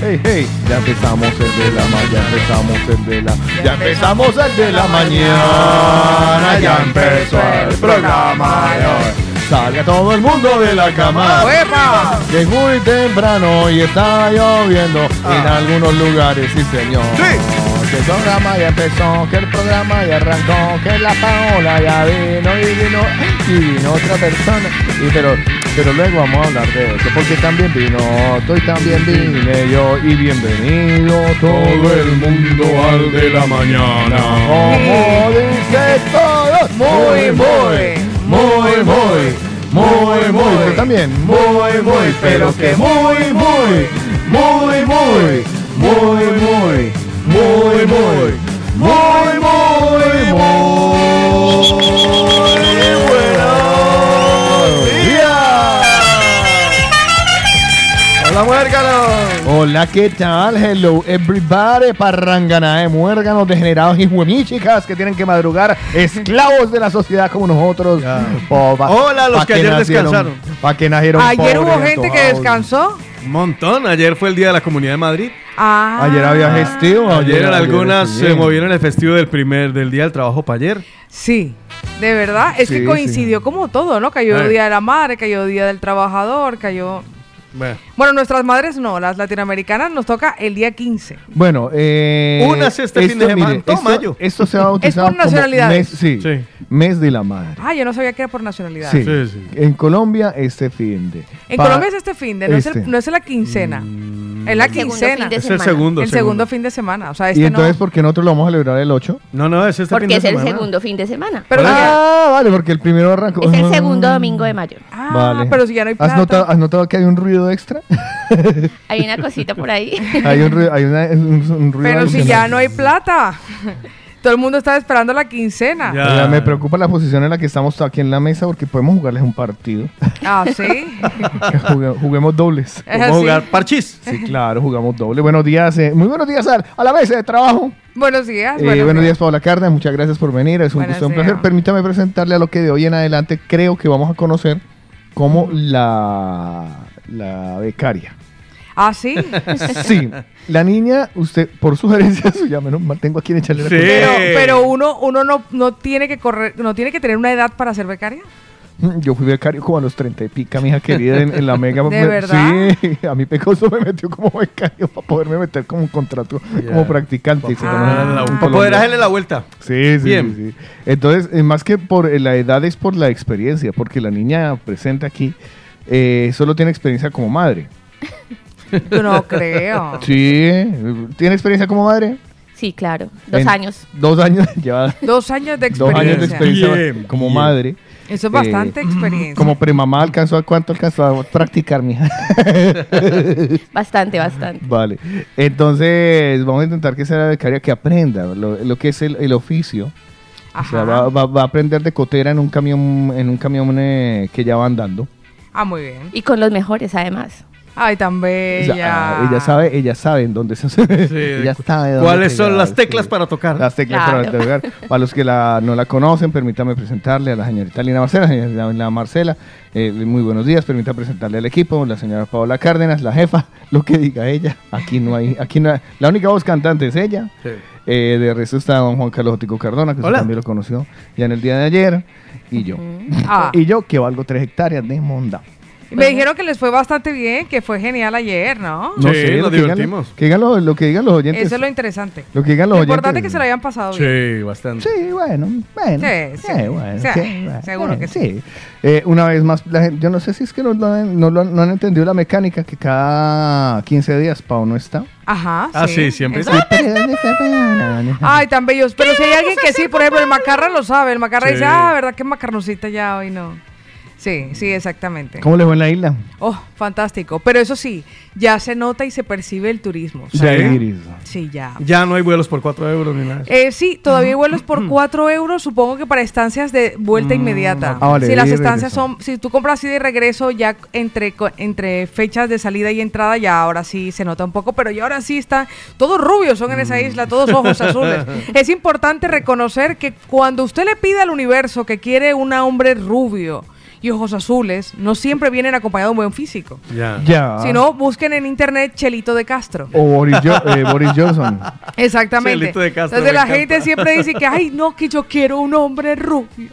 Hey, hey, ya empezamos el de la mañana, ya empezamos el de la, ya empezamos el de la mañana, ya empezó el programa de hoy. Salga todo el mundo de la cama. Que es muy temprano y está lloviendo en algunos lugares, sí señor. Que el programa ya empezó, que el programa ya arrancó, que la Paola ya vino y vino y vino otra persona. Y pero, pero luego vamos a hablar de eso, porque también vino otro y también vine yo y bienvenido todo el mundo al de la mañana. Como dice todos, muy, muy, muy, muy. Muy, muy, Usted también. Muy, muy, pero que muy, muy, muy, muy, muy, muy, muy, muy, muy, muy, muy, buenos días. Hola, muérganos. Hola, ¿qué tal? Hello, everybody. Parrangana, muérganos degenerados y huemichicas que tienen que madrugar, esclavos de la sociedad como nosotros. Hola, los que ayer descansaron. Para que nacieron Ayer hubo gente que descansó. Un montón. Ayer fue el día de la Comunidad de Madrid. Ah. Ayer había festivo. Ayer algunas se movieron el festivo del primer del día del trabajo para ayer. Sí, de verdad. Es Sí, que coincidió como todo, ¿no? Cayó Eh. el Día de la Madre, cayó el Día del Trabajador, cayó... Bueno, Bueno, nuestras madres no, las latinoamericanas nos toca el día 15. Bueno, eh, Únase este fin de semana, esto, mayo. esto se ha bautizado por como nacionalidades. mes, sí, Sí. mes de la madre. Ah, yo no sabía que era por nacionalidad. Sí. Sí, sí. En Colombia este fin de. En Pa- Colombia es este fin de, no, es, Este. el- no es la quincena. Es la El segundo quincena. fin de es el semana. segundo. el segundo fin de semana. O sea, Y este entonces, no. ¿por qué nosotros lo vamos a celebrar el 8? No, no, es este fin Porque de es el semana. segundo fin de semana. Pero ah, vale, porque el primero arrancó. Es el segundo domingo de mayo. Ah, Vale. pero si ya no hay plata. ¿Has notado, ¿Has notado que hay un ruido extra? Hay una cosita por ahí. hay un ruido, hay una- un, un ruido Pero si ya no hay plata. Todo el mundo está esperando la quincena. Ya. Oiga, me preocupa la posición en la que estamos aquí en la mesa porque podemos jugarles un partido. Ah, sí. Jugue- juguemos dobles. Es Vamos a jugar parchís. Sí, claro, jugamos doble. Buenos días, eh, muy buenos días al- a, la mesa de trabajo. Buenos días. Eh, buenos días, Paola Cárdenas. Muchas gracias por venir. Es un Buenos gusto, un días. placer. Permítame presentarle a lo que de hoy en adelante creo que vamos a conocer como la, la becaria. Ah, sí. Sí, la niña, usted, por sugerencia suya, menos mal tengo a quien echarle la Sí. culpa. Pero, pero uno, uno no, no tiene que correr, no tiene que tener una edad para ser becaria. Yo fui becario como a los 30 y pica, mi hija querida, en, en la mega. ¿De verdad? Sí, a mí Pecoso me metió como becario para poderme meter como un contrato, como practicante. se Ah. llama en Para Colombia. poder hacerle la vuelta. Sí, sí, Bien. sí, sí. Entonces, eh, más que por eh, la edad, es por la experiencia, porque la niña presente aquí eh, solo tiene experiencia como madre. Yo no creo. Sí, eh, ¿tiene experiencia como madre? Sí, claro. Dos En- años. Dos años, lleva Dos años de dos experiencia. años de experiencia Bien, como bien. madre. Eso es Eh, bastante experiencia. Como premamá alcanzó a cuánto alcanzó a practicar, mija. Bastante, bastante. Vale. Entonces, vamos a intentar que sea la becaria que aprenda lo, lo que es el, el oficio. O sea, Ajá. va, va- va a aprender de cotera en un camión, en un camión eh, que ya va andando. Ah, muy bien. Y con los mejores, además. Ay, tan bella. ella sabe, ella sabe en dónde se ella sabe dónde ¿Cuáles son las teclas para tocar? Las teclas Claro. para tocar. Para los que la, no la conocen, permítame presentarle a la señorita Lina Marcela, señorita Lina Marcela. eh, muy buenos días, permítame presentarle al equipo, la señora Paola Cárdenas, la jefa, lo que diga ella. Aquí no hay, aquí no hay- la única voz cantante es ella. Sí. Eh, de resto está don Juan Carlos Otico Cardona, que usted también lo conoció ya en el día de ayer. Y yo. Ah. Y yo que valgo tres hectáreas de monda. Me dijeron que les fue bastante bien, que fue genial ayer, ¿no? Sí, nos lo que digan- divertimos. que digan lo, lo que digan los oyentes. Eso es lo interesante. Lo que digan los Lo oyentes. importante es que se lo hayan pasado bien. Sí, bastante. Sí, bueno, bueno. Sí, sí, bueno, sí, bueno, seguro que sí. Eh, una vez más, la gente- yo no sé si es que no, lo han- no, lo han- no han entendido la mecánica, que cada 15 días Pau no está. Ajá. Ah, sí, siempre Eso- Ay, tan bellos. Pero si hay alguien que sí, por ejemplo, el macarra lo sabe. El macarra Sí. dice, ah, ¿verdad que macarnosita ya hoy no? Sí, sí, exactamente. ¿Cómo le fue en la isla? Oh, fantástico. Pero eso sí, ya se nota y se percibe el turismo. Sí. Ya iris. Sí, ya. Ya no hay vuelos por 4 euros ni nada. Eh, sí, todavía hay vuelos por 4 euros, supongo que para estancias de vuelta inmediata. Ah, vale, si las estancias son, si tú compras así de regreso, ya entre, co- entre fechas de salida y entrada, ya ahora sí se nota un poco, pero ya ahora sí está, todos rubios son en esa isla, todos ojos azules. Es importante reconocer que cuando usted le pide al universo que quiere un hombre rubio y ojos azules, no siempre vienen acompañados de un buen físico. Ya. Ya. Si no, busquen en internet Chelito de Castro. O Boris, Jo- eh, Boris Johnson. Exactamente. Chelito de Castro, Entonces la encanta. gente siempre dice que, ay, no, que yo quiero un hombre rubio,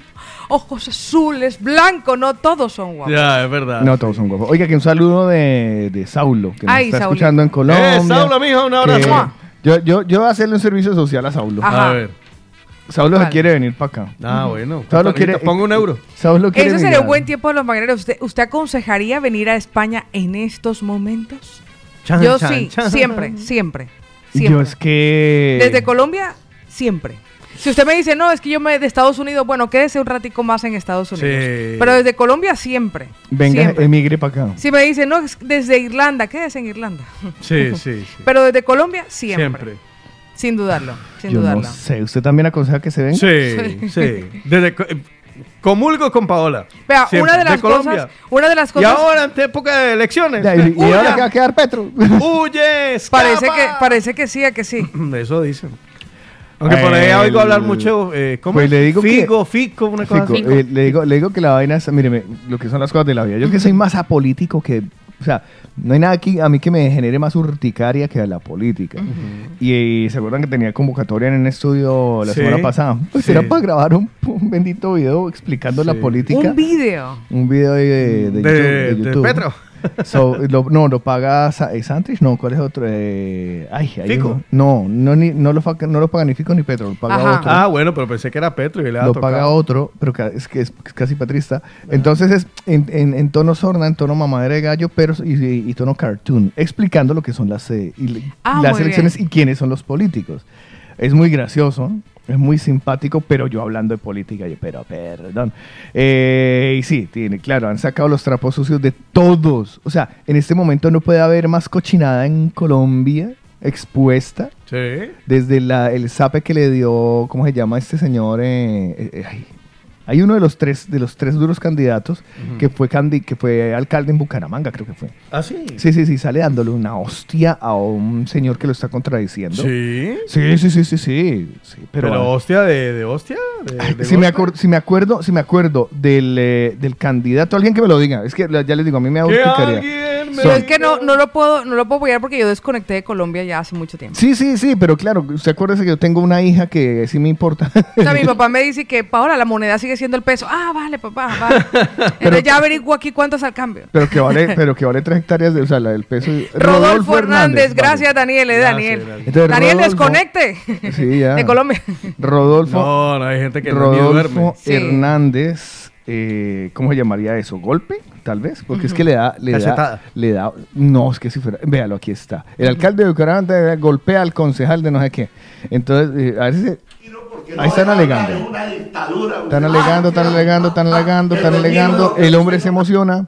ojos azules, blanco, no todos son guapos. Ya, es verdad. No, todos son guapos. Oiga, que un saludo de, de Saulo, que nos Ay, está Saulito. escuchando en Colombia. Eh, Saulo, mijo, un abrazo. Yo, yo, yo voy a hacerle un servicio social a Saulo. Ajá. A ver. Saulo se ¿Cuál? quiere venir para acá. Ah, bueno. Saulo quiere. Pongo un euro. Saulo quiere Ese sería un buen tiempo de los mañaneros. ¿Usted, ¿Usted aconsejaría venir a España en estos momentos? Chan, yo chan, sí, chan. siempre, siempre, Yo es que. Desde Colombia, siempre. Si usted me dice, no, es que yo me de Estados Unidos, bueno, quédese un ratico más en Estados Unidos. Sí. Pero desde Colombia, siempre. Venga, siempre. emigre para acá. Si me dice, no, es desde Irlanda, quédese en Irlanda. Sí, sí, sí. Pero desde Colombia, siempre. Siempre. Sin dudarlo, sin Yo dudarlo. no sé. ¿Usted también aconseja que se venga? Sí, sí. Desde, co- eh, comulgo con Paola. Vea, Siempre. una de las Colombia. cosas, una de las Y cosas ahora, en época de elecciones. Ya, ¿Y, y ahora qué va a quedar Petro? ¡Huye! escapa. parece que, parece que sí, a que sí. Eso dicen. Aunque por ahí oigo hablar mucho. Eh, ¿Cómo Pues es? le digo que- Figo, Fico, una cosa Fico, así. Fico. eh, le, digo, le digo que la vaina es, míreme, lo que son las cosas de la vida. Yo que soy más apolítico que, o sea, no hay nada aquí a mí que me genere más urticaria que la política. y, y se acuerdan que tenía convocatoria en un estudio la Sí, semana pasada. Pues sí. era para grabar un, un bendito video explicando la política. Un video. Un video de, de, De, YouTube- de YouTube. Petro. So, lo- no, lo paga Sa- eh, Santrich, no, ¿cuál es otro? Eh, ay, hay Fico. uno. No, no, ni, no, lo, no lo paga ni Fico ni Petro, lo paga Ajá. otro. Ah, bueno, pero pensé que era Petro y le ha lo tocado. paga otro, pero es que es, es casi patrista. Entonces es en, en, en tono sorna, en tono mamadera de gallo, pero y, y- y tono cartoon, explicando lo que son las, eh, y- Ah, las elecciones bien. y quiénes son los políticos. Es muy gracioso, es muy simpático, pero yo hablando de política, yo, pero perdón. Eh, y sí, tiene, claro, han sacado los trapos sucios de todos. O sea, en este momento no puede haber más cochinada en Colombia expuesta Sí. desde la, el zape que le dio, ¿cómo se llama este señor? Eh, eh, ay, hay uno de los tres, de los tres duros candidatos que fue candi que fue alcalde en Bucaramanga, creo que fue. ¿Ah, sí? Sí, sí, sí, sale dándole una hostia a un señor que lo está contradiciendo. Sí. Sí, sí, sí, sí, sí. sí, Pero, pero, hostia de, de hostia. De, Ay, de si, me si me acuerdo, si me acuerdo del, eh, del candidato, alguien que me lo diga. Es que ya les digo, a mí me da Pero Son- es que no, no lo puedo, no lo puedo apoyar porque yo desconecté de Colombia ya hace mucho tiempo. Sí, sí, sí, pero claro, usted acuérdese que yo tengo una hija que sí me importa. O sea, mi papá me dice que, Paola, la moneda sigue siendo el peso. Ah, vale, papá, vale. Entonces ya averiguo aquí cuánto es el cambio. Pero que vale, pero que vale tres hectáreas de, o sea, la del peso. Rodolfo, Hernández, gracias vale. Daniel, eh, Daniel. gracias. Entonces, Daniel, Rodolfo- desconecte Sí, ya. de Colombia. Rodolfo, No, no, hay gente que no ni duerme. Rodolfo Sí. Eh, ¿cómo se llamaría eso? ¿Golpe? Tal vez, porque es que le da, le da, le da, no, es que si fuera, véalo, aquí está. El alcalde de Bucaramanga golpea al concejal de no sé qué. Entonces, eh, a ver si se- ahí están alegando. Están alegando, están alegando, están alegando, están alegando. El hombre se emociona.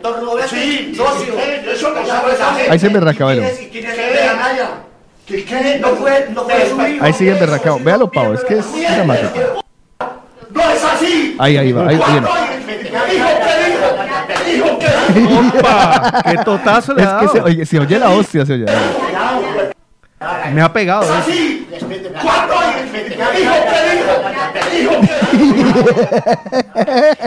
Sí, socio, eso no sabe esa gente. Ahí se berracaba el. Ahí sigue el berracao. Véalo, Pau, es que es dramático. No es así. Ahí, ahí va, ahí, ahí viene. ¿Cuánto hay? Dijo que dijo. Dijo que dijo. ¡Opa! ¡Qué totazo le Es que se oye, se oye la hostia, se oye. Me ha pegado. ¿eh?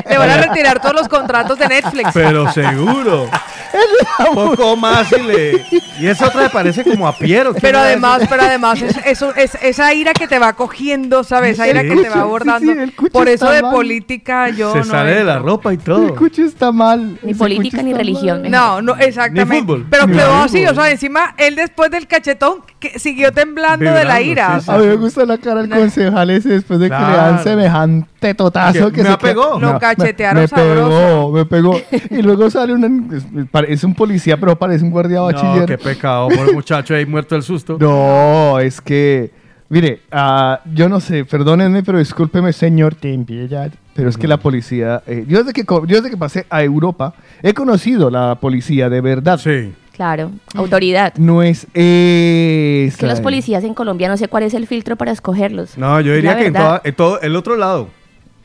Le van a retirar todos los contratos de Netflix. Pero seguro. Poco más y le. Y esa otra me parece como a Piero. ¿quién Pero además, pero además, es, eso- es- esa ira que te va cogiendo, ¿sabes? Esa ira que te va abordando. el Por eso de mal. política yo Se no sale de la ropa y El todo. cucho está mal. Ni política ni religión. mal. No, no, exactamente. Ni fútbol. Pero Ni quedó fútbol. así, o sea, encima él después del cachetón que siguió temblando de la ira. sí, sí. A mí me gusta la cara del concejal ese después de que le Claro. dan semejante totazo Que que me se queda- Lo Me- cachetearon me, me pegó, me pegó. Y luego sale un parece un policía, pero parece un guardia No, bachiller. qué pecado. Por el muchacho ahí muerto del susto. No, es que Mire, ah, yo no sé, perdónenme, pero discúlpeme, señor Tempiellat, pero es que la policía, eh, yo, desde que, yo desde que pasé a Europa, he conocido la policía de verdad. Sí. Claro, autoridad. No es esa. Que los policías en Colombia no sé cuál es el filtro para escogerlos. No, yo diría que en, toda- en todo el otro lado.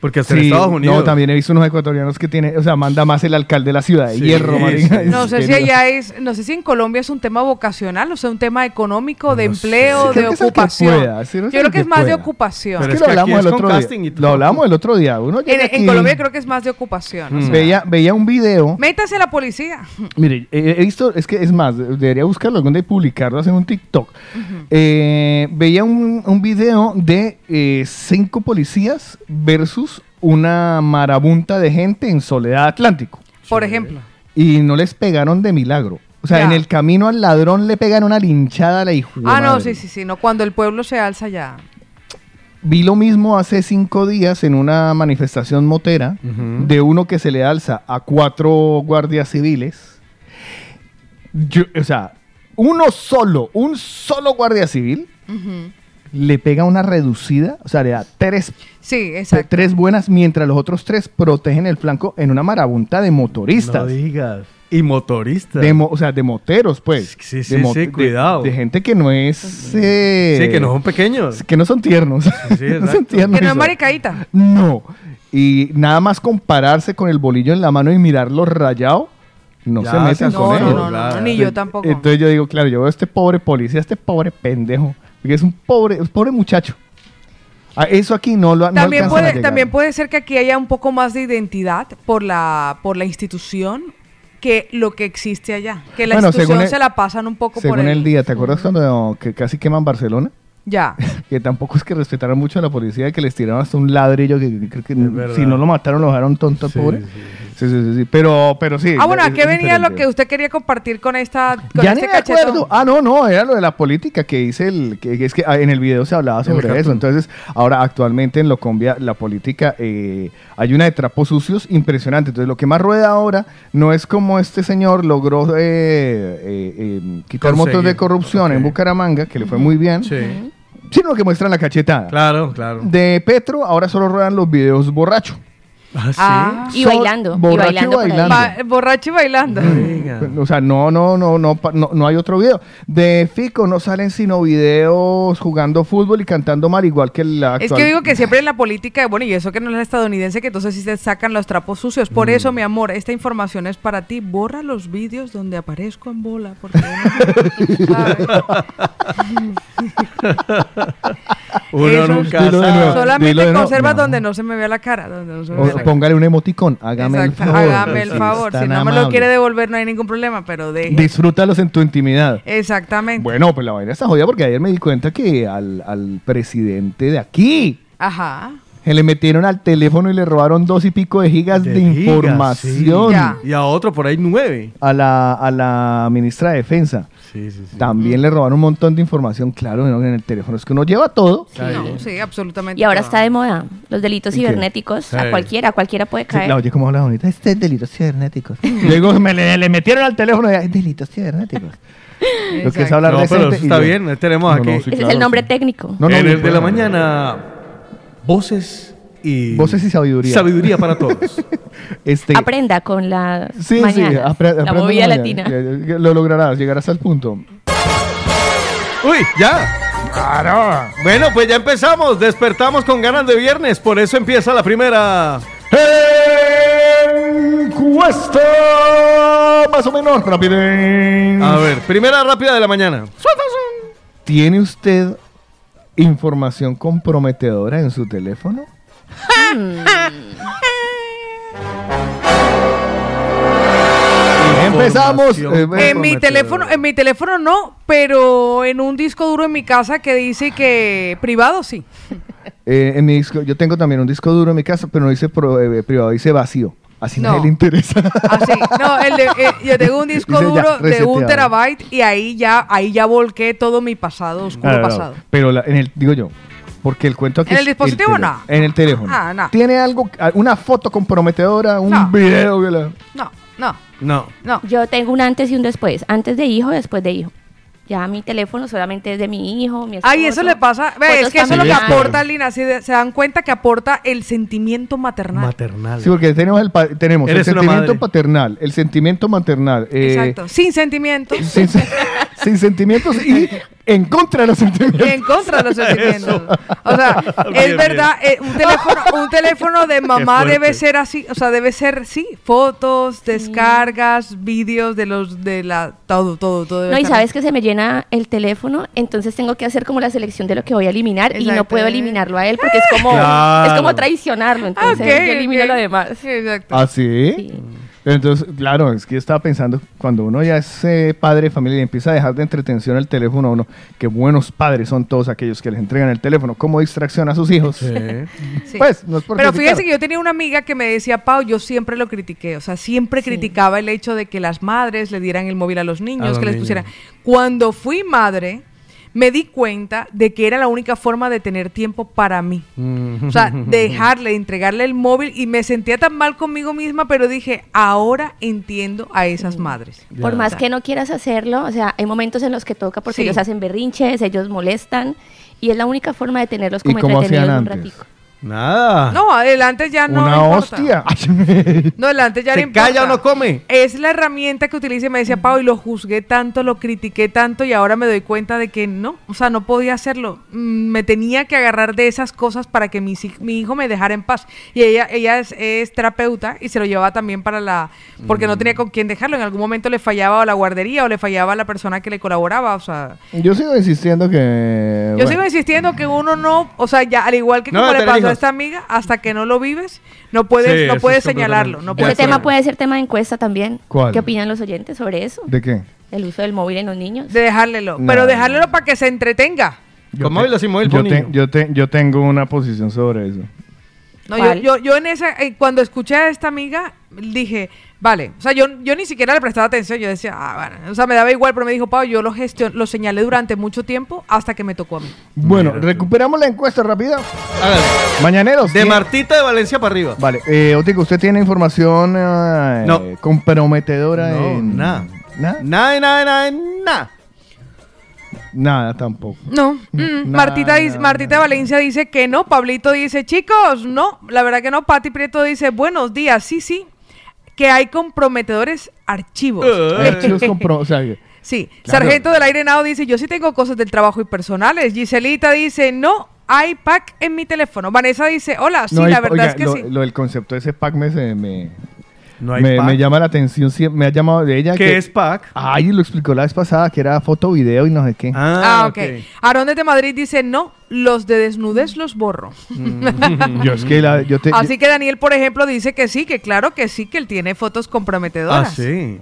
Porque hasta en Estados Unidos. No, también he visto unos ecuatorianos que tienen, o sea, manda más el alcalde de la ciudad de Sí, Hierro, sí. No sé si allá es, no sé si en Colombia es un tema vocacional, o sea, un tema económico, de No empleo, de ocupación. pueda, sí, no Yo creo que que es más de ocupación. Pero Es que lo hablamos el otro día. Lo hablamos el otro día. Uno En, Colombia creo que es más de ocupación. o sea, veía, veía un video. Métase a la policía. Mire, eh, he visto, es que es más, debería buscarlo algún día y publicarlo, hacer un TikTok. Eh, veía un, un video de eh, cinco policías versus una marabunta de gente en Soledad Atlántico. Por ejemplo. Y no les pegaron de milagro. O sea, Ya. en el camino al ladrón le pegan una linchada a la hijo. Ah, no, sí, sí, sí. No, cuando el pueblo se alza ya. Vi lo mismo hace cinco días en una manifestación motera de uno que se le alza a cuatro guardias civiles. Yo- o sea, uno solo, un solo guardia civil le pega una reducida, o sea, le da tres, Sí, exacto. tres buenas, mientras los otros tres protegen el flanco en una marabunta de motoristas. No digas. Y motoristas. De mo- o sea, de moteros, pues. Sí, sí, De sí, cuidado. De, gente que no es... eh, Sí, que no son pequeños. Que no son tiernos. sí, no son tiernos. Que no es maricaíta. No. Y nada más compararse con el bolillo en la mano y mirarlo rayado, no Ya, se metan se con No, él. no, no, no, no, ni yo tampoco. Entonces yo digo, claro, yo veo a este pobre policía, este pobre pendejo, es un pobre, un pobre muchacho. Ah, eso aquí no lo no También a puede, llegar. también puede ser que aquí haya un poco más de identidad por la, por la institución que lo que existe allá. Que la Bueno, institución el- se la pasan un poco Según por el el... día, ¿te acuerdas cuando que casi queman Barcelona? Ya. Que tampoco es que respetaran mucho a la policía, que les tiraron hasta un ladrillo que, que creo que si no lo mataron lo dejaron tonto al Sí, pobre. sí, Sí, sí, sí, sí. Pero, pero sí. Ah, bueno, ¿a qué venía lo que usted quería compartir con esta con Ya este ni me acuerdo. Ah, no, no, era lo de la política que dice el. Que, es que ah, en el video se hablaba sobre eso. Entonces, ahora actualmente en Locombia, la política, eh, hay una de trapos sucios impresionante. Entonces, lo que más rueda ahora no es como este señor logró eh, eh, eh, quitar Conseguir. motos de corrupción en. Bucaramanga, que le fue muy bien, Sí. sino que muestran la cachetada. Claro, claro. De Petro, ahora solo ruedan los videos borracho. Ah, sí. Ah. Y bailando, y borracho y bailando. Ba- borracho y bailando. Oiga. O sea, no, no, no, no, no, no hay otro video. De Fico no salen sino videos jugando fútbol y cantando mal, igual que la Es actual. que yo digo que siempre en la política, bueno, y eso que no es estadounidense, que entonces sí se sacan los trapos sucios. Mm. Por eso, mi amor, esta información es para ti. Borra los vídeos donde aparezco en bola. Porque uno- nunca sabe. Solamente conserva No. donde no se me vea la cara. Donde no se me O vea póngale un emoticón, hágame Exacto, el favor. hágame el favor. Si no me lo quiere devolver, no hay ningún problema, pero deje. Disfrútalos en tu intimidad. Exactamente. Bueno, pues la vaina está jodida porque ayer me di cuenta que al, al presidente de aquí Ajá. se le metieron al teléfono y le robaron dos y pico de gigas de, De gigas, información sí. Y a otro por ahí nueve. a, la, a la ministra de Defensa. Sí, sí, sí. También le robaron un montón de información, claro, en el teléfono. Es que uno lleva todo. No, sí, absolutamente. Y ahora todo. está de moda los delitos cibernéticos. A cualquiera, a cualquiera puede Sí, caer. la oye como habla bonita. Este es delitos cibernéticos. Luego me le, le metieron al teléfono y es delitos cibernéticos. Lo que es hablar No, de pero eso está bien, tenemos aquí. Ese es el nombre técnico. No, no, en no, el de la mañana, voces y... Voces y sabiduría. Sabiduría para todos. Este, Aprenda con las sí, sí, mañanas. apre- la movida mañana. latina. Lo lograrás, llegarás al punto. Uy, ya. Bueno, pues ya empezamos. Despertamos con ganas de viernes. Por eso empieza la primera. Encuesta más o menos rápida. A ver, primera rápida de la mañana. ¿Tiene usted información comprometedora en su teléfono? Empezamos. Información eh, En mi teléfono, en mi teléfono no, pero en un disco duro en mi casa que dice que privado sí. eh, en mi disco, yo tengo también un disco duro en mi casa, pero no dice pro- eh, privado, dice vacío. Así No. nadie le interesa. Así, no, el de- eh, yo tengo un disco Dice ya, duro de un reseteado. terabyte y ahí ya, ahí ya volqué todo mi pasado, oscuro Ah, no, pasado. Pero la- en el, digo yo, porque el cuento aquí ¿En el dispositivo tele- no? En el teléfono. Ah, no. ¿Tiene algo, una foto comprometedora, un No. video que la... No, no, No. no. Yo tengo un antes y un después. Antes de hijo, después de hijo. Ya mi teléfono solamente es de mi hijo, mi esposo. Ay, eso le pasa. Ve, es que eso es lo que aporta, Lina. Si de- se dan cuenta que aporta el sentimiento maternal. Maternal. Sí, porque tenemos el, pa- tenemos el sentimiento madre. paternal, el sentimiento maternal. eh, Exacto. Sin sentimientos. Sin, sin sentimientos y en contra de los sentimientos. Y en contra de los sentimientos. O sea, Bien, es verdad, eh, un teléfono, un teléfono de mamá debe ser así, o sea, debe ser sí, fotos, descargas, vídeos de los de la todo, todo, todo. debe No, y sabes que se me llena el teléfono, entonces tengo que hacer como la selección de lo que voy a eliminar y no puedo eliminarlo a él porque es como, Claro. es como traicionarlo, entonces ok, yo elimino lo demás. Sí, exacto. ¿Ah, sí? Sí. Entonces, claro, es que yo estaba pensando, cuando uno ya es eh, padre de familia y empieza a dejar de entretención el teléfono a uno, qué buenos padres son todos aquellos que les entregan el teléfono como distracción a sus hijos. Sí. Pues, no es por Pero criticar. fíjese que yo tenía una amiga que me decía, Pau, yo siempre lo critiqué, o sea, siempre criticaba el hecho de que las madres le dieran el móvil a los niños, A los que les pusieran. Cuando fui madre, me di cuenta de que era la única forma de tener tiempo para mí. O sea, dejarle, entregarle el móvil y me sentía tan mal conmigo misma, pero dije, ahora entiendo a esas madres. Por más que no quieras hacerlo, o sea, hay momentos en los que toca porque Sí. ellos hacen berrinches, ellos molestan y es la única forma de tenerlos ¿Y como entretenidos un antes? Nada. No, adelante ya no. Una importa. hostia. No, adelante ya no ¿Se importa. calla o no come? Es la herramienta que utiliza y me decía Pau y lo juzgué tanto, lo critiqué tanto y ahora me doy cuenta de que no, o sea, no podía hacerlo. Mm, Me tenía que agarrar de esas cosas para que mi, mi hijo me dejara en paz. Y ella, ella es, es terapeuta y se lo llevaba también para la... porque no tenía con quién dejarlo. En algún momento le fallaba o la guardería o le fallaba la persona que le colaboraba. O sea, Yo sigo insistiendo que... yo bueno, sigo insistiendo que uno no, o sea, ya al igual que No como le pasó a esta amiga, hasta que no lo vives, no puedes, Sí, no puedes señalarlo. No de puedes Ese tema puede ser tema de encuesta también. ¿Cuál? ¿Qué opinan los oyentes sobre eso? ¿De qué? El uso del móvil en los niños. de dejárlelo. No. Pero dejárlelo para que se entretenga. Con móvil o sin móvil, yo, te- yo, te- yo tengo una posición sobre eso. No, yo, yo, yo en esa, eh, cuando escuché a esta amiga, dije, vale, o sea, yo, yo ni siquiera le prestaba atención, yo decía, ah, bueno, o sea, me daba igual, pero me dijo, Pau, yo lo gestion, lo señalé durante mucho tiempo hasta que me tocó a mí. Bueno, recuperamos la encuesta rápida. Hágale. Mañaneros. De ¿quién- Martita de Valencia para arriba. Vale, eh, Otico, ¿usted tiene información eh, No. comprometedora No, en...? nada. ¿Nada? Nada, nada, nada, nada. Nada tampoco. No, mm, Nah, Martita, dice- Martita de Valencia dice que no, Pablito dice, chicos, no, la verdad que no, Pati Prieto dice, buenos días, sí, sí, que hay comprometedores archivos. Eh. Archivos compro- o sea, Sí, Claro. Sargento del Aire Nao dice, yo sí tengo cosas del trabajo y personales. Giselita dice, no hay pack en mi teléfono. Vanessa dice, hola, sí, no la verdad oiga, es que lo, sí. lo del concepto de ese pack me, se- me, No hay me, pack. me llama la atención, sí, me ha llamado de ella. ¿Qué que- es pack? Ay, lo explicó la vez pasada, que era foto, video y no sé qué. Ah, ok. Aarón desde Madrid dice, no, los de desnudez los borro. Yo es que la, yo te, Así que Daniel, por ejemplo, dice que sí, que claro que sí, que él tiene fotos Ah, comprometedoras. sí.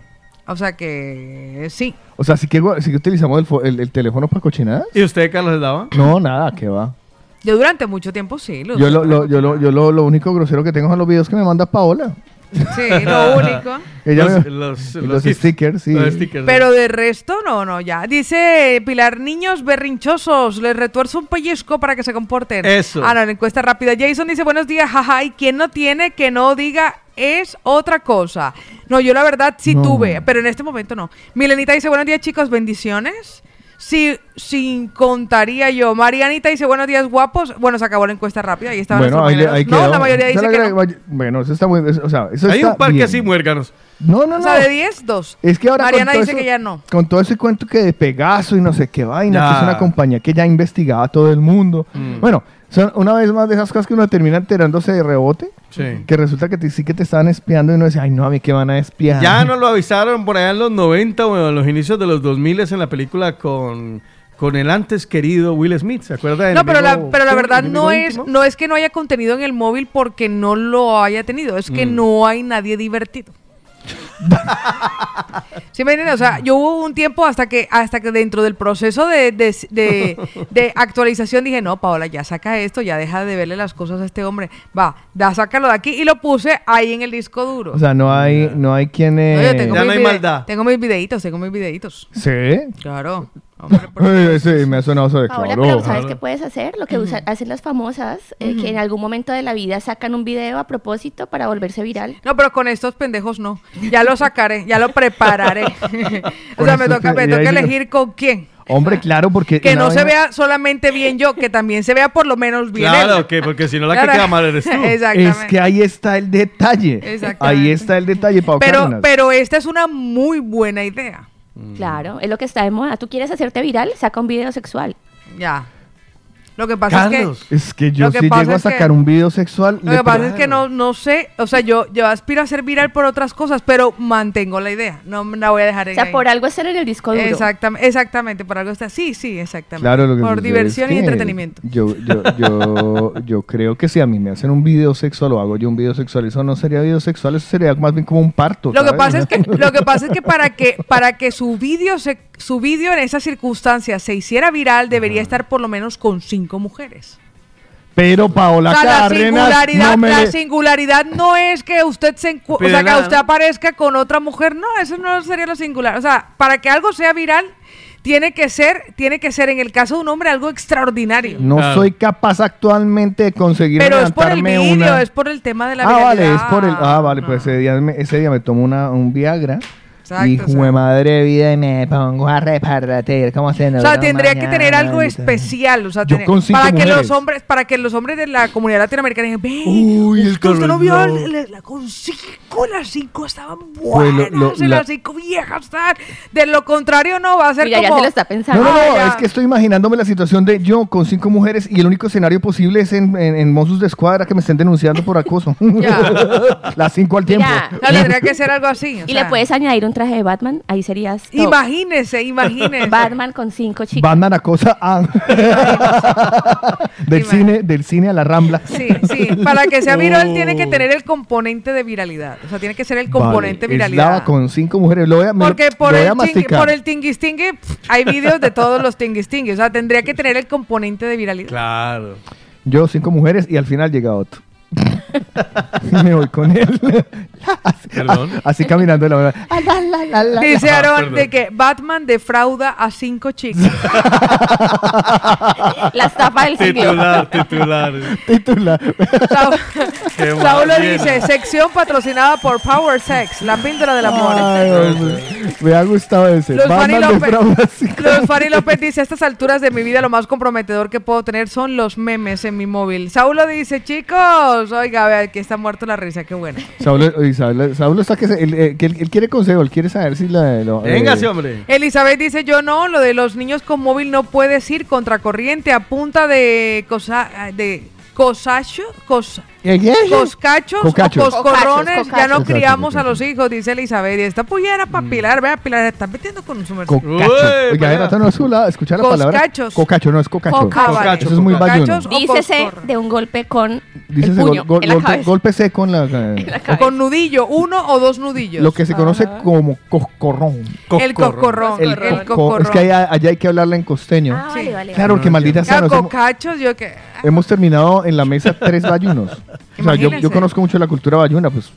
O sea que sí. o sea, sí que, sí que utilizamos el, fo- el- el teléfono para cochinadas. ¿Y usted, Carlos, le daba? No, nada, que va. Yo durante mucho tiempo sí. lo Yo lo, yo, lo, yo lo, lo único grosero que tengo son los videos que me manda Paola. Sí, lo único. Los, los, y los stickers, sí. Los stickers. Pero de resto, no, no, ya. Dice Pilar, niños berrinchosos, les retuerzo un pellizco para que se comporten. Eso. Ah, no, la encuesta rápida. Jason dice, buenos días, jaja, y quien no tiene, que no diga es otra cosa. No, yo la verdad sí No. tuve, pero en este momento no. Milenita dice, buenos días, chicos, bendiciones. Sí, sin contaría yo. Marianita dice, buenos días, guapos. Bueno, se acabó la encuesta rápida. Ahí estaban Bueno, ahí, ahí No, quedó. la mayoría dice que no. Bueno, eso está muy... eso- o sea, eso Hay está un parque bien. así, muérganos. No, no, no. O sea, de 10, 2. Es que ahora Mariana dice eso- que ya no. Con todo ese cuento que de Pegaso y no sé qué vaina, Ya. que es una compañía que ya investigaba a todo el mundo. Mm. Bueno, son una vez más de esas cosas que uno termina enterándose de rebote, Sí. que resulta que te- sí que te estaban espiando y uno dice, ay no, a mí que van a espiar. Ya nos lo avisaron por allá en los 90 o en los inicios de los 2000 en la película con, con el antes querido Will Smith. ¿Se acuerda? No, pero la, pero la verdad ¿El no es, no es que no haya contenido en el móvil porque no lo haya tenido, es que Mm. no hay nadie divertido. ¿Sí me entiendes? O sea, yo hubo un tiempo hasta que hasta que dentro del proceso de, de, de- de actualización dije, no, Paola, ya saca esto, ya deja de verle las cosas a este hombre. Va, ya sácalo de aquí y lo puse ahí en el disco duro. O sea, no hay, no hay quien... No, eh, yo tengo, Ya mis no hay maldad. tengo mis videitos, tengo mis videitos. Sí. Claro. Ay, sí, me ha sonado eso de Ahora, claro. pero ¿sabes qué puedes hacer? Lo que usa- hacen las famosas, eh, que en algún momento de la vida sacan un video a propósito para volverse viral. No, pero con estos pendejos no. Ya lo sacaré, ya lo prepararé. o sea, me toca, me toca elegir con quién. Hombre, claro, porque... Que no se vea solamente bien yo, que también se vea por lo menos bien él. Claro, que porque si no la que Claro. queda mal eres tú. Exactamente. Es que ahí está el detalle. Exactamente. Ahí está el detalle, Pau pero, Cárdenas. pero esta es una muy buena idea. Claro, es lo que está de moda. ¿Tú quieres hacerte viral? Saca un video sexual. Ya. Lo que pasa Carlos. es que Es que yo si llego a que- sacar un video sexual... lo que pasa es que no, no sé, o sea, yo, yo aspiro a ser viral por otras cosas, pero mantengo la idea, no me la voy a dejar O en sea, ahí. por algo estar en el disco duro. Exactamente, exactamente, por algo está. Sí, sí, exactamente. Claro, lo que por diversión es y entretenimiento. Yo, yo, yo, yo creo que si a mí me hacen un video sexual o hago yo un video sexual, eso no sería video sexual, eso sería más bien como un parto. Lo que pasa es que lo que pasa es que para que para que su vídeo se su vídeo en esas circunstancias se hiciera viral debería estar por lo menos con cinco mujeres. Pero Paola o sea, la singularidad, no me la singularidad no es que usted se encu- o sea, que usted aparezca con otra mujer, no, eso no sería lo singular. O sea, para que algo sea viral tiene que ser tiene que ser en el caso de un hombre algo extraordinario. No Claro. soy capaz actualmente de conseguir Pero es por el vídeo, una... es por el tema de la ah, vale, es por el... Ah, vale, pues ese día me, ese día me tomo una, un Viagra. Exacto, y o sea. jue madre vida y me pongo a repartir como se O sea, tendría que tener algo especial, o sea, Yo tener- para que los hombres, para que los hombres de la comunidad latinoamericana digan, ve, Uy, el usted no vio no. la, la- con cinco, las cinco estaban Pues lo- buenas, lo- y la- las cinco viejas están. De lo contrario no va a ser Mira, ya como se lo está No, pensando. no, no, Ah, ya. es que estoy imaginándome la situación de yo con cinco mujeres y el único escenario posible es en, en, en Mossos de Escuadra que me estén denunciando por acoso. Ya. Las cinco al tiempo. Mira. O sea, tendría que ser algo así. o Y sea, le puedes añadir un traje de Batman, ahí serías top. Imagínese, imagínese. Batman con cinco chicas. Batman acosa a... del, cine, del cine a la Rambla. Sí, sí, para que sea viral tiene que tener el componente de viralidad. O sea, tiene que ser el componente Vale, de eslava viralidad. con cinco mujeres. Lo voy a, me lo- Porque por lo voy a el, tingui- masticar. por el tinguistingue pff, hay vídeos de todos los tinguistingues. O sea, tendría que tener el componente de viralidad. Claro. Yo cinco mujeres y al final llega otro. me voy con él. así, Perdón. así caminando la verdad. Ah, la, la, la, la. Dice Ah, Aaron perdón. de que Batman defrauda a cinco chicas. La estafa del siglo. Titular, titular. Titular. Qué mal, dice, sección patrocinada por Power Sex, la píldora del amor. Ay, hombre, me ha gustado ese. Los Fanny, Batman López, a Los López dice, a estas alturas de mi vida lo más comprometedor que puedo tener son los memes en mi móvil. Saulo dice, chicos, oiga, vea, que está muerto la risa, qué bueno. Saulo, oye, Saulo- Saulo está que, se- él, eh, que él- él quiere consejo, él quiere saber si la... lo- eh, hombre. Elizabeth dice, yo no, lo de los niños con móvil no puedes ir contracorriente a punta de cosa de cosacho, cosa, ¿eh, coscachos Cocachos. o coscorrones, Cocachos, ya no cocachos. criamos a Cocachos, los hijos, dice Elizabeth. Y esta pullera para Pilar, vea, Pilar, se está metiendo con su merced. Cocacho. Uy, Oiga, era no es su lado, escuchar la palabra. Coscachos. Cocacho, no es cocacho. Coca, vale. Eso es muy bayuno. Cocachos Dícese de un golpe con Dícese el puño gol- en la golpe, cabeza. golpe seco en la... En la cabeza. Con nudillo, uno o dos nudillos. Lo que se conoce como coscorrón. el coscorrón. El coscorrón. Es que allá, allá hay que hablarla en costeño. Ah, vale, vale, claro, que maldita sea. Hemos, cocachos, yo que... hemos terminado en la mesa tres bayunos. O sea, yo, conozco mucho la cultura bayuna, pues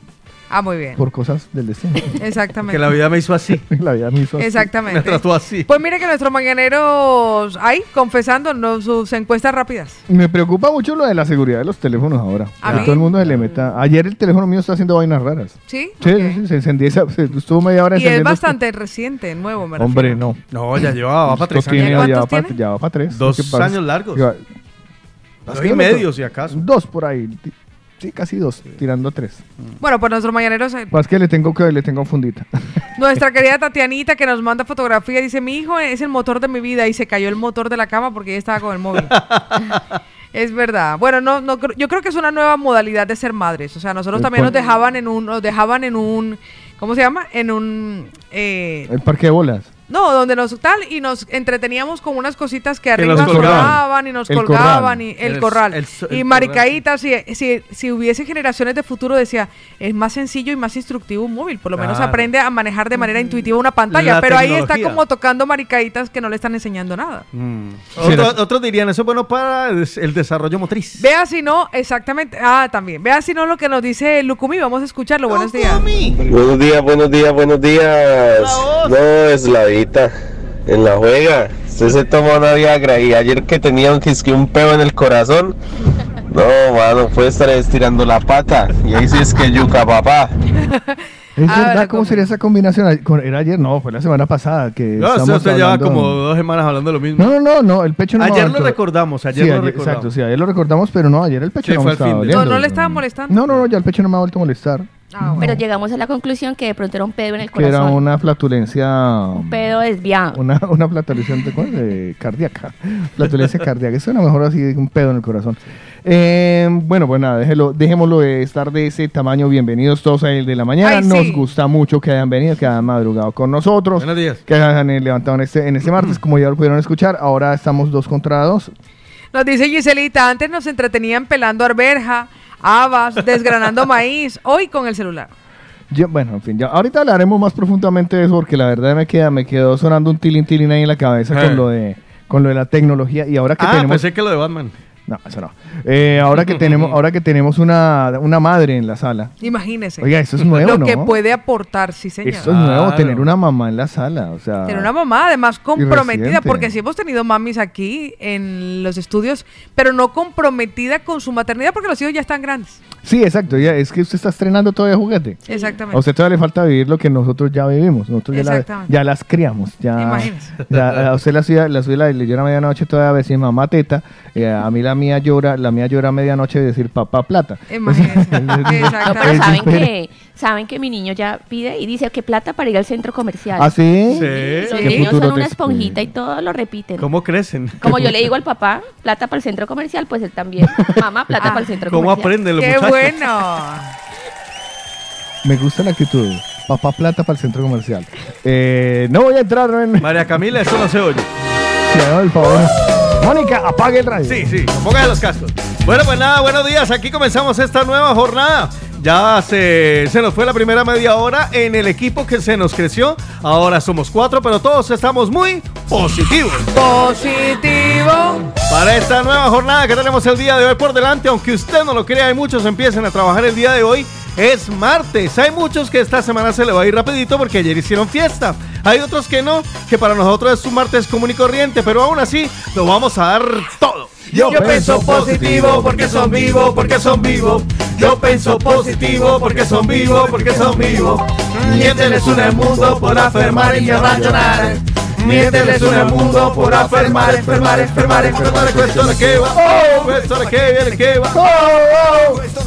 Ah, muy bien. por cosas del destino. Exactamente. Que la vida me hizo así. la vida me hizo así. Exactamente. Me trató así. Pues mire que nuestros mañaneros ahí confesándonos sus encuestas rápidas. Me preocupa mucho lo de la seguridad de los teléfonos ahora. ¿A Que mí? todo el mundo se le meta. Ayer el teléfono mío está haciendo vainas raras. ¿Sí? Sí, se encendía, esa- se estuvo media hora Y es encendiendo. bastante reciente, nuevo, me Hombre, refiero. no. No, ya llevaba, va para tres tiene- años. ¿Ya va ya para tres. Dos años largos. Dos y medio, me- si acaso. Dos por ahí. Sí, casi dos, tirando tres. Bueno, pues nuestros mañaneros, Más que le tengo que le tengo fundita. nuestra querida Tatianita que nos manda fotografía, dice, mi hijo es el motor de mi vida y se cayó el motor de la cama porque ella estaba con el móvil. es verdad. Bueno, no, no, yo creo que es una nueva modalidad de ser madres. O sea, nosotros también nos dejaban en un, nos dejaban en un, ¿cómo se llama? En un, eh, El parque de bolas. No, donde nos tal y nos entreteníamos con unas cositas que arriba nos colgaban. y nos El colgaban corral. y el, El- corral. el so- y el maricaditas, si, si, si hubiese generaciones de futuro, decía, es más sencillo y más instructivo un móvil. Por lo menos Claro. aprende a manejar de manera intuitiva una pantalla. La pero ahí está tecnología. como tocando maricaditas que no le están enseñando nada. Mm. Sí, Otro- la- otros dirían, eso es bueno para el, el desarrollo motriz. Vea si no, exactamente. Ah, también. Vea si no lo que nos dice Lucumi. Vamos a escucharlo. Buenos días. Buenos días, buenos días, buenos días. No, es la vida. En la juega. Usted se toma una Viagra y ayer que tenía un, que un peo en el corazón. No, mano, puede estar estirando la pata. Y ahí sí es que yuca, papá. Es Ah, verdad, ¿cómo sería esa combinación? ¿Era ayer? No, fue la semana pasada que No, estamos usted lleva hablando- como dos semanas hablando de lo mismo. No, no, no, no, el pecho no me Ayer ha lo vuelto- recordamos, ayer Sí, lo ayer- recordamos. Exacto, sí, ayer lo recordamos, pero no, ayer el pecho Sí, no fue me estaba fin de-. No, no le estaba molestando. No, no, no, ya el pecho no me ha vuelto a molestar. Ah, bueno. Pero llegamos a la conclusión que de pronto era un pedo en el Que era corazón. una flatulencia... Un pedo desviado. Una, una flatulencia de, ¿cómo es? De cardíaca. Flatulencia cardíaca. Eso era mejor así, un pedo en el corazón. Eh, bueno, pues nada, déjelo, dejémoslo de estar de ese tamaño. Bienvenidos todos a el de la mañana. Ay, Nos sí. gusta mucho que hayan venido, que hayan madrugado con nosotros. Buenos días. Que hayan levantado en este, en este martes, como ya lo pudieron escuchar. Ahora estamos dos contra dos. Nos dice Giselita, antes nos entretenían pelando arberja, habas, desgranando maíz, hoy con el celular. Yo, bueno, en fin, ya, ahorita hablaremos más profundamente de eso porque la verdad me queda, me quedó sonando un tilín tilín ahí en la cabeza Eh. con lo de con lo de la tecnología y ahora que Ah, tenemos pensé que lo de Batman. No eso no Eh, ahora que tenemos ahora que tenemos una, una madre en la sala Imagínese. Oiga, esto es nuevo, Lo ¿no? que puede aportar, sí, señor. esto es nuevo Claro. tener una mamá en la sala o sea Tener una mamá además comprometida, porque sí hemos tenido mamis aquí en los estudios, pero no comprometida con su maternidad porque los hijos ya están grandes. sí exacto ya es que usted está estrenando todavía juguete Exactamente. a usted todavía le falta vivir lo que nosotros ya vivimos nosotros ya, la- Exactamente. ya las criamos ya, Imagínese. ya a usted la suya la suya la leyó a medianoche todavía a decir mamá teta eh, a mí la mía llora la mía llora a medianoche de decir papá plata Imagínese. No, pero saben que, saben que mi niño ya pide y dice que plata para ir al centro comercial. ¿Ah, sí? Sí. Los ¿Qué niños son una esponjita y todo lo repiten. ¿Cómo crecen? Como yo le digo al papá, plata para el centro comercial, pues él también. Mamá, plata Ah, para el centro ¿Cómo comercial. aprenden los ¡Qué muchachos? bueno! Me gusta la actitud. Papá plata para el centro comercial. Eh, no voy a entrar en... María Camila, eso no se oye. Si me hago el favor. Mónica, apague el radio. Sí, sí, póngase los cascos. Bueno, pues nada, buenos días. Aquí comenzamos esta nueva jornada. Ya se, se nos fue la primera media hora en el equipo que se nos creció. Ahora somos cuatro, pero todos estamos muy positivos. Positivo. Para esta nueva jornada que tenemos el día de hoy por delante, aunque usted no lo crea, hay muchos empiezan a trabajar el día de hoy. Es martes. Hay muchos que esta semana se le va a ir rapidito porque ayer hicieron fiesta. Hay otros que no, que para nosotros es un martes común y corriente, pero aún así lo vamos a dar todo. Yo pienso positivo porque son vivos, porque son vivos. Yo pienso positivo porque son vivos, porque son vivos. Miénteles un el mundo por afirmar y abandonar. Miénteles un el mundo por afirmar, enfermar, enfermar, enfermar. La che va, oh, la che viene che va, oh, oh, questo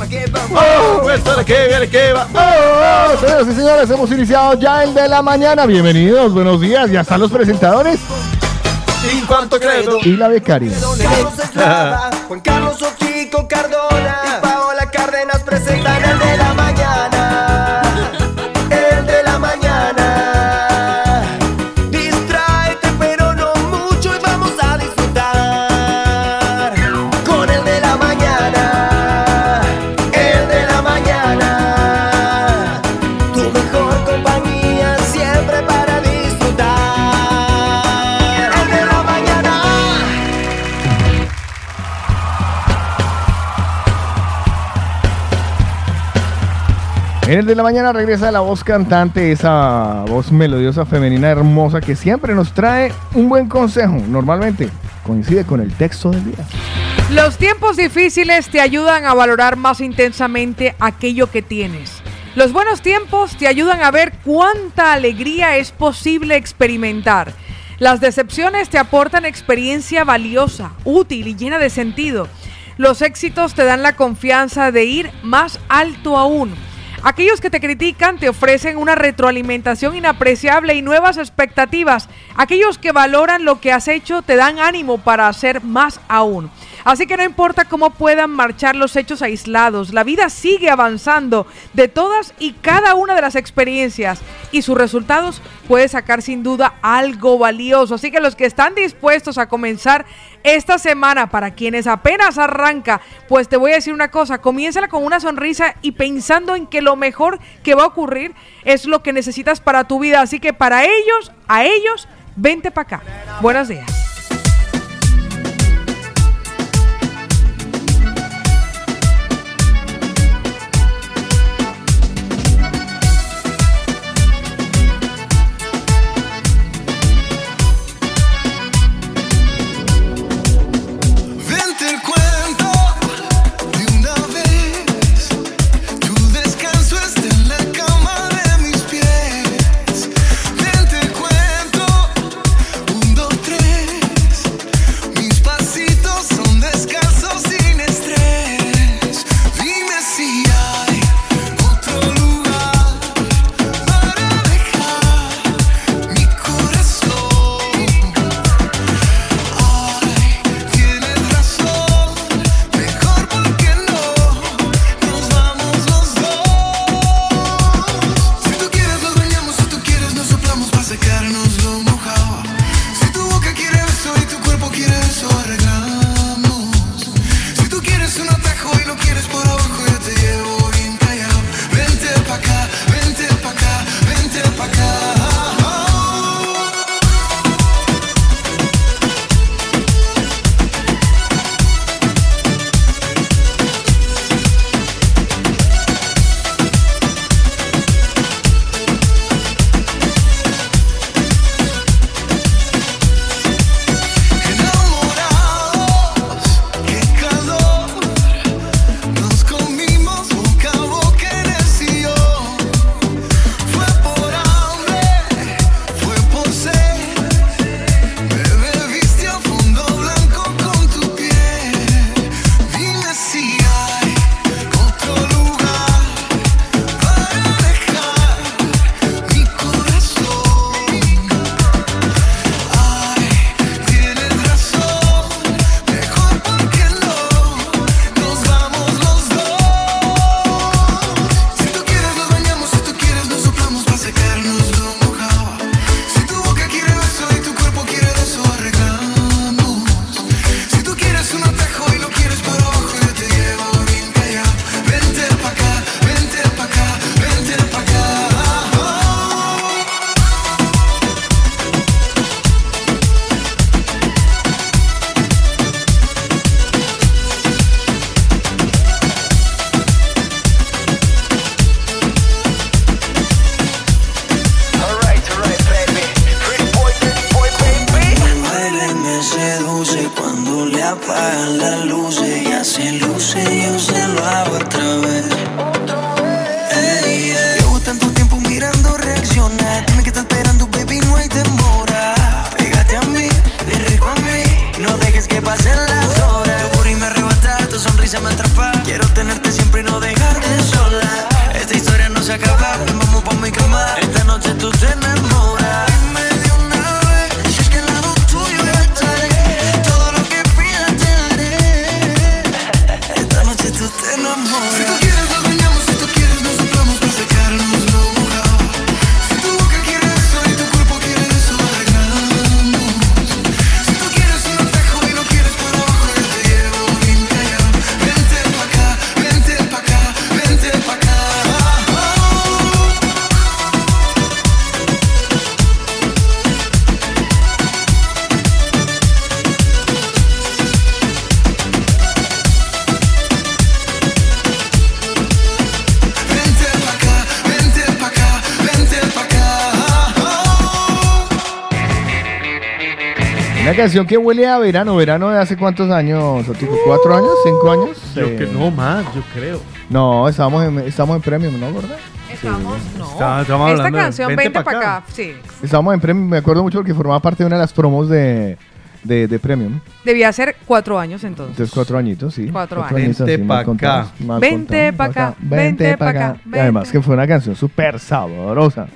la che viene che va, Oh, señoras y señores, hemos iniciado ya el de la mañana. Bienvenidos, buenos días. Ya están los presentadores in quanto credo. y la becaria. Juan Carlos Cardona En el de la mañana regresa la voz cantante, esa voz melodiosa femenina hermosa que siempre nos trae un buen consejo. Normalmente coincide con el texto del día. Los tiempos difíciles te ayudan a valorar más intensamente aquello que tienes. Los buenos tiempos te ayudan a ver cuánta alegría es posible experimentar. Las decepciones te aportan experiencia valiosa, útil y llena de sentido. Los éxitos te dan la confianza de ir más alto aún. Aquellos que te critican te ofrecen una retroalimentación inapreciable y nuevas expectativas. Aquellos que valoran lo que has hecho te dan ánimo para hacer más aún. Así que no importa cómo puedan marchar los hechos aislados, la vida sigue avanzando de todas y cada una de las experiencias y sus resultados puede sacar sin duda algo valioso. Así que los que están dispuestos a comenzar esta semana, para quienes apenas arranca, pues te voy a decir una cosa, comiénzala con una sonrisa y pensando en que lo mejor que va a ocurrir es lo que necesitas para tu vida. Así que para ellos, a ellos, vente para acá. Buenos días. Canción que huele a verano. ¿Verano de hace cuántos años? Otico? ¿Cuatro años? ¿Cinco años? Yo Eh, que no más, yo creo. No, estamos en, estamos en premium, ¿no, verdad? Estamos, no. Está- estamos Esta canción, Vente vente pa' para acá. acá. Sí. Estamos en premium. Me acuerdo mucho porque formaba parte de una de las promos de, de, de premium. Debía ser cuatro años entonces. Entonces, cuatro añitos, sí. Cuatro años. añitos, Vente sí, pa' mal contados, acá. Vente contados, pa' acá, vente pa' acá, Y además que fue una canción súper sabrosa.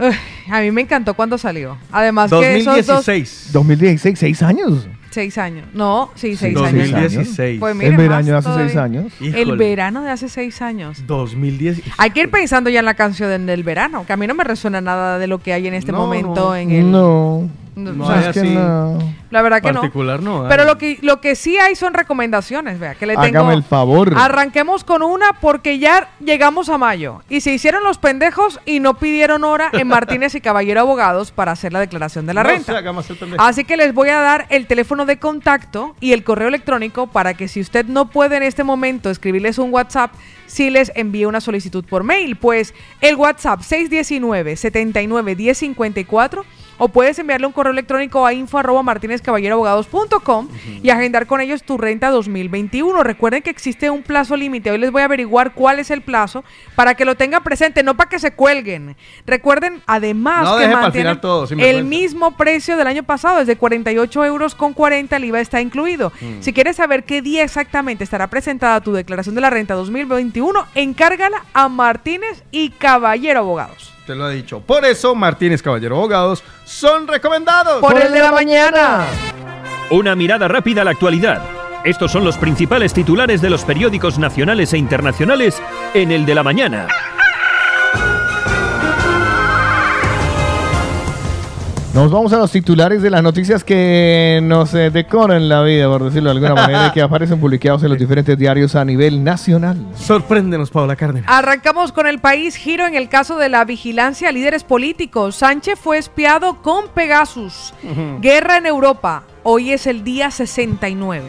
A mí me encantó cuando salió. Además que esos dos 2016. 2016, seis años. seis años. No, sí, seis Sí, años. 2016. Pues El verano de hace seis años. El Híjole. verano de hace seis años. 2010. Hay que ir pensando ya en la canción del verano, que a mí no me resuena nada de lo que hay en este No, momento no. en el... No. No, No o sea, es que así no. La verdad que no. particular no. hay. Pero lo que, lo que sí hay son recomendaciones, vea, que le tengo... Hágame el favor. Arranquemos con una porque ya llegamos a mayo y se hicieron los pendejos y no pidieron hora en Martínez y Caballero Abogados para hacer la declaración de la No renta. Así que les voy a dar el teléfono de contacto y el correo electrónico para que si usted no puede en este momento escribirles un WhatsApp, sí les envíe una solicitud por mail. Pues el WhatsApp 619-79-1054 o puedes enviarle un correo electrónico a info arroba martinezcaballeroabogados.com y agendar con ellos tu renta 2021. Recuerden que existe un plazo límite. Hoy les voy a averiguar cuál es el plazo para que lo tengan presente, no para que se cuelguen. Recuerden además No que mantienen todo, el mismo precio del año pasado, es de 48 euros con 40, el IVA está incluido. Mm. Si quieres saber qué día exactamente estará presentada tu declaración de la renta 2021, encárgala a Martínez y Caballero Abogados. Te lo he dicho. Por eso, Martínez Caballero Abogados son recomendados. Por el de la mañana. Una mirada rápida a la actualidad. Estos son los principales titulares de los periódicos nacionales e internacionales en el de la mañana. Nos vamos a los titulares de las noticias que nos eh, decoran la vida, por decirlo de alguna manera, y que aparecen publicados en los diferentes diarios a nivel nacional. Sorpréndenos, Paula Cárdenas. Arrancamos con el país giro en el caso de la vigilancia a líderes políticos. Sánchez fue espiado con Pegasus. Guerra en Europa. Hoy es el día 69.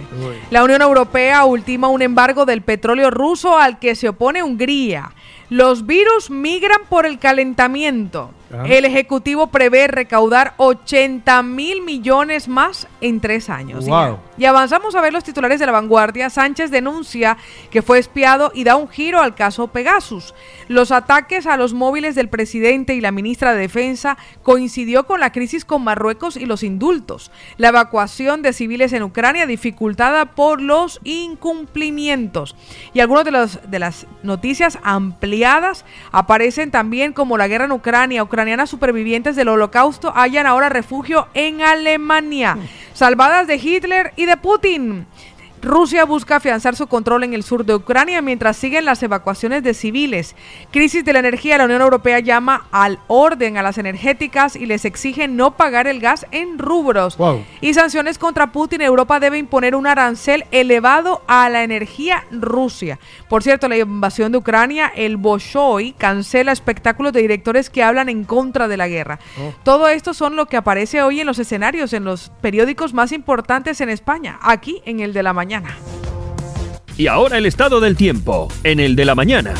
La Unión Europea ultima un embargo del petróleo ruso al que se opone Hungría. Los virus migran por el calentamiento. El Ejecutivo prevé recaudar 80 mil millones más en tres años. Y Wow. y avanzamos a ver los titulares de la vanguardia. Sánchez denuncia que fue espiado y da un giro al caso Pegasus. Los ataques a los móviles del presidente y la ministra de Defensa coincidió con la crisis con Marruecos y los indultos. La evacuación de civiles en Ucrania dificultada por los incumplimientos. Y algunas de, los- de las noticias ampliadas aparecen también como la guerra en Ucrania. Ucranianas supervivientes del holocausto hallan ahora refugio en Alemania. Salvadas de Hitler y de Putin. Rusia busca afianzar su control en el sur de Ucrania mientras siguen las evacuaciones de civiles. Crisis de la energía. La Unión Europea llama al orden a las energéticas y les exige no pagar el gas en rubros. Wow. Y sanciones contra Putin. Europa debe imponer un arancel elevado a la energía Rusia. Por cierto, la invasión de Ucrania, el Bolshoi cancela espectáculos de directores que hablan en contra de la guerra. Todo esto son lo que aparece hoy en los escenarios, en los periódicos más importantes en España, aquí en el de la mañana. Y ahora el estado del tiempo, en el de la mañana.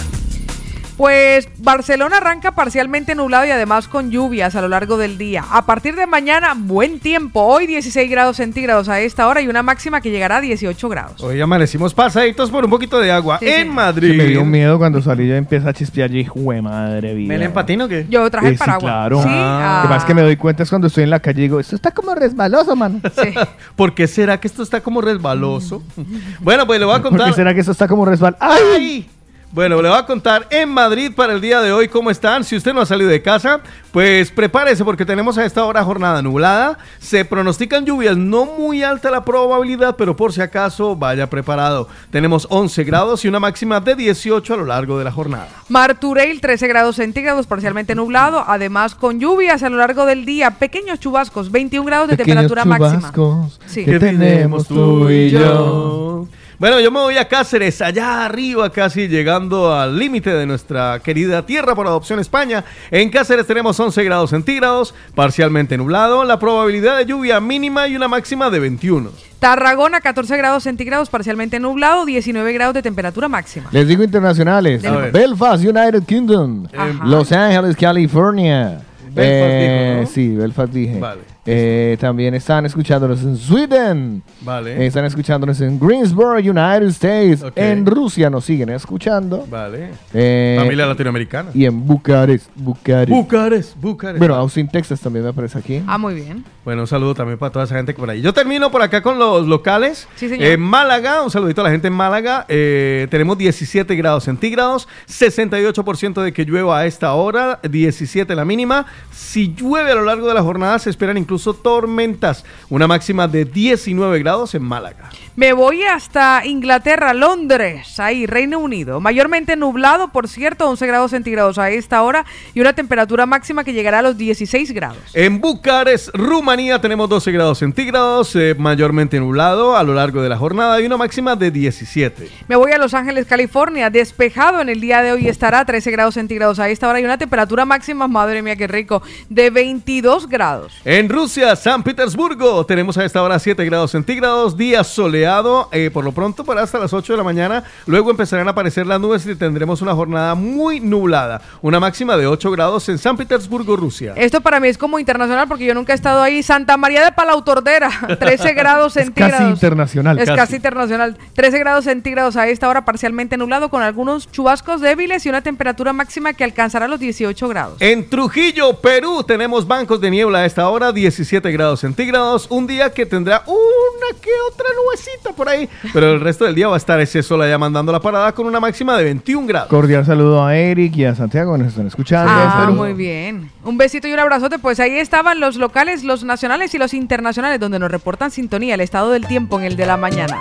Pues Barcelona arranca parcialmente nublado y además con lluvias a lo largo del día. A partir de mañana, buen tiempo. Hoy 16 grados centígrados a esta hora y una máxima que llegará a 18 grados. Hoy amanecimos pasaditos por un poquito de agua Sí, en sí. Madrid. Sí, me dio miedo cuando salí yo empieza a chispear y jue madre vida. ¿Ven en patino o qué? Yo traje Eh, el sí, paraguas. claro. Sí, Lo que ah, pasa es que me doy cuenta es cuando estoy en la calle y digo, esto está como resbaloso, mano. sí. ¿Por qué será que esto está como resbaloso? bueno, pues le voy a ¿Por contar. qué será que esto está como resbal? ¡Ay! Bueno, le voy a contar en Madrid para el día de hoy cómo están. Si usted no ha salido de casa, pues prepárese porque tenemos a esta hora jornada nublada. Se pronostican lluvias, no muy alta la probabilidad, pero por si acaso vaya preparado. Tenemos 11 grados y una máxima de 18 a lo largo de la jornada. Martureil 13 grados centígrados, parcialmente nublado, además con lluvias a lo largo del día, pequeños chubascos, 21 grados de Pequeños temperatura máxima. chubascos Sí. que tenemos tú y yo. Bueno, yo me voy a Cáceres, allá arriba, casi llegando al límite de nuestra querida tierra por adopción España. En Cáceres tenemos 11 grados centígrados, parcialmente nublado, la probabilidad de lluvia mínima y una máxima de 21. Tarragona 14 grados centígrados, parcialmente nublado, 19 grados de temperatura máxima. Les digo internacionales. Belfast, United Kingdom. Ajá. Los Ángeles, California. Belfast Eh, dijo, ¿no? Sí, Belfast dije. Vale. Eh, también están escuchándonos en Sweden. Vale. Eh, están escuchándonos en Greensboro, United States. Ok. En Rusia nos siguen escuchando. Vale. Eh, Familia latinoamericana. y en Bucarest. Bucarest. Bucarest, Bucarest. bueno, Austin, Texas también me aparece aquí. Ah, muy bien. Bueno, un saludo también para toda esa gente que por ahí. Yo termino por acá con los locales. Sí, señor. En Málaga, un saludito a la gente en Málaga. eh, tenemos 17 grados centígrados, 68% de que llueva a esta hora, 17 la mínima. Si llueve a lo largo de la jornada, se esperan incluso tormentas. Una máxima de 19 grados en Málaga. Me voy hasta Inglaterra, Londres, ahí, Reino Unido. Mayormente nublado, por cierto, 11 grados centígrados a esta hora y una temperatura máxima que llegará a los 16 grados. En Bucarest, Rumanía, tenemos 12 grados centígrados, eh, mayormente nublado a lo largo de la jornada y una máxima de 17. Me voy a Los Ángeles, California, despejado en el día de hoy estará 13 grados centígrados a esta hora y una temperatura máxima, madre mía, qué rico, de 22 grados. En Rusia, San Petersburgo, tenemos a esta hora 7 grados centígrados, día soleado, eh, por lo pronto para hasta las 8 de la mañana. Luego empezarán a aparecer las nubes y tendremos una jornada muy nublada. Una máxima de 8 grados en San Petersburgo, Rusia. Esto para mí es como internacional porque yo nunca he estado ahí. Santa María de Palautordera, 13 grados Es centígrados. casi internacional. Es Casi. casi. internacional. 13 grados centígrados a esta hora, parcialmente nublado, con algunos chubascos débiles y una temperatura máxima que alcanzará los 18 grados. En Trujillo, Perú, tenemos bancos de niebla a esta hora, 17 grados centígrados. Un día que tendrá una que otra nubecita por ahí, pero el resto del día va a estar ese sol allá mandando la parada con una máxima de 21 grados. Cordial saludo a Eric y a Santiago que nos están escuchando. Ah, muy bien. Un besito y un abrazote. Pues ahí estaban los locales, los nacionales y los internacionales, donde nos reportan sintonía, el estado del tiempo en el de la mañana.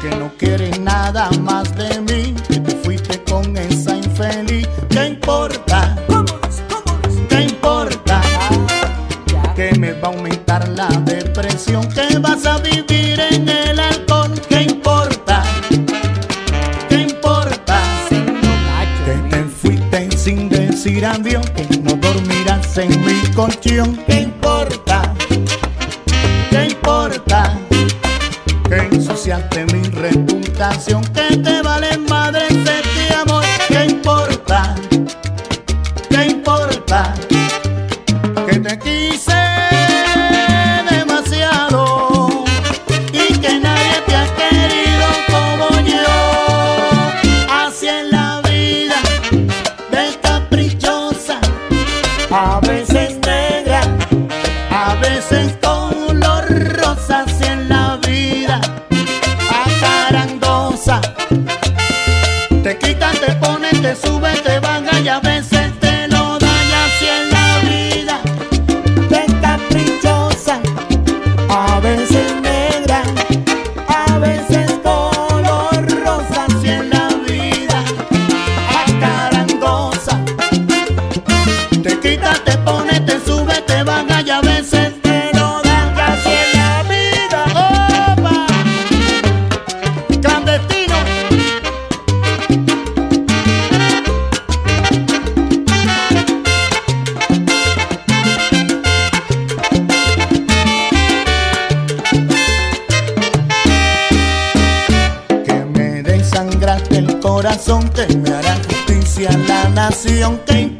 que no quieres nada más importa? ¿Qué importa? Que me va a aumentar la depresión, que vas a vivir en el alcohol. ¿Qué importa? ¿Qué importa? Que te fuiste sin decir adiós, que no dormirás en mi colchón. ¿Qué importa? ¿Qué importa? que ensuciaste mi reputación, que te vale te ponen, que me hará justicia la nación. ¿Qué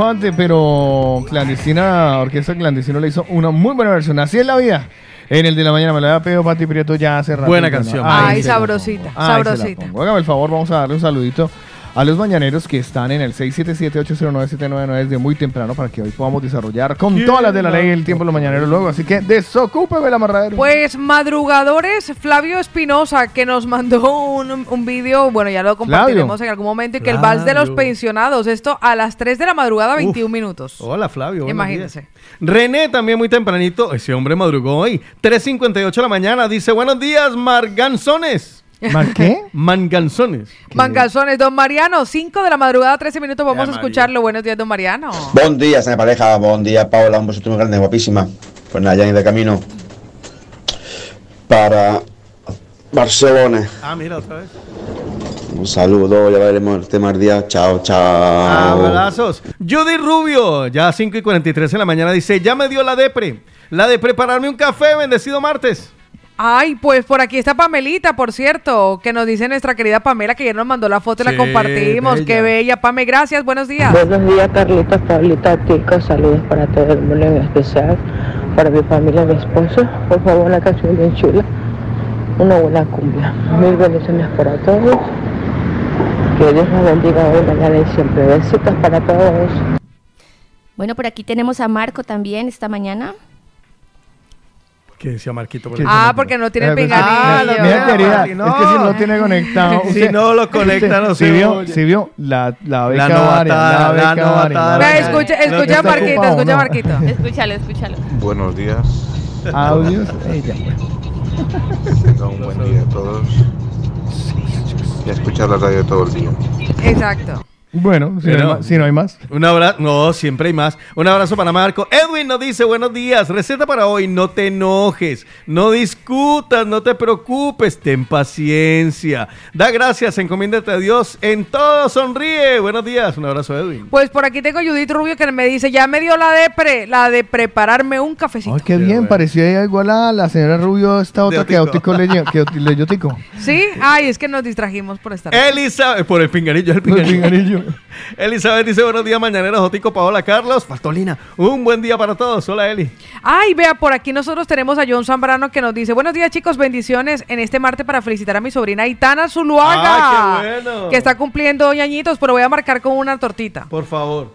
De pero clandestina, orquesta clandestina le hizo una muy buena versión. Así es la vida. En el de la mañana me la había pedido Pati Prieto ya hace rato. Buena canción. Ay, sabrosita, sabrosita. Hágame el favor, vamos a darle un saludito a los mañaneros que están en el 677-809-799 desde muy temprano para que hoy podamos desarrollar con todas las de la ley el tiempo de los mañaneros luego. Así que desocúpeme la amarradero. Pues madrugadores, Flavio Espinosa, que nos mandó un, un vídeo, bueno, ya lo compartiremos Flavio. en algún momento, y que el vals de los pensionados, esto a las 3 de la madrugada, 21 minutos. Hola Flavio. Imagínense. René también muy tempranito. Ese hombre madrugó hoy. 3.58 de la mañana. Dice, buenos días, Marganzones. ¿Mar qué? Manganzones. Mangalzones, don Mariano, 5 de la madrugada, 13 minutos, vamos Ya, a escucharlo. Buenos días, don Mariano. Buen día, se me pareja. Buen día, Paula. Un beso muy grande, guapísima. Pues nada, ya ni de camino para Barcelona. Ah, mira, otra vez. Un saludo, ya veremos el tema del día. Chao, chao. Abrazos. Judy Rubio, ya 5 y 43 en la mañana, dice, ya me dio la depre. La de prepararme un café, bendecido martes. Ay, pues por aquí está Pamelita, por cierto, que nos dice nuestra querida Pamela, que ya nos mandó la foto y la compartimos. bella. Qué bella, Pame, gracias, buenos días. Buenos días, Carlitos, Pablita, Tico. Saludos para todo el mundo, en especial para mi familia, mi esposo. Por favor, una canción bien chula. Una buena cumbia. Mil bendiciones para todos. Que Dios nos bendiga hoy, mañana y siempre. Besitos para todos. Bueno, por aquí tenemos a Marco también esta mañana. ¿Qué decía Marquito? ¿Qué Ah, porque no tiene pinganillo. ah, la- mira, querida, es que si no lo tiene conectado. Si no lo conecta, no si se vio, si vio la, la La becaria, novatada, la novatada. Escucha, Lo que escucha Marquito, ocupado, escucha a ¿no? Marquito. Escúchalo, escúchalo. Buenos días. Audios. Que tengan un buen día a todos. Y a escuchar la radio todo el día. Exacto. Bueno, si, no hay más, si no hay más. Un abrazo, no, siempre hay más. Un abrazo para Marco. Edwin nos dice, buenos días, receta para hoy, no te enojes, no discutas, no te preocupes, ten paciencia. Da gracias, encomiéndate a Dios, en todo sonríe. Buenos días, un abrazo Edwin. Pues por aquí tengo a Judith Rubio que me dice, ya me dio la depre, la de prepararme un cafecito. Ay, qué bien, parecía igual a la señora Rubio, esta otra que. Autico le que Oti- leyó Tico. ¿Sí? Ay, es que nos distrajimos por estar. Elizabeth, por el pinganillo, el pinganillo. Elizabeth dice, buenos días, mañaneros, Jotico, Paola, Carlos, faltó Lina. Un buen día para todos. Hola, Eli. Ay, vea, por aquí nosotros tenemos a John Zambrano que nos dice, buenos días chicos, bendiciones en este martes para felicitar a mi sobrina Itana Zuluaga. Ah, qué bueno. Que está cumpliendo hoy añitos, pero voy a marcar con una tortita. Por favor.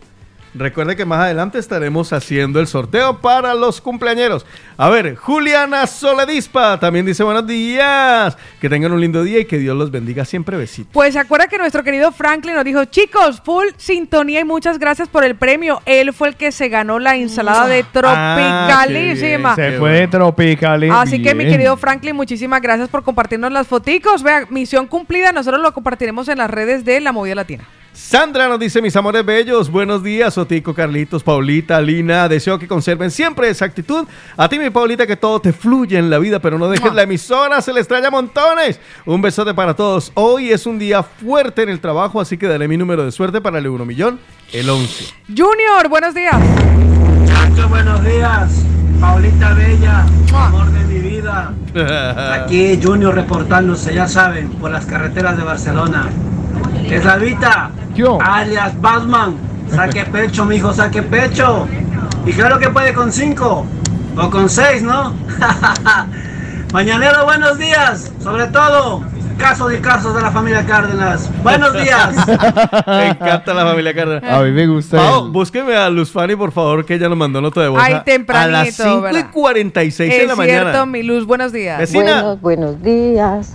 Recuerde que más adelante estaremos haciendo el sorteo para los cumpleañeros. A ver, Juliana Soledispa también dice buenos días. Que tengan un lindo día y que Dios los bendiga siempre. Besitos. Pues se acuerda que nuestro querido Franklin nos dijo, chicos, full sintonía y muchas gracias por el premio. Él fue el que se ganó la ensalada de Tropicalísima. Ah, Se fue de Tropical. Así que mi querido Franklin, muchísimas gracias por compartirnos las foticos. Vea, misión cumplida, nosotros lo compartiremos en las redes de La Movida Latina. Sandra nos dice, mis amores bellos, buenos días, Otico, Carlitos, Paulita, Lina, deseo que conserven siempre esa actitud. A ti, mi Paulita, que todo te fluye en la vida, pero no dejes la emisora, se le extraña montones. Un besote para todos. Hoy es un día fuerte en el trabajo, así que daré mi número de suerte para el 1 millón, el 11. Junior, buenos días. Muchachos, buenos días. Paulita Bella, amor de mi vida. Aquí Junior reportándose, ya saben, por las carreteras de Barcelona. Eslavita, alias Batman, saque pecho, mijo, saque pecho. Y claro que puede con cinco o con seis, ¿no? Mañanero, buenos días. Sobre todo, casos y casos de la familia Cárdenas. Buenos días. Me encanta la familia Cárdenas. A mí me gusta Pao, el- búsqueme a Luz Fanny, por favor, que ella nos mandó nota de voz. Ay, a- tempranito, A las 5 y ¿verdad? 46 de Es la cierto, mañana. mi luz, buenos días. Buenos, buenos días.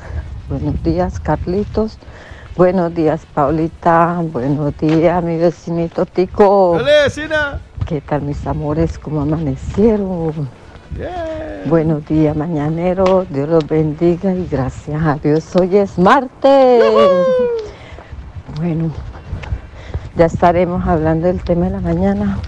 Buenos días, Carlitos. Buenos días, Paulita. Buenos días, mi vecinito Tico. Dale, vecina. ¿Qué tal, mis amores? ¿Cómo amanecieron? Buenos días, mañanero. Dios los bendiga y gracias a Dios. Hoy es martes. Bueno, ya estaremos hablando del tema de la mañana.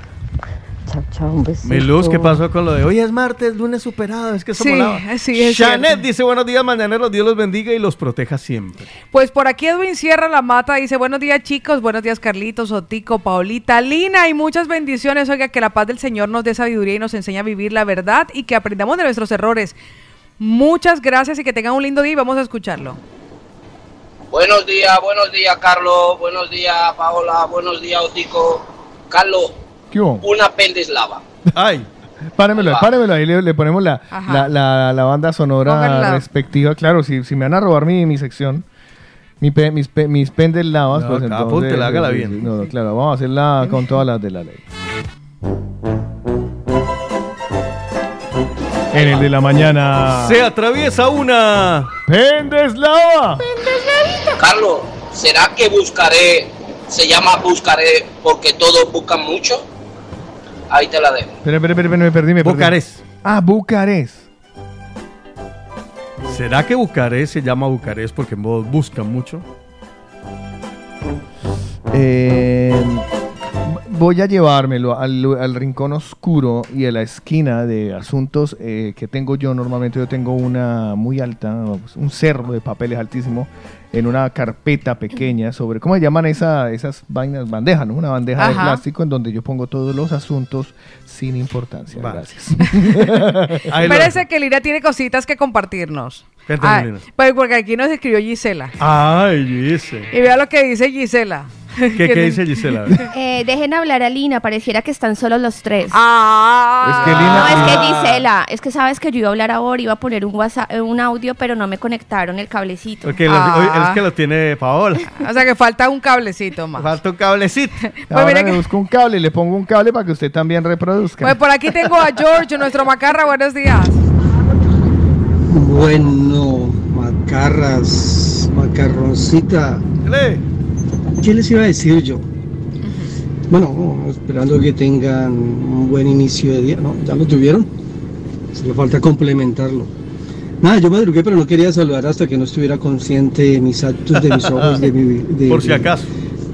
Chao, chao, un besito. Mi luz, ¿qué pasó con lo de hoy es martes, lunes superado? Es que eso Sí, molaba. sí, es Janet cierto. dice buenos días, mañaneros. Dios los bendiga y los proteja siempre. Pues por aquí Edwin Sierra La Mata dice, buenos días chicos, buenos días Carlitos, Otico, Paulita, Lina y muchas bendiciones. Oiga, que la paz del Señor nos dé sabiduría y nos enseñe a vivir la verdad y que aprendamos de nuestros errores. Muchas gracias y que tengan un lindo día y vamos a escucharlo. Buenos días, buenos días, Carlos. Buenos días, Paola. Buenos días, Otico. Carlos, ¿Qué hubo? una pendeslava. Ay. Párenmelo, ahí, párenmelo ahí, le, le ponemos la, la, la- la banda sonora Pónganla. respectiva. Claro, si, si me van a robar mi, mi sección, mi pe- mis, pe- mis pendeslavas, No, pues entonces... apúntela, hágala bien. sí, no, no, claro, vamos a hacerla con todas las de la ley. En el de la mañana... Se atraviesa una. ¡Pendeslava! Carlos, ¿será que buscaré, se llama buscaré porque todos buscan mucho? Ahí te la dejo. Espera, espera, espera, me perdí, me perdí. Bucarest. Ah, Bucarest. ¿Será que Bucarest se llama Bucarest porque buscan mucho? Eh, voy a llevármelo al, al rincón oscuro y a la esquina de asuntos eh, que tengo yo. Normalmente yo tengo una muy alta, pues, un cerro de papeles altísimo en una carpeta pequeña sobre, ¿cómo se llaman esa, esas vainas? Bandeja, ¿no? Una bandeja de plástico en donde yo pongo todos los asuntos sin importancia. Gracias. Parece que Lina tiene cositas que compartirnos. Cuéntame, Ah, Lina. pues porque aquí nos escribió Gisela. Ay, dice. Y vea lo que dice Gisela. ¿Qué, qué dice Gisela? Eh, dejen hablar a Lina, pareciera que están solos los tres. Ah, Es que no, Lina- es que. Gisela, es que sabes que yo iba a hablar ahora, iba a poner un WhatsApp, eh, un audio, pero no me conectaron el cablecito. Porque lo- Ah. es que lo tiene Paola. O sea que falta un cablecito más. Falta un cablecito. Ahora mira le que- busco un cable, le pongo un cable para que usted también reproduzca. Pues por aquí tengo a George, nuestro macarra. Buenos días. Bueno, macarras, macarroncita. ¿Qué les iba a decir yo? Bueno, esperando que tengan un buen inicio de día, ¿no? Ya lo tuvieron. Solo falta complementarlo. Nada, yo madrugué, pero no quería saludar hasta que no estuviera consciente de mis actos, de mis ojos, de mi... de- Por si de- acaso.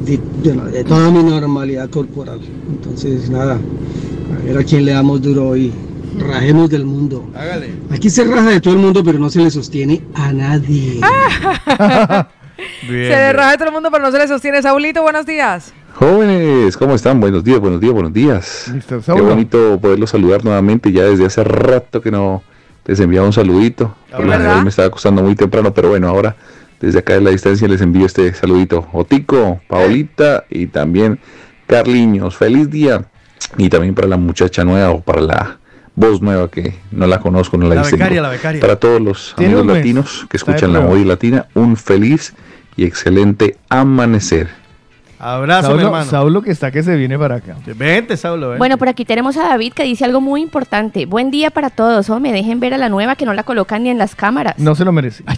De, de- de toda mi normalidad corporal. Entonces, nada, a ver a quién le damos duro hoy. Rajemos del mundo. Hágale. Aquí se raja de todo el mundo, pero no se le sostiene a nadie. se derraja todo el mundo, pero no se le sostiene. Saulito, buenos días. Jóvenes, ¿cómo están? Buenos días, buenos días, buenos días. Qué bonito poderlos saludar nuevamente. Ya desde hace rato que no les enviaba un saludito. Por lo general me estaba acostando muy temprano, pero bueno, ahora desde acá de la distancia les envío este saludito. Otico, Paolita y también Carliños. Feliz día. Y también para la muchacha nueva o para la voz nueva que no la conozco, no la, La becaria, la becaria. Para todos los amigos latinos que escuchan la movida latina, un feliz y excelente amanecer. Abrazo, mi hermano. Saulo que está que se viene para acá. Vente, Saulo. Bueno, por aquí tenemos a David que dice algo muy importante. Buen día para todos. Oh, me dejen ver a la nueva que no la colocan ni en las cámaras. No se lo merece.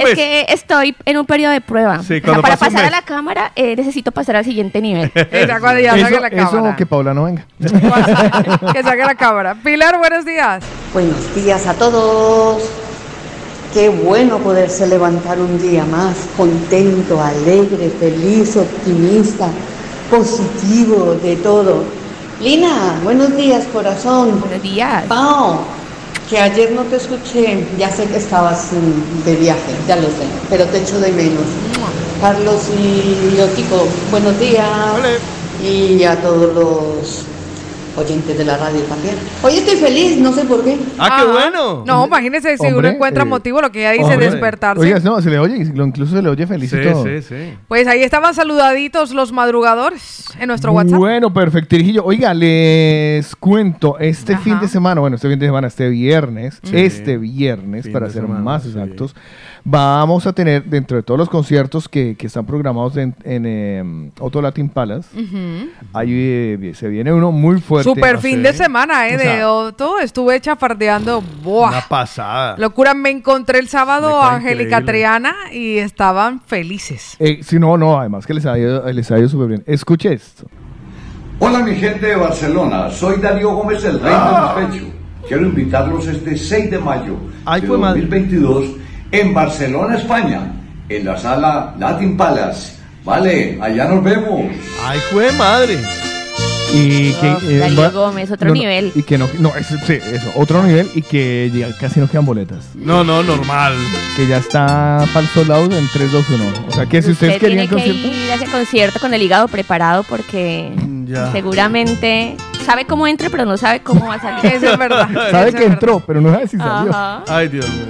Es que estoy en un periodo de prueba. Sí, O sea, para pasar a la cámara eh, necesito pasar al siguiente nivel. Esa cuando ya eso, saque la eso que Paula no venga. Que saque la cámara. Pilar, buenos días. Buenos días a todos. Qué bueno poderse levantar un día más contento, alegre, feliz, optimista, positivo de todo. Lina, buenos días, corazón. Buenos días. Pao, que ayer no te escuché, ya sé que estabas mm, de viaje, ya lo sé, pero te echo de menos. Carlos y Otico, buenos días. Y a todos los oyentes de la radio también. Hoy estoy feliz, no sé por qué. ¡Ah, qué bueno! No, imagínese si uno Hombre, encuentra eh, motivo, lo que ella dice, Hombre. despertarse. Oiga, no, se le oye, incluso se le oye feliz y Sí, todo. sí, sí. Pues ahí estaban saludaditos los madrugadores en nuestro WhatsApp. Bueno, perfecto, Irijillo. Oiga, les cuento, este fin de semana, bueno, este fin de semana, este viernes, Sí. este viernes, Fin para de ser semana, más sí. exactos, vamos a tener, dentro de todos los conciertos que, que están programados en, en eh, Otto Latin Palace, ahí eh, se viene uno muy fuerte. Super Ah, fin de semana, ¿eh? O de Otto. Estuve chafardeando. ¡Buah! Una pasada. Locura, me encontré el sábado a Angélica. Triana y estaban felices. eh, sí, no, no, además que les ha ido, les ha ido súper bien. Escuche esto. Hola mi gente de Barcelona, soy Darío Gómez el Rey del Despecho. Quiero invitarlos este 6 de mayo de 2022 en Barcelona, España, en la sala Latin Palace. Vale, allá nos vemos. ¡Ay, fue madre! Y que, Oh, eh, va- Gómez, otro no, nivel. y que no, no, eso, sí, eso, otro nivel y que ya casi no quedan boletas. No, no, normal. Que ya está para el sold out en 3, 2, 1. O sea que si ustedes Usted tiene querían que concierto. ir a ese concierto con el hígado preparado porque ya. seguramente sabe cómo entre, pero no sabe cómo va a salir. Eso es verdad. Sabe que entró, pero no sabe si salió. Ajá. Ay, Dios mío.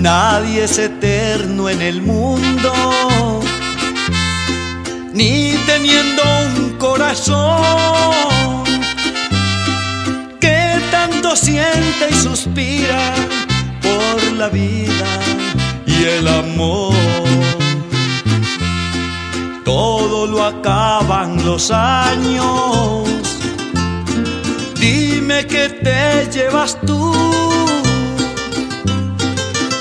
Nadie es eterno en el mundo, ni teniendo un corazón que tanto siente y suspira por la vida y el amor. Todo lo acaban los años. Dime que te llevas tú.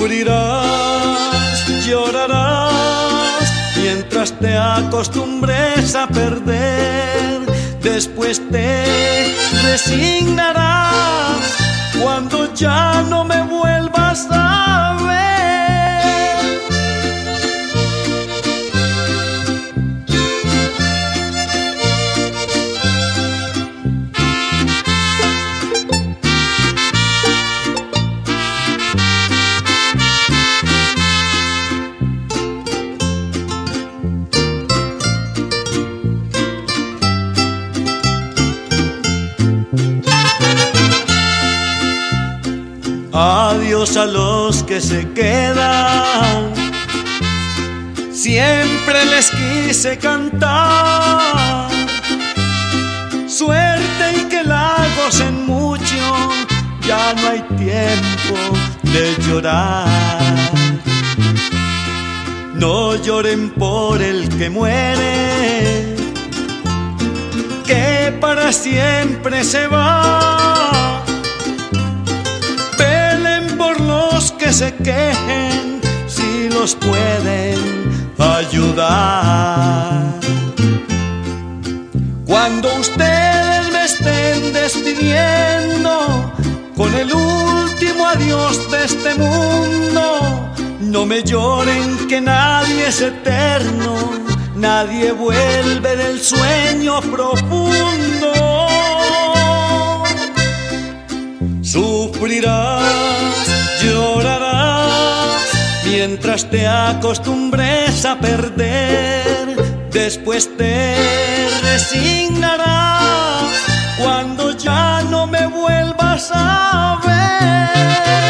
Sufrirás, llorarás, mientras te acostumbres a perder. Después te resignarás cuando ya no me vuelvas se quedan. Siempre les quise cantar. Suerte y que la gocen mucho. Ya no hay tiempo de llorar. No lloren por el que muere, que para siempre se va. Quejen si los pueden ayudar. Cuando ustedes me estén despidiendo con el último adiós de este mundo, no me lloren que nadie es eterno, nadie vuelve del sueño profundo. Llorarás, Mientras te acostumbres a perder, después te resignarás cuando ya no me vuelvas a ver.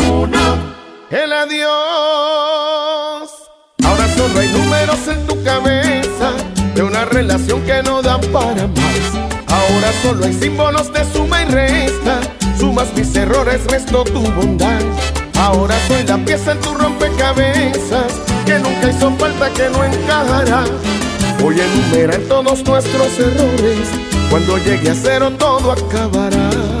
el adiós. Ahora solo hay números en tu cabeza de una relación que no da para más. Ahora solo hay símbolos de suma y resta. Sumas mis errores, resto tu bondad. Ahora soy la pieza en tu rompecabezas que nunca hizo falta, que no encajará. Voy a enumerar todos nuestros errores. Cuando llegue a cero todo acabará.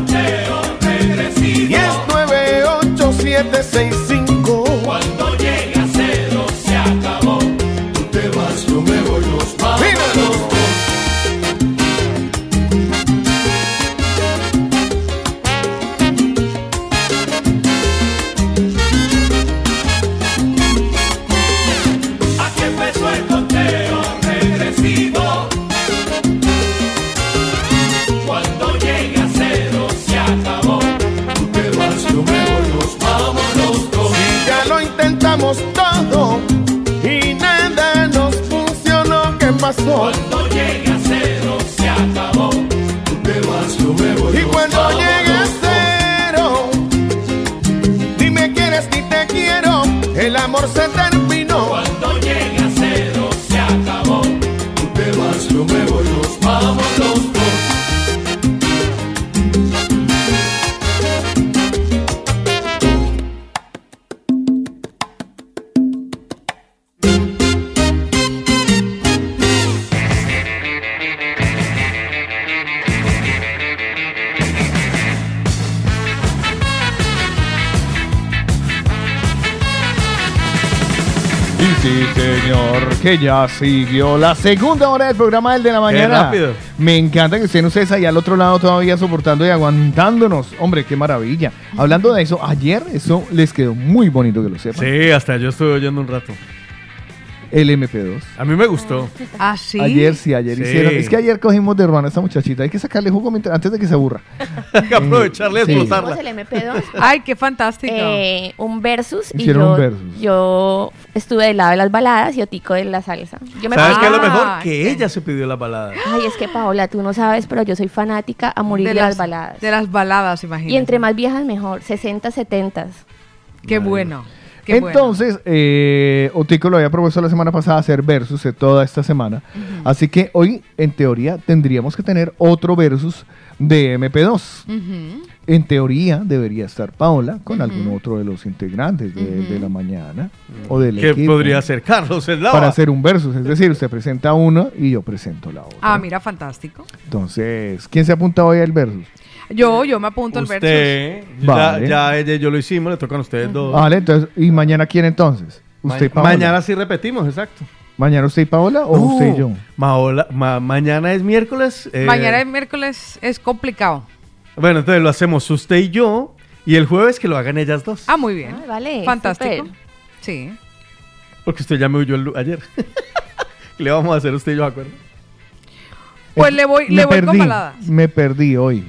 8, 7, 6, 5. Señor, que ya siguió la segunda hora del programa del de la mañana. rápido. Me encanta que estén ustedes ahí al otro lado todavía soportando y aguantándonos. Hombre, qué maravilla. Hablando de eso, ayer eso les quedó muy bonito que lo sepan. Sí, hasta yo estuve oyendo un rato. El MP2. A mí me gustó. Ah, sí. Ayer sí, ayer Sí. hicieron. Es que ayer cogimos de ruana a esta muchachita. Hay que sacarle jugo mientras- antes de que se aburra. Hay que aprovecharle Sí. explotarla. el MP2. Ay, qué fantástico. eh, un versus y Hicieron yo, un versus. yo estuve del lado de las baladas y Otico de la salsa. Yo me ¿Sabes qué es lo mejor? Ah, Que ella se pidió la balada. Ay, es que Paola, tú no sabes, pero yo soy fanática a morir de, las, baladas. De las baladas, imagínate. Y entre más viejas mejor, 60, 70. Qué bueno. Qué bueno. Entonces, eh, Otico lo había propuesto la semana pasada hacer versus de toda esta semana. Así que hoy, en teoría, tendríamos que tener otro versus de MP2. Ujú. En teoría, debería estar Paola con algún otro de los integrantes de, de la mañana o del ¿Qué equipo. podría ser Carlos Eslava? Para hacer un versus. Es decir, usted presenta uno y yo presento la otra. Ah, mira, fantástico. Entonces, ¿quién se apunta hoy al versus? Yo, yo me apunto al versus. Usted, Vale. ya, ya ella y yo lo hicimos, le tocan a ustedes dos. Vale, entonces, ¿y mañana quién entonces? ¿Usted y Paola? mañana sí repetimos, exacto. ¿Mañana usted y Paola o No, usted y yo? Maola- ma- mañana es miércoles. eh, Mañana es miércoles, es complicado. Bueno, entonces lo hacemos usted y yo. Y el jueves que lo hagan ellas dos. Ah, muy bien. Ay, vale, Fantástico. súper. Sí. Porque usted ya me huyó el lu- ayer. ¿Qué le vamos a hacer usted y yo, acuerdo? Pues le voy, le voy con perdí, baladas. Me perdí hoy.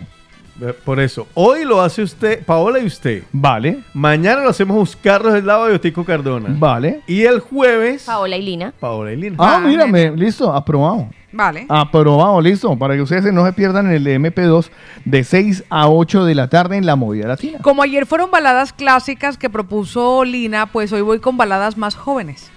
Por eso, hoy lo hace usted, Paola y usted. Vale, Mañana lo hacemos Carlos Eslava y Otico Cardona. vale. Y el jueves, Paola y Lina. Paola y Lina. Ah, Ah, mírame, listo, aprobado. Vale. Aprobado, listo. Para que ustedes no se pierdan el MP2 de 6 a 8 de la tarde en la movida latina. Como ayer fueron baladas clásicas que propuso Lina, pues hoy voy con baladas más jóvenes.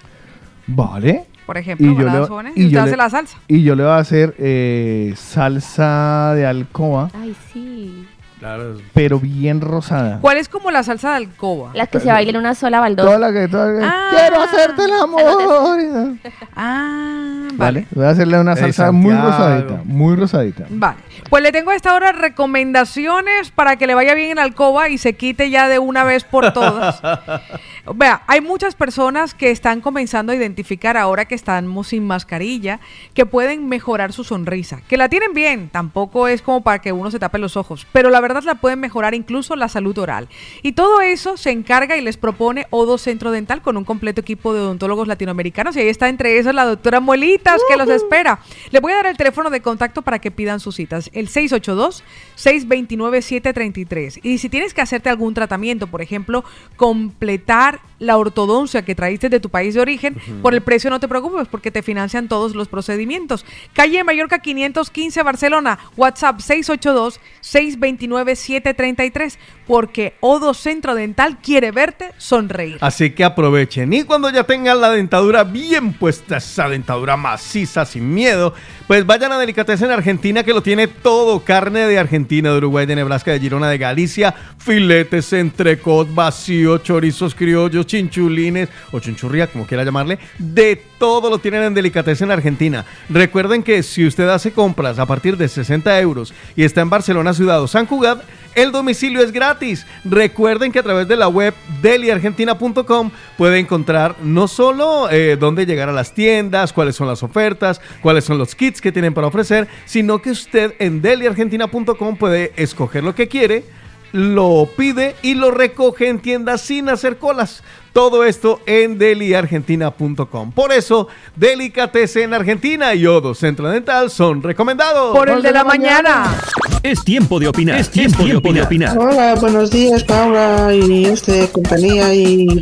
Vale. Por ejemplo, Y yo le- jóvenes. y Y usted yo hace le- la salsa. Y yo le voy a hacer eh, salsa de alcoba, Ay, sí. Claro. pero bien rosada. ¿Cuál es como la salsa de alcoba? Las que se bailan en una sola baldosa. Toda la que, toda la que- Ah. quiero hacerte el amor. Ah, vale. Vale. Voy a hacerle una salsa muy rosadita, muy rosadita. Vale. Pues le tengo a esta hora recomendaciones para que le vaya bien en alcoba y se quite ya de una vez por todas. Vea, hay muchas personas que están comenzando a identificar ahora que estamos sin mascarilla, que pueden mejorar su sonrisa, que la tienen bien, tampoco es como para que uno se tape los ojos, pero la verdad la pueden mejorar incluso la salud oral. Y todo eso se encarga y les propone Odo Centro Dental con un completo equipo de odontólogos latinoamericanos y ahí está entre esos la doctora Molitas que los espera. Le voy a dar el teléfono de contacto para que pidan sus citas, el 682-629-733. Y si tienes que hacerte algún tratamiento, por ejemplo, completar la ortodoncia que traíste de tu país de origen, por el precio no te preocupes porque te financian todos los procedimientos. Calle Mallorca 515 Barcelona, WhatsApp 682-629-733, porque Odo Centro Dental quiere verte sonreír. Así que aprovechen. Y cuando ya tengan la dentadura bien puesta, esa dentadura maciza, sin miedo, pues vayan a Delicatessen Argentina, que lo tiene todo: carne de Argentina, de Uruguay, de Nebraska, de Girona, de Galicia, filetes, entrecot, vacío, chorizos criollos, chinchulines o chinchurría, como quiera llamarle. De todo lo tienen en Delicatessen Argentina. Recuerden que si usted hace compras a partir de 60 euros y está en Barcelona, Ciudad o San Cugat, el domicilio es gratis. Recuerden que a través de la web deliargentina.com puede encontrar no solo eh, dónde llegar a las tiendas, cuáles son las ofertas, cuáles son los kits que tienen para ofrecer, sino que usted en deliargentina.com puede escoger lo que quiere, lo pide y lo recoge en tiendas sin hacer colas. Todo esto en deliargentina.com. Por eso, Delicatessen Argentina y Odo Centro Dental son recomendados. Por el de la mañana. Es tiempo de opinar. Es tiempo, de opinar. Hola, buenos días, Paula y este compañía y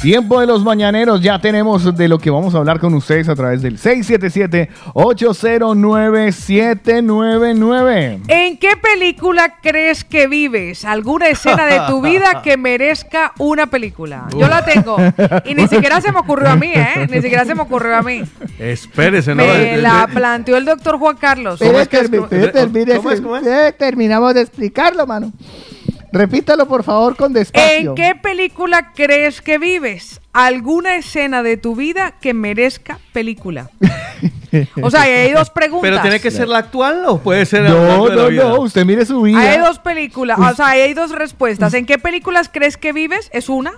Tiempo de los mañaneros, ya tenemos de lo que vamos a hablar con ustedes a través del 677-809-799. ¿En qué película crees que vives? ¿Alguna escena de tu vida que merezca una película? Yo la tengo. Y ni siquiera se me ocurrió a mí, ¿eh? Ni siquiera se me ocurrió a mí. Espérese, ¿no? Me la planteó el doctor Juan Carlos. Es que ¿Cómo- es, cómo es? terminamos de explicarlo, mano. Repítalo, por favor, con despacio. ¿En qué película crees que vives? ¿Alguna escena de tu vida que merezca película? O sea, hay dos preguntas. ¿Pero tiene que ser la actual o puede ser No, de la no, vida? no, usted mire su vida. Hay dos películas, o sea, hay dos respuestas. ¿En qué películas crees que vives? Es una.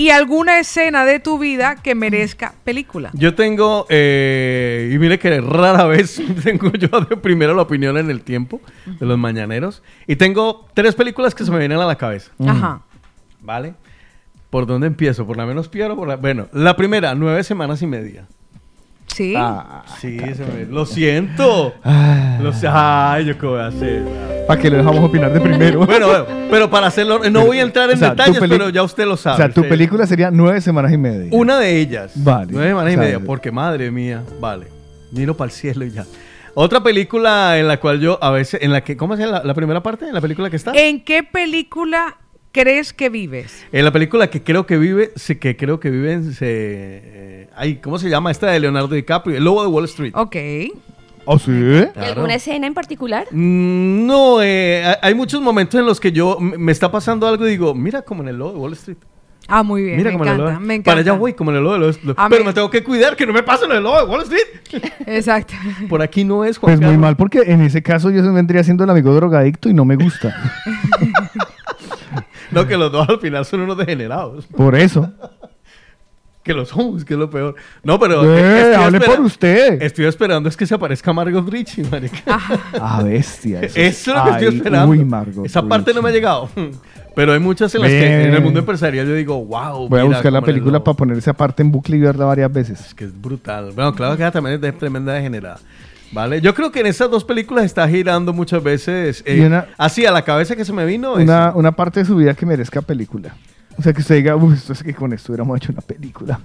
Y alguna escena de tu vida que merezca película. Yo tengo, eh, y mire que rara vez tengo yo de primero la opinión en el tiempo de los mañaneros. Y tengo tres películas que se me vienen a la cabeza. Ajá. ¿Vale? ¿Por dónde empiezo? ¿Por la menos peor o por la...? Bueno, la primera, nueve semanas y media. Sí. Ah, Sí, se me- lo siento. Lo sé- Ay, yo qué voy a hacer. Para que lo dejamos opinar de primero. Bueno, bueno, pero para hacerlo, no voy a entrar en O sea, tu detalles, peli- pero ya usted lo sabe. O sea, tu Sí. película sería nueve semanas y media. Una de ellas. Vale. Nueve semanas y O sea, media, porque madre mía, vale. Miro para el cielo y ya. Otra película en la cual yo a veces, en la que, ¿cómo se llama la, la primera parte? ¿En la película que está? ¿En qué película crees que vives? En la película que creo que vive, sí, que creo que vive en, se, eh, ay, ¿cómo se llama esta de Leonardo DiCaprio? El Lobo de Wall Street. Ok. ¿Oh, sí? ¿Y Claro. alguna escena en particular? Mm, No, eh, hay- muchos momentos en los que yo me está pasando algo y digo, mira como en el Lobo de Wall Street. Ah, muy bien. Mira me como en el encanta, Lobo. me encanta. Para allá voy, como en el Lobo de Wall Street. Pero mí- me tengo que cuidar que no me pase en el Lobo de Wall Street. Exacto. Por aquí no es, Juan Pues muy mal, porque en ese caso yo se vendría siendo el amigo drogadicto y no me gusta. No, que los dos al final son unos degenerados. Por eso. Que lo somos, que es lo peor. No, pero. Eh, hable por usted. Estoy esperando es que se aparezca Margot Richie, marica. Ah, bestia. Eso es lo que estoy esperando. Uy, Margot. Esa parte no me ha llegado. Pero hay muchas en las que en el mundo empresarial yo digo, wow. Voy a mira buscar la película lobo. para poner esa parte en bucle y verla varias veces. Que es brutal. Bueno, claro que ella también es de tremenda degenerada. ¿Vale? Yo creo que en esas dos películas está girando muchas veces. eh, una- así a la cabeza que se me vino. Una, una parte de su vida que merezca película. O sea, que usted diga, uy, esto es que con esto hubiéramos hecho una película.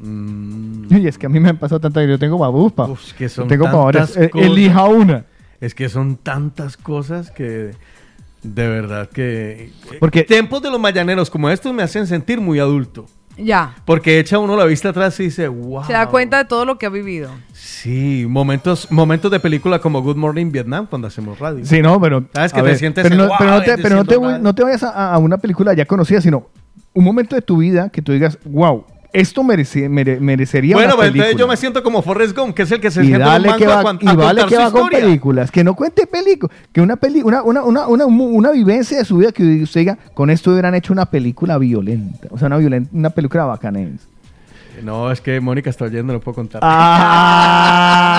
Mm. Y es que a mí me han pasado tantas. Yo tengo babuspa. Uf, que son tengo tantas Eh, cosas. Elija una. Es que son tantas cosas que de verdad que... Porque- tiempos de los mañaneros como estos me hacen sentir muy adulto. Ya. Porque echa uno la vista atrás y dice, wow. Se da cuenta de todo lo que ha vivido. Sí, momentos, momentos de película como Good Morning Vietnam cuando hacemos radio. Sí, no, pero. ¿Sabes? Que a te ver, sientes pero el no, pero no wow, te, pero no te, no vayas a, a una película ya conocida, sino un momento de tu vida que tú digas, wow, esto merece- mere- merecería Bueno, pues entonces yo me siento como Forrest Gump, que es el que se y sienta en un dale que a va, y vale que va con películas, que no cuente películas, que una peli, una, una, una, una, una vivencia de su vida que usted diga, con esto hubieran hecho una película violenta, o sea, una, violenta, una película bacanense. No, es que Mónica está oyendo, no puedo contar.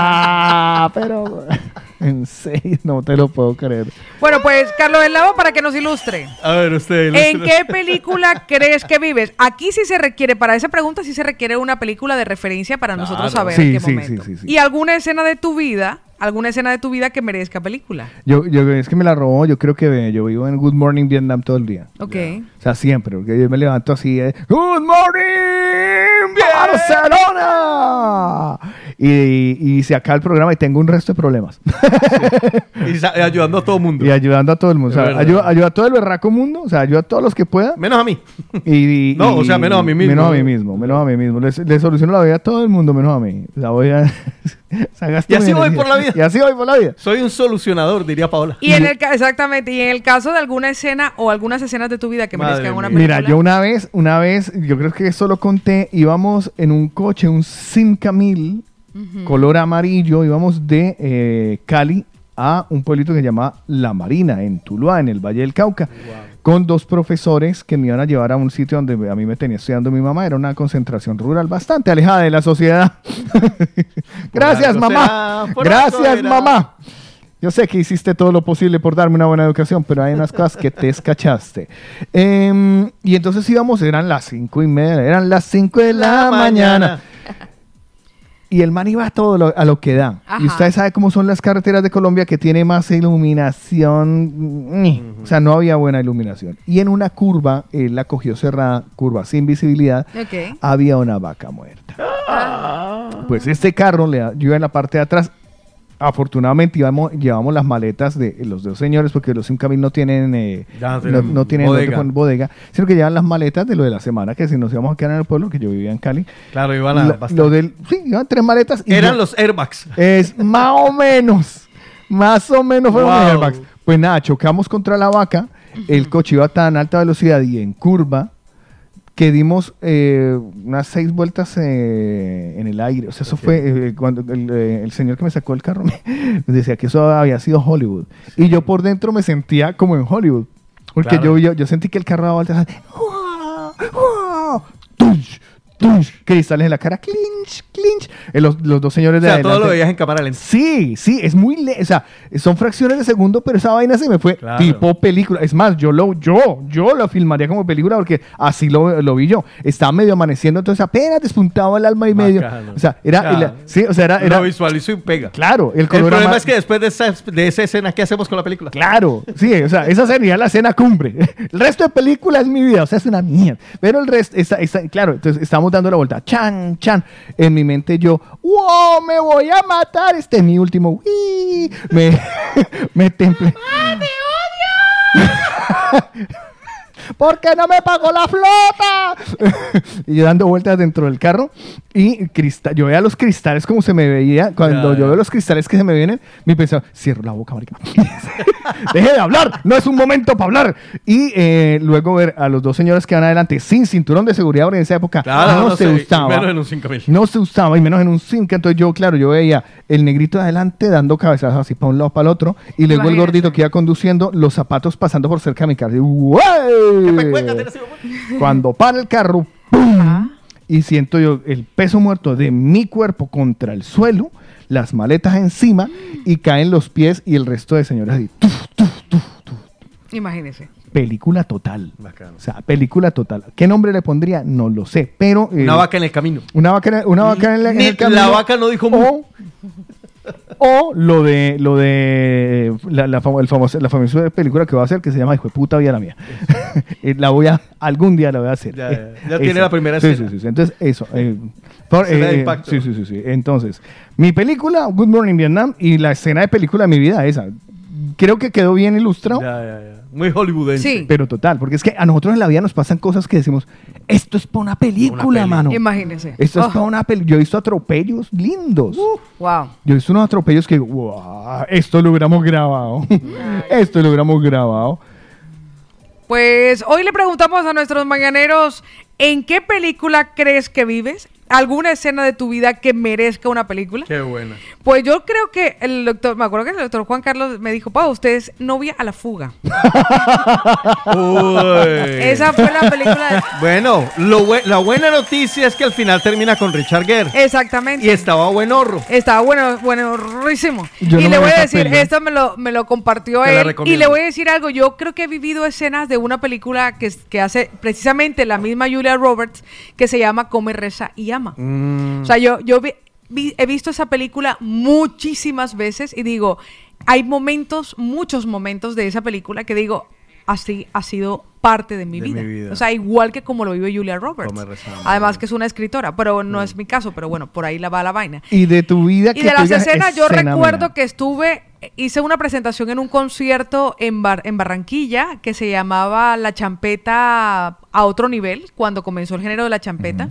Ah, pero en serio, no te lo puedo creer. Bueno, pues Carlos del Lavo para que nos ilustre. A ver, usted. ¿En qué película crees que vives? Aquí sí se requiere, para esa pregunta sí se requiere una película de referencia para nosotros saber Sí, en qué sí, momento. sí, sí, sí. Y alguna escena de tu vida, alguna escena de tu vida que merezca película. Yo, yo, es que me la robó, yo creo que yo vivo en Good Morning Vietnam todo el día. Ok. O sea, siempre, porque yo me levanto así, eh, Good Morning Barcelona. Y, y se acaba el programa y tengo un resto de problemas. Y ayudando a todo el mundo. y ayudando a todo el mundo. O sea, ayuda, ayuda a todo el berraco mundo, o sea, ayuda a todos los que pueda. Menos a mí. Y, No, o sea, menos a mí mismo. Menos a mí mismo, menos a mí mismo. Le, le soluciono la vida a todo el mundo, menos a mí. Sea, voy a... o sea, gasto Y así voy por la vida. Y así voy por la vida. Soy un solucionador, diría Paola. Y en el ca- exactamente, y en el caso de alguna escena o algunas escenas de tu vida que Madre merezcan una película. Mira, yo una vez, una vez, yo creo que eso lo conté, íbamos en un coche, un Color amarillo, íbamos de eh, Cali a un pueblito que se llama La Marina, en Tuluá, en el Valle del Cauca, con dos profesores que me iban a llevar a un sitio donde a mí me tenía estudiando mi mamá, era una concentración rural bastante alejada de la sociedad. Gracias, mamá. Gracias, mamá. Yo sé que hiciste todo lo posible por darme una buena educación, pero hay unas cosas que te escachaste. Em, y entonces íbamos, eran las cinco y media, eran las cinco de la, La mañana. mañana. Y el man iba a todo lo, a lo que da. Ajá. Y usted sabe cómo son las carreteras de Colombia que tiene más iluminación. Ni. O sea, no había buena iluminación. Y en una curva, él la cogió cerrada, curva sin visibilidad, había una vaca muerta. Pues este carro, le, da- yo iba en la parte de atrás. Afortunadamente íbamos, llevamos las maletas de los dos señores, porque los Simcamil no tienen, eh, no no, tienen bodega. sino que llevan las maletas de lo de la semana, que si nos íbamos a quedar en el pueblo, que yo vivía en Cali. Claro, iban a lo del, sí, iban tres maletas. y Eran yo- los airbags. Es más o menos, más o menos fueron Wow. los airbags. Pues nada, chocamos contra la vaca, el coche iba a tan alta velocidad y en curva que dimos eh, unas seis vueltas eh, en el aire. O sea, eso fue eh, cuando el, el señor que me sacó el carro me, me decía que eso había sido Hollywood. Y yo por dentro me sentía como en Hollywood. Porque Claro. yo, yo, yo sentí que el carro daba vueltas. ¡Guau! ¡Guau! Cristales en la cara. ¡Clinch! ¡Clinch! Eh, los, los dos señores O de sea, todo lo veías en cámara lenta. Sí, sí, es muy le o sea, son fracciones de segundo, pero esa vaina se me fue Claro. tipo película. Es más, yo lo, yo, yo lo filmaría como película porque así lo, lo vi yo. Estaba medio amaneciendo, entonces apenas despuntaba el alma y medio. Bacano. O sea, era, Claro. sí, o sea, era, era Lo visualizo y pega. claro, el El color era problema es que después de esa, de esa escena, ¿qué hacemos con la película? Claro, sí, o sea, esa sería la escena cumbre. El resto de película es mi vida, o sea, es una mierda. Pero el resto, está, está- claro, entonces estamos dando la vuelta. Chan, chan. En mi mente yo, wow, me voy a matar. Este es mi último. Me, me temple. ¿Por qué no me pagó la flota? y yo dando vueltas dentro del carro y cristal, yo veía los cristales como se me veía. Cuando Ya, yo ya. veo los cristales que se me vienen, mi pensaba, cierro la boca, marica. Deje de hablar, no es un momento para hablar. Y eh, luego ver a los dos señores que van adelante sin cinturón de seguridad, porque en esa época Claro, no, no se sé, usaba. menos en un 5000. No se usaba, y menos en un 5. Entonces yo, claro, yo veía el negrito de adelante dando cabezazos así para un lado, para el otro, y luego el gordito que iba conduciendo, los zapatos pasando por cerca de mi carro. Y, ¡guay! Cuando para el carro, ¡pum! y siento yo el peso muerto de mi cuerpo contra el suelo, las maletas encima, y caen los pies y el resto de señores así. ¡tuf! Imagínese. Película total. O sea, película total. ¿Qué nombre le pondría? No lo sé, pero... eh, Una vaca en el camino. Una vaca, en- una vaca en, la- en el camino. la vaca no dijo o, o lo de lo de la, la, famo- el famoso, la famosa película que voy a hacer que se llama Hijo de puta vida la mía. Eh, la voy a algún día la voy a hacer. Ya, ya, ya tiene la primera sí, escena. Sí, sí, sí. Entonces eso. eh, por- Escena de eh, sí, sí, sí. Entonces mi película Good Morning Vietnam y la escena de película de mi vida esa. Creo que quedó bien ilustrado. Ya, ya, ya. Muy hollywoodense. Pero total, porque es que a nosotros en la vida nos pasan cosas que decimos, esto es para una película, mano. Imagínese. Esto es Oh, para una película. Yo he visto atropellos lindos. wow. Yo he visto unos atropellos que, wow, esto lo hubiéramos grabado. esto lo hubiéramos grabado. Pues hoy le preguntamos a nuestros mañaneros, ¿en qué película crees que vives? ¿Alguna escena de tu vida que merezca una película? Qué buena. Pues yo creo que el doctor, me acuerdo que el doctor Juan Carlos me dijo, Pau, usted es novia a la fuga. Esa fue la película de... Bueno, lo la buena noticia es que al final termina con Richard Gere. Exactamente. Y estaba buen horro. Estaba bueno, buenísimo. Yo y no le voy a decir, esto me lo, me lo compartió Te él. Y le voy a decir algo. Yo creo que he vivido escenas de una película que, que hace precisamente la misma Julia Roberts, que se llama Come, Reza y Ama. Mm. O sea, yo, yo vi- vi- he visto esa película muchísimas veces y digo, hay momentos, muchos momentos de esa película que digo, así ha sido parte de mi, De vida. mi vida. O sea, igual que como lo vive Julia Roberts. Además que es una escritora, pero no es mi caso, pero bueno, por ahí la va la vaina. Y de tu vida Y que de las escenas, yo escena recuerdo mía. que estuve, hice una presentación en un concierto en, Bar- en Barranquilla que se llamaba La Champeta a otro nivel, cuando comenzó el género de la champeta.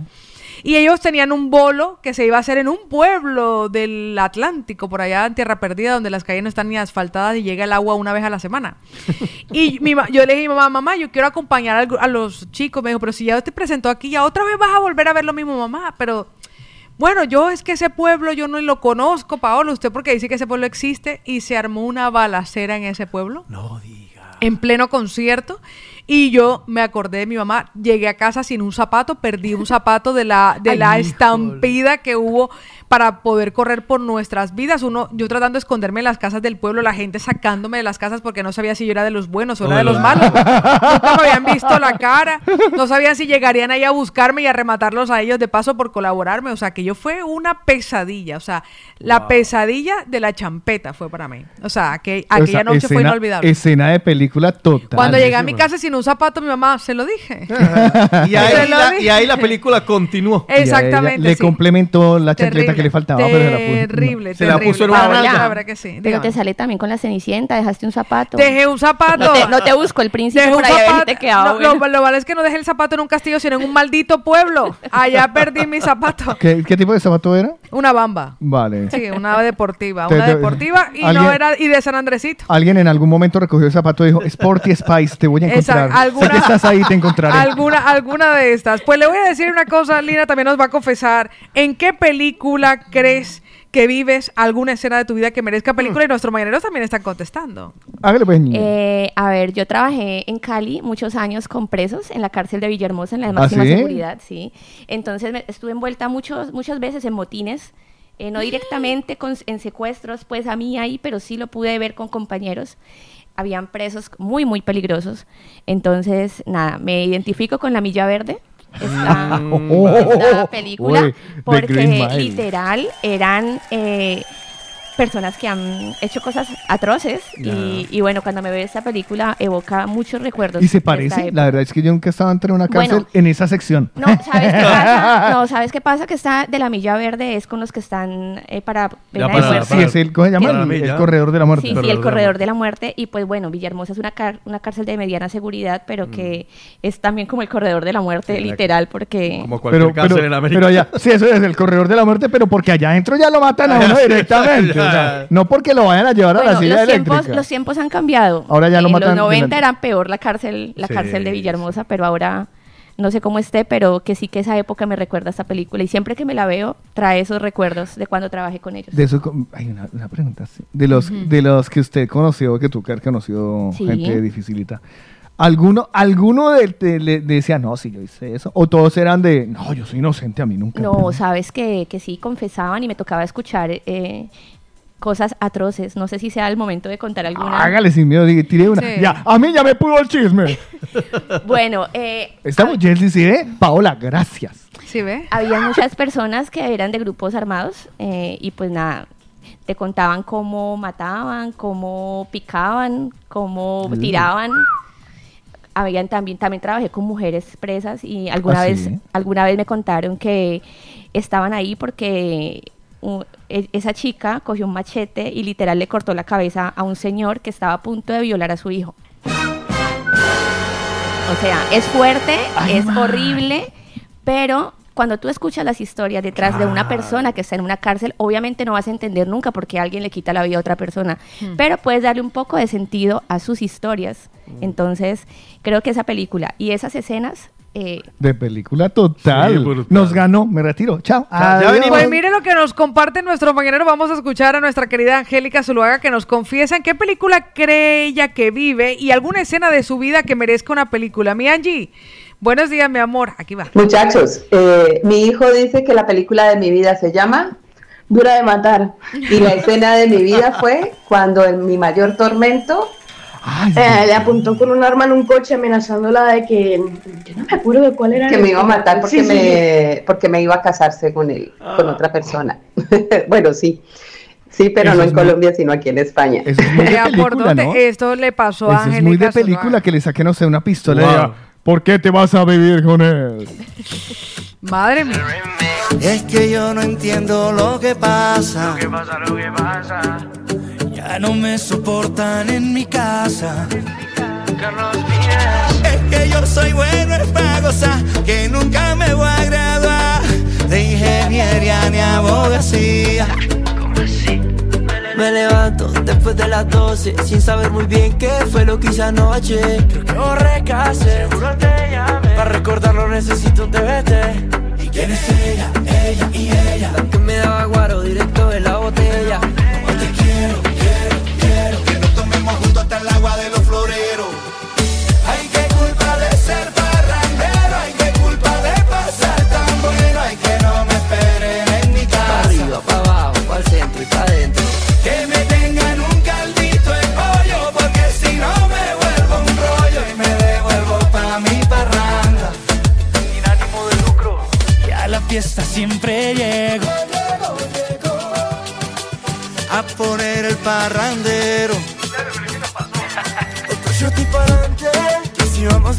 Y ellos tenían un bolo que se iba a hacer en un pueblo del Atlántico, por allá en Tierra Perdida, donde las calles no están ni asfaltadas y llega el agua una vez a la semana. Y mi ma- yo le dije a mi mamá, mamá, yo quiero acompañar a, los chicos. Me dijo, pero si ya te presentó aquí, ya otra vez vas a volver a ver lo mismo, mamá. Pero bueno, yo es que ese pueblo yo no lo conozco, Paolo. Usted porque dice que ese pueblo existe y se armó una balacera en ese pueblo. No diga. En pleno concierto. Y yo me acordé de mi mamá. Llegué a casa sin un zapato, perdí un zapato de la, de Ay, la híjole. estampida que hubo para poder correr por nuestras vidas. Uno, yo tratando de esconderme en las casas del pueblo, la gente sacándome de las casas porque no sabía si yo era de los buenos o era de los malos. Nunca me habían visto la cara. No sabían si llegarían ahí a buscarme y a rematarlos a ellos de paso por colaborarme. O sea, que yo fue una pesadilla. O sea, la pesadilla de la champeta fue para mí. O sea, que O aquella sea, noche fue inolvidable. Escena de película total. Cuando llegué a mi casa sin un zapato, mi mamá, se lo dije. Y ahí, la, dije. y ahí la película continuó. Exactamente, Le sí. complementó la chancleta Terrible, que le faltaba. pero se la puso- terrible, Se la terrible. puso en una Paola, nalga. La verdad que sí. Pero dígame. te sale también con la cenicienta, dejaste un zapato. Dejé un zapato. No te, no te busco el príncipe Dejé un por ahí zapato. te quedaba No, bueno. lo, lo malo es que no dejé el zapato en un castillo, sino en un maldito pueblo. Allá perdí mi zapato. ¿Qué, qué tipo de zapato era? Una bamba. Vale. Sí, una deportiva. Te- Una te- deportiva y ¿Alguien- no era y de San Andresito. Alguien en algún momento recogió el zapato y dijo, Sporty Spice, te voy a encontrar. alguna- que estás ahí, te encontraré. Alguna, alguna de estas. Pues le voy a decir una cosa, Lina también nos va a confesar. ¿En qué película crees que vives alguna escena de tu vida que merezca película? Y nuestros mañaneros también están contestando. Hágale pues, niña. Eh, a ver, yo trabajé en Cali muchos años con presos en la cárcel de Villahermosa, en la de ¿Ah, máxima sí? seguridad, sí. Entonces me- estuve envuelta muchos, muchas veces en motines, eh, no directamente con, en secuestros, pues a mí ahí, pero sí lo pude ver con compañeros. Habían presos muy, muy peligrosos. Entonces, nada, me identifico con la Milla Verde. Esta, Oh, esta película uy, porque literal eran eh, personas que han hecho cosas atroces y, y bueno, cuando me veo esta película evoca muchos recuerdos. ¿Y se parece? La verdad es que yo nunca estaba entre una cárcel Bueno. en esa sección. No, ¿sabes qué pasa? No, ¿sabes qué pasa? Que está de la milla verde es con los que están eh, para pena de para- muerte. sí, es el- ¿cómo se llama? Que- Para la milla. El corredor de la muerte. Sí, sí, Corredor el de la corredor de la muerte. Y pues bueno, Villahermosa es una, car- una cárcel de mediana seguridad, pero que es también como el corredor de la muerte, Sí, literal, porque... Como cualquier Pero, cárcel pero, en América. pero allá, sí, eso es el corredor de la muerte, pero porque allá adentro ya lo matan a Allá uno sí, directamente. O sea, no porque lo vayan a llevar a la silla los tiempos, eléctrica. los tiempos han cambiado. Ahora ya lo en matan los de 90 la- era peor la cárcel, la Sí. cárcel de Villahermosa, pero ahora no sé cómo esté, pero que sí que esa época me recuerda a esta película y siempre que me la veo trae esos recuerdos de cuando trabajé con ellos. De eso, hay una, una pregunta. sí. De los, de los que usted conoció, que tú, Car, conoció Sí. gente dificilita. ¿Alguno, alguno de, decía, no, si yo hice eso? ¿O todos eran de, no, yo soy inocente, a mí nunca? No, sabes que, que sí confesaban y me tocaba escuchar eh, cosas atroces. No sé si sea el momento de contar alguna. Hágale sin miedo, tire una. Sí. Ya, a mí ya me pudo el chisme. Bueno, eh, Estamos, Jessy, ¿sí ve? Paola, gracias. ¿Sí ve? había muchas personas que eran de grupos armados eh, y pues nada, te contaban cómo mataban, cómo picaban, cómo tiraban. Habían también, también trabajé con mujeres presas y alguna ¿Ah, vez, sí? alguna vez me contaron que estaban ahí porque e- esa chica cogió un machete y literal le cortó la cabeza a un señor que estaba a punto de violar a su hijo. O sea, es fuerte, es horrible, pero cuando tú escuchas las historias detrás de una persona que está en una cárcel, obviamente no vas a entender nunca por qué alguien le quita la vida a otra persona, Hmm. pero puedes darle un poco de sentido a sus historias. Entonces, creo que esa película y esas escenas... eh, De película total. Sí. Nos ganó, me retiro. Chao. Adiós. Pues mire lo que nos comparte nuestro mañanero. Vamos a escuchar a nuestra querida Angélica Zuluaga que nos confiesa en qué película cree ella que vive y alguna escena de su vida que merezca una película. Mi Angie, buenos días, mi amor. Aquí va. Muchachos, eh, mi hijo dice que la película de mi vida se llama Dura de Matar. Y la escena de mi vida fue cuando en mi mayor tormento eh, le apuntó con un arma en un coche amenazándola de que yo no me acuerdo de cuál era. Que me iba a matar porque, Sí, sí. me, porque me iba a casarse con él, con otra persona. bueno, sí. Sí, pero Eso no en muy- Colombia, sino aquí en España. Eso es muy de Vea por película, dónde ¿no? esto le pasó a es muy de película que le saquen, no sé, una pistola y Wow. diga, ¿por qué te vas a vivir con él? Madre mía. Es que yo no entiendo lo que pasa. Lo que pasa, lo que pasa. Ya no me soportan en mi casa. Es que yo soy bueno en gozar, que nunca me voy a graduar de ingeniería ni abogacía. Me levanto después de las 12 sin saber muy bien qué fue lo que hice anoche. Creo que borré casi, seguro te llamé. Para recordarlo necesito un TBT. ¿Y quién es ella? Ella y ella. La que me daba guaro directo de la botella. Como te quiero agua de los floreros. Hay que culpa de ser parrandero, hay que culpa de pasar tan bueno, hay que no me esperen en mi Pa' casa. arriba, pa' abajo, pa' el centro y pa' adentro. Que me tengan un caldito de pollo, porque si no me vuelvo un rollo y me devuelvo pa' mi parranda. Sin ánimo de lucro. Y a la fiesta siempre llego. A poner el parrandero.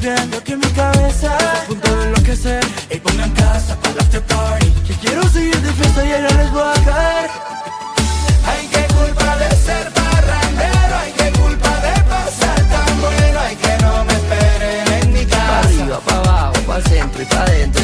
Viendo que mi cabeza está a punto de enloquecer. Y pongan casa para el after party. Que quiero seguir de fiesta y ahora les voy a caer. Hay que culpa de ser parrandero, hay que culpa de pasar tan bueno, hay que no me esperen en mi casa. arriba, pa' abajo, pa' el centro y pa' adentro.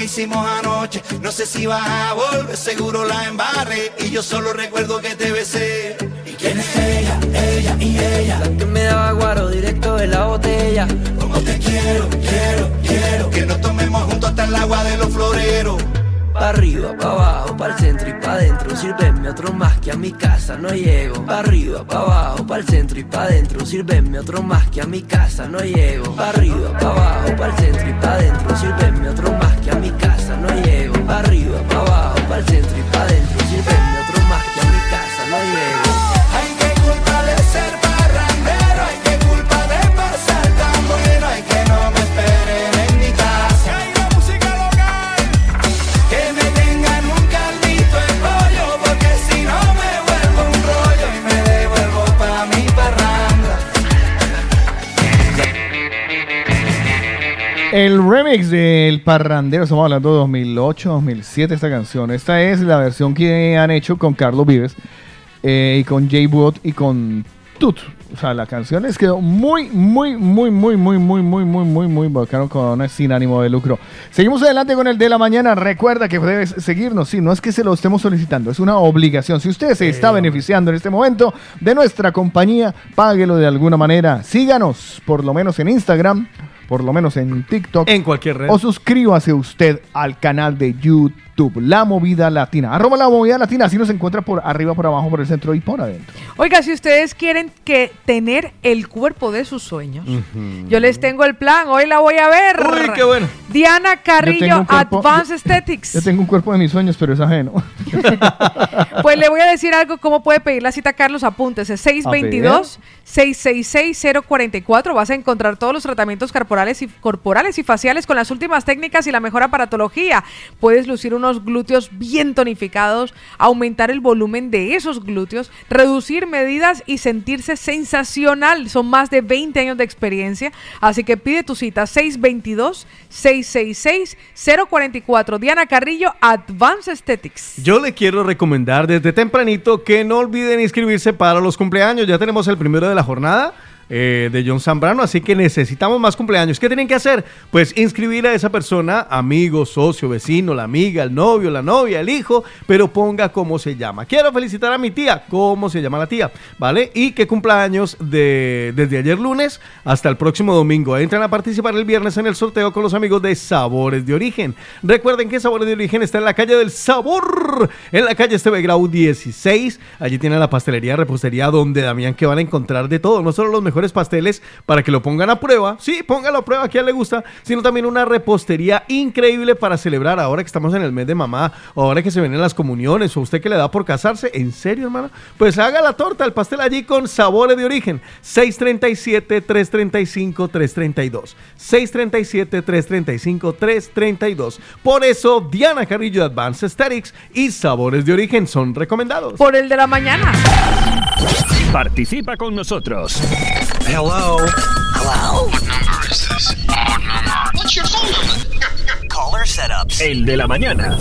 Que hicimos anoche. No sé si vas a volver, seguro la embarré y yo solo recuerdo que te besé. ¿Y quién es ella? Ella y ella. La que me daba guaro directo de la botella. Como te quiero, quiero, quiero. Que nos tomemos juntos hasta el agua de los floreros. Pa' arriba, pa' abajo, pa' el centro y pa' adentro Sírveme otro más que a mi casa no llego Pa' arriba, pa' abajo, pa' el centro y pa' adentro Sírveme otro más que a mi casa no llego Pa' arriba, pa' abajo, pa' el centro y pa' adentro Sírveme otro más que a mi casa no llego Pa' arriba, pa' abajo, pa' el centro y pa' adentro El remix del Parrandero, estamos hablando de 2008, 2007 esta canción. Esta es la versión que han hecho con Carlos Vives eh, y con Jay Wood y con Tut. O sea, la canción les quedó muy, muy, muy, muy, muy, muy, muy, muy, muy, muy bacano con sin ánimo de lucro. Seguimos adelante con el de la mañana. Recuerda que debes seguirnos. Sí, no es que se lo estemos solicitando, es una obligación. Si usted se está beneficiando en este momento de nuestra compañía, páguelo de alguna manera. Síganos, por lo menos en Instagram, por lo menos en TikTok. En cualquier red. O suscríbase usted al canal de YouTube, La Movida Latina. Arroba La Movida Latina, así nos encuentra por arriba, por abajo, por el centro y por adentro. Oiga, si ustedes quieren que tener el cuerpo de sus sueños, yo les tengo el plan. Hoy la voy a ver. Uy, qué bueno. Diana Carrillo, cuerpo- Advanced Aesthetics. Yo tengo un cuerpo de mis sueños, pero es ajeno. Pues le voy a decir algo, cómo puede pedir la cita Carlos, apúntese, 622-666-044, vas a encontrar todos los tratamientos corporales y, corporales y faciales con las últimas técnicas y la mejor aparatología. Puedes lucir unos glúteos bien tonificados, aumentar el volumen de esos glúteos, reducir medidas y sentirse sensacional. Son más de 20 años de experiencia, así que pide tu cita 622-666-044. Diana Carrillo, Advanced Aesthetics. Yo le quiero recomendar desde tempranito que no olviden inscribirse para los cumpleaños. Ya tenemos el primero de la jornada. Eh, de John Zambrano, así que necesitamos más cumpleaños. ¿Qué tienen que hacer? Pues inscribir a esa persona, amigo, socio, vecino, la amiga, el novio, la novia, el hijo, pero ponga cómo se llama. Quiero felicitar a mi tía, cómo se llama la tía, ¿vale? Y que cumpleaños de, desde ayer lunes hasta el próximo domingo. Entran a participar el viernes en el sorteo con los amigos de Sabores de Origen. Recuerden que Sabores de Origen está en la calle del Sabor, en la calle Esteve Grau 16. Allí tienen la pastelería, repostería, donde Damián que van a encontrar de todo, no solo los mejores pasteles para que lo pongan a prueba, sí, póngalo a prueba, a quien le gusta, sino también una repostería increíble para celebrar ahora que estamos en el mes de mamá, o ahora que se vienen las comuniones, o usted que le da por casarse, ¿en serio, hermano? Pues haga la torta, el pastel allí con sabores de origen. 637-335-332. 637-335-332. Por eso, Diana Carrillo Advanced Aesthetics y sabores de origen son recomendados. Por el de la mañana. Participa con nosotros. Hello. Hello. What number is this? What number? What's your phone number? Caller setups. El de la mañana.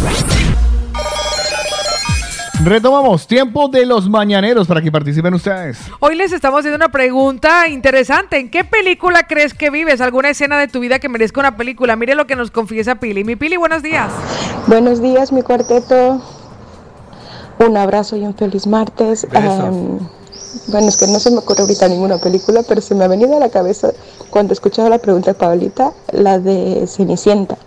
Retomamos tiempo de los mañaneros para que participen ustedes. Hoy les estamos haciendo una pregunta interesante. ¿En qué película crees que vives? ¿Alguna escena de tu vida que merezca una película? Mire lo que nos confiesa Pili. Mi Pili, buenos días. Buenos días, mi cuarteto. Un abrazo y un feliz martes. Em, bueno, es que no se me ocurre ahorita ninguna película, pero se me ha venido a la cabeza cuando he escuchado la pregunta de Pablita, la de Cenicienta.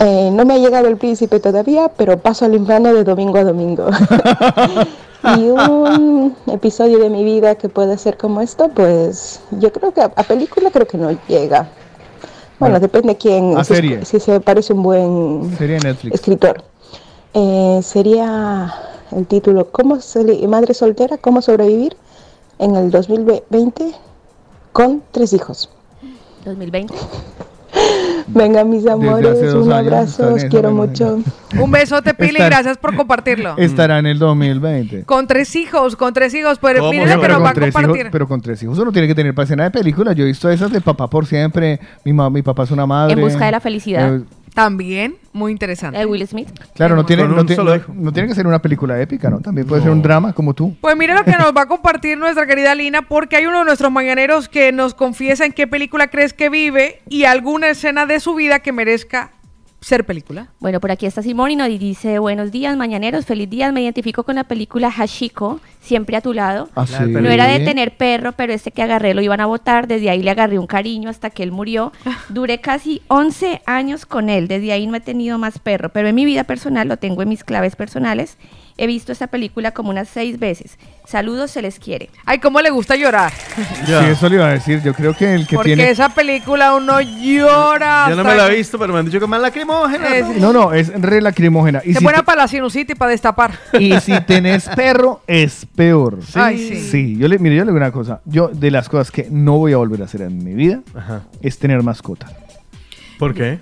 Eh, no me ha llegado el príncipe todavía, pero paso al infierno de domingo a domingo. y un episodio de mi vida que pueda ser como esto, pues yo creo que a, a película creo que no llega. Bueno, depende quién, A si, serie. si se parece un buen escritor. Eh, sería el título ¿Cómo madre soltera? ¿Cómo sobrevivir en el 2020 con tres hijos? 2020. Venga, mis amores, un abrazo, están os en quiero mucho. Un besote, Pili, Estar- gracias por compartirlo. Estará en el 2020. Con tres hijos, con tres hijos, pero lo que pero, nos va a con tres compartir. hijos, pero con tres hijos uno tiene que tener para escena de película. Yo he visto esas de papá por siempre. Mi, mamá, mi papá es una madre. En busca de la felicidad. Eh, También, muy interesante. De Will Smith. Claro, no tiene, Con no, un tiene- solo no- hijo. no tiene que ser una película épica, ¿no? También puede ser un drama como tú. Pues mire lo que nos va a compartir nuestra querida Lina, porque hay uno de nuestros mañaneros que nos confiesa en qué película crees que vive y alguna escena de su vida que merezca ser película. Bueno, por aquí está Simón y nos dice, buenos días, mañaneros, feliz día. Me identifico con la película Hashiko, siempre a tu lado. Ah, sí. No era de tener perro, pero este que agarré lo iban a votar. Desde ahí le agarré un cariño hasta que él murió. Duré casi 11 años con él. Desde ahí no he tenido más perro. Pero en mi vida personal lo tengo en mis claves personales. He visto esta película como unas seis veces. Saludos, se les quiere. Ay, cómo le gusta llorar. Sí, eso le iba a decir. Yo creo que el que Porque tiene. esa película uno llora. Yo no me la he visto, pero me han dicho que es más lacrimógena. Es- No, no, es re lacrimógena. Y Es si, buena para la sinusitis y para destapar. y si tenés perro, es peor. Ay, sí. Sí, yo le, mire, yo le digo una cosa. Yo, de las cosas que no voy a volver a hacer en mi vida, Ajá. es tener mascota. ¿Por qué?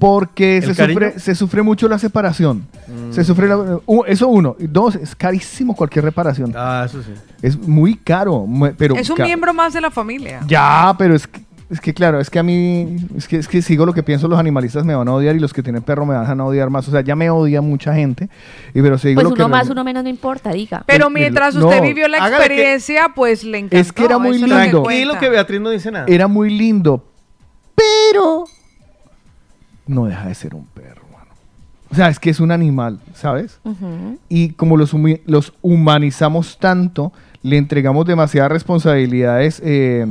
Porque ¿El se cariño? sufre, se sufre mucho la separación. Mm. Se sufre la- eso uno. Dos, es carísimo cualquier reparación. Ah, eso sí. Es muy caro. Pero es un ca- miembro más de la familia. Ya, pero es que, es que claro, es que a mí, es que, es que sigo lo que pienso, los animalistas me van a odiar y los que tienen perro me van a odiar más. O sea, ya me odia mucha gente. Y pero sigo Pues lo que uno más, uno menos, no importa, diga. Pero el- mientras no, usted vivió la que- experiencia, pues le encantó. Es que era muy lindo. Tranquilo que Beatriz no dice nada. Era muy lindo, pero no deja de ser un perro, mano. O sea, es que es un animal, ¿sabes? Y como los, humi- los humanizamos tanto, le entregamos demasiadas responsabilidades eh,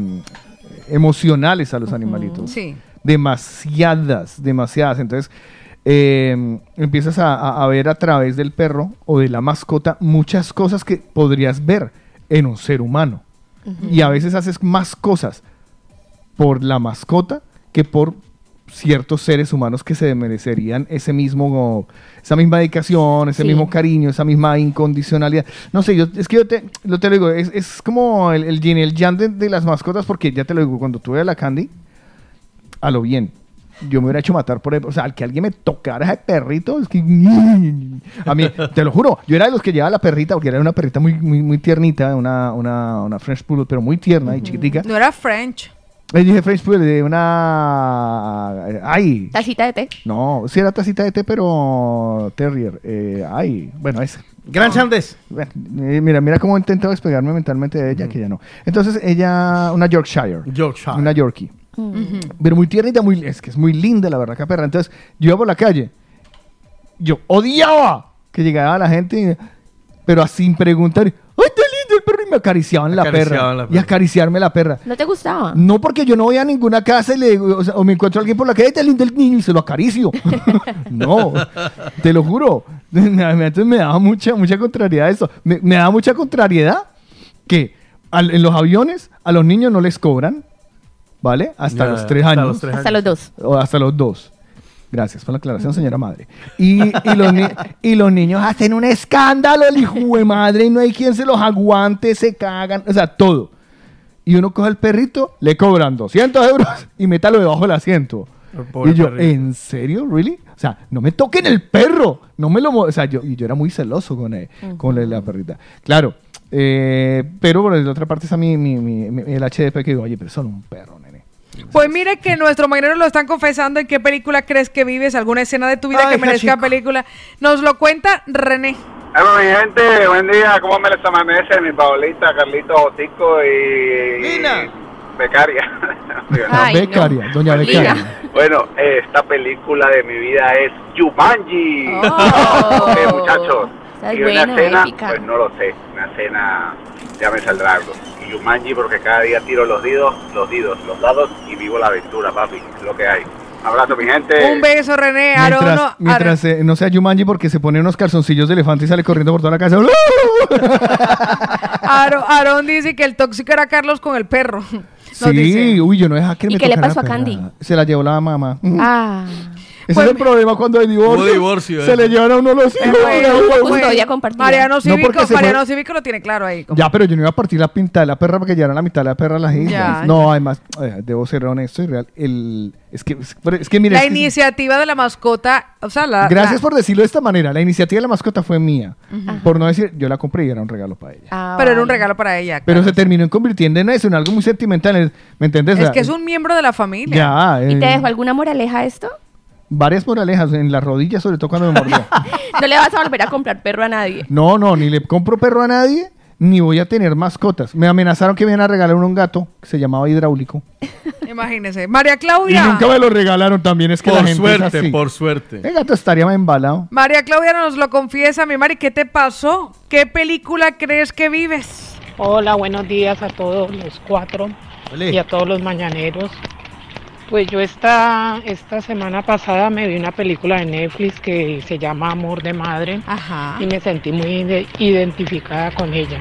emocionales a los animalitos. Sí. Demasiadas, demasiadas. Entonces, eh, empiezas a, a- a ver a través del perro o de la mascota muchas cosas que podrías ver en un ser humano. Y a veces haces más cosas por la mascota que por ciertos seres humanos que se merecerían ese mismo esa misma dedicación, ese Sí. mismo cariño, esa misma incondicionalidad. No sé, yo es que yo te lo te lo digo, es, es como el, el yin el yang de, de las mascotas porque ya te lo digo, cuando tuve a la Candy a lo bien. Yo me hubiera hecho matar por él. O sea, al que alguien me tocara ese perrito, es que. A mí, te lo juro, yo era de los que llevaba la perrita, porque era una perrita muy, muy, muy tiernita, una, una, una French Poodle, pero muy tierna y chiquitica. No era French. Le dije French Poodle, de una. Ay. Tacita de té. No, sí era tacita de té, pero Terrier. Eh, ay, bueno, esa. Gran. Bueno, eh, mira, mira cómo he intentado despegarme mentalmente de ella, que ya no. Entonces, ella, una Yorkshire. Yorkshire. Una Yorkie. Pero muy tiernita, muy, es que es muy linda la verdad, que perra. Entonces, yo iba por la calle. Yo odiaba que llegara la gente, pero así sin preguntar. ¡Ay, el perro! Y me acariciaban la perra. La Y perra. acariciarme la perra. ¿No te gustaba? No, porque yo no voy a ninguna casa y le digo, o, sea, o me encuentro a alguien por la calle, "Ay, qué lindo el niño y se lo acaricio. no, te lo juro. Entonces me daba mucha, mucha contrariedad eso. Me, me daba mucha contrariedad que al- en los aviones a los niños no les cobran, ¿vale? Hasta los tres hasta años. los tres Hasta los dos. O hasta los dos. Gracias por la aclaración, señora madre. Y, y los, ni- y los niños hacen un escándalo, el hijo de madre, y no hay quien se los aguante, se cagan, o sea, todo. Y uno coge el perrito, le cobran 200 euros y métalo debajo del asiento. pobre Y yo, perrito. ¿en serio? ¿Really? O sea, no me toquen el perro. No me lo... O sea, yo, y yo era muy celoso con, él, con la, la perrita. Claro. eh, pero por la otra parte está mi, mi- mi- mi- el HDP que digo, oye, pero solo un perro, nene. Pues mire que nuestro mañanero lo están confesando en qué película crees que vives, alguna escena de tu vida Ay, que merezca Hachiko. película. Nos lo cuenta René. Hola mi gente, buen día, ¿cómo me les amanece? Mi Paulita, Carlito Otico y... Lina. Becaria. La becaria, doña becaria. bueno, esta película de mi vida es Jumanji. Oh. Ok, muchachos. Y una escena, épica. pues no lo sé, una escena ya me saldrá algo. Y Jumanji porque cada día tiro los dedos, los dedos, los dados y vivo la aventura, papi, es lo que hay. Un abrazo mi gente. Un beso, René. Aaron, Mientras, no- mientras eh, no sea Jumanji porque se pone unos calzoncillos de elefante y sale corriendo por toda la casa. Aarón, Aarón dice que el tóxico era Carlos con el perro. Nos dice. sí, uy, yo no dejaba que ¿Y me qué le pasó a. Candy? Se la llevó la mamá. Ah. Ese es el problema cuando hay divorcio. Hubo divorcio, Se eh. le llevan a uno los hijos. Custodia compartida. Mariano No, Cívico, porque se Mariano fue- Cívico lo tiene claro ahí. Ya, pero yo no iba a partir la pinta de la perra porque ya era la mitad de la perra las hijas. Ya, no, además, eh, debo ser honesto y real. El, es que, es, es que mira, la es que- iniciativa de la mascota, o sea, la... gracias la- por decirlo de esta manera. La iniciativa de la mascota fue mía. Por no decir, yo la compré y era un regalo para ella. Ah, Pero era un regalo para ella. Pero se terminó en convirtiendo en eso, en algo muy sentimental. ¿Me entendés? O Es sea, que es un miembro de la familia. Ya, ¿Y eh, te dejó alguna moraleja esto? Varias moralejas en las rodillas, sobre todo cuando me mordió. No le vas a volver a comprar perro a nadie. No, no, ni le compro perro a nadie, ni voy a tener mascotas. Me amenazaron que me iban a regalar un gato que se llamaba hidráulico. Imagínese. María Y Claudia. nunca me lo regalaron también, es que Por la gente suerte, es así. por suerte. El gato estaría embalado. María Claudia nos lo confiesa, mi Mari, ¿qué te pasó? ¿Qué película crees que vives? Hola, buenos días a todos los cuatro y a todos los mañaneros. Pues yo esta, esta semana pasada me vi una película de Netflix que se llama Amor de Madre y me sentí muy ide- identificada con ella.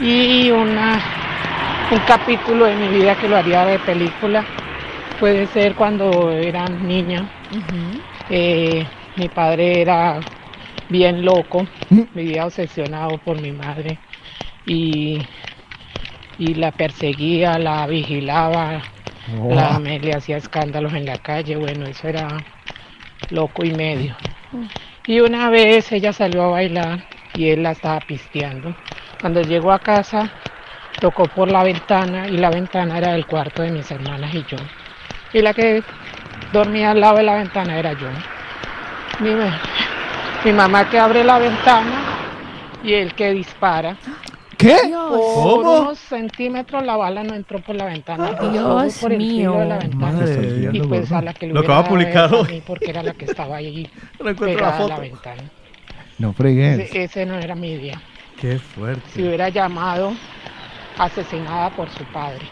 Y una, un capítulo de mi vida que lo haría de película puede ser cuando era niña. Eh, mi padre era bien loco, vivía obsesionado por mi madre y, y la perseguía, la vigilaba, Oh. la, me le hacía escándalos en la calle, bueno, eso era loco y medio. Y una vez ella salió a bailar y él la estaba pisteando. Cuando llegó a casa, tocó por la ventana y la ventana era del cuarto de mis hermanas y yo. Y la que dormía al lado de la ventana era yo. Mi, mi mamá que abre la ventana y él que dispara. ¿Qué? Por ¿Cómo? unos centímetros la bala no entró por la ventana, Dios por el filo de la mío. ventana. Madre y pues a la que le Lo hubiera acaba mí, porque era la que estaba ahí No encuentro la la ventana. No fregues. Ese, ese no era mi día. Qué fuerte. Si hubiera llamado asesinada por su padre.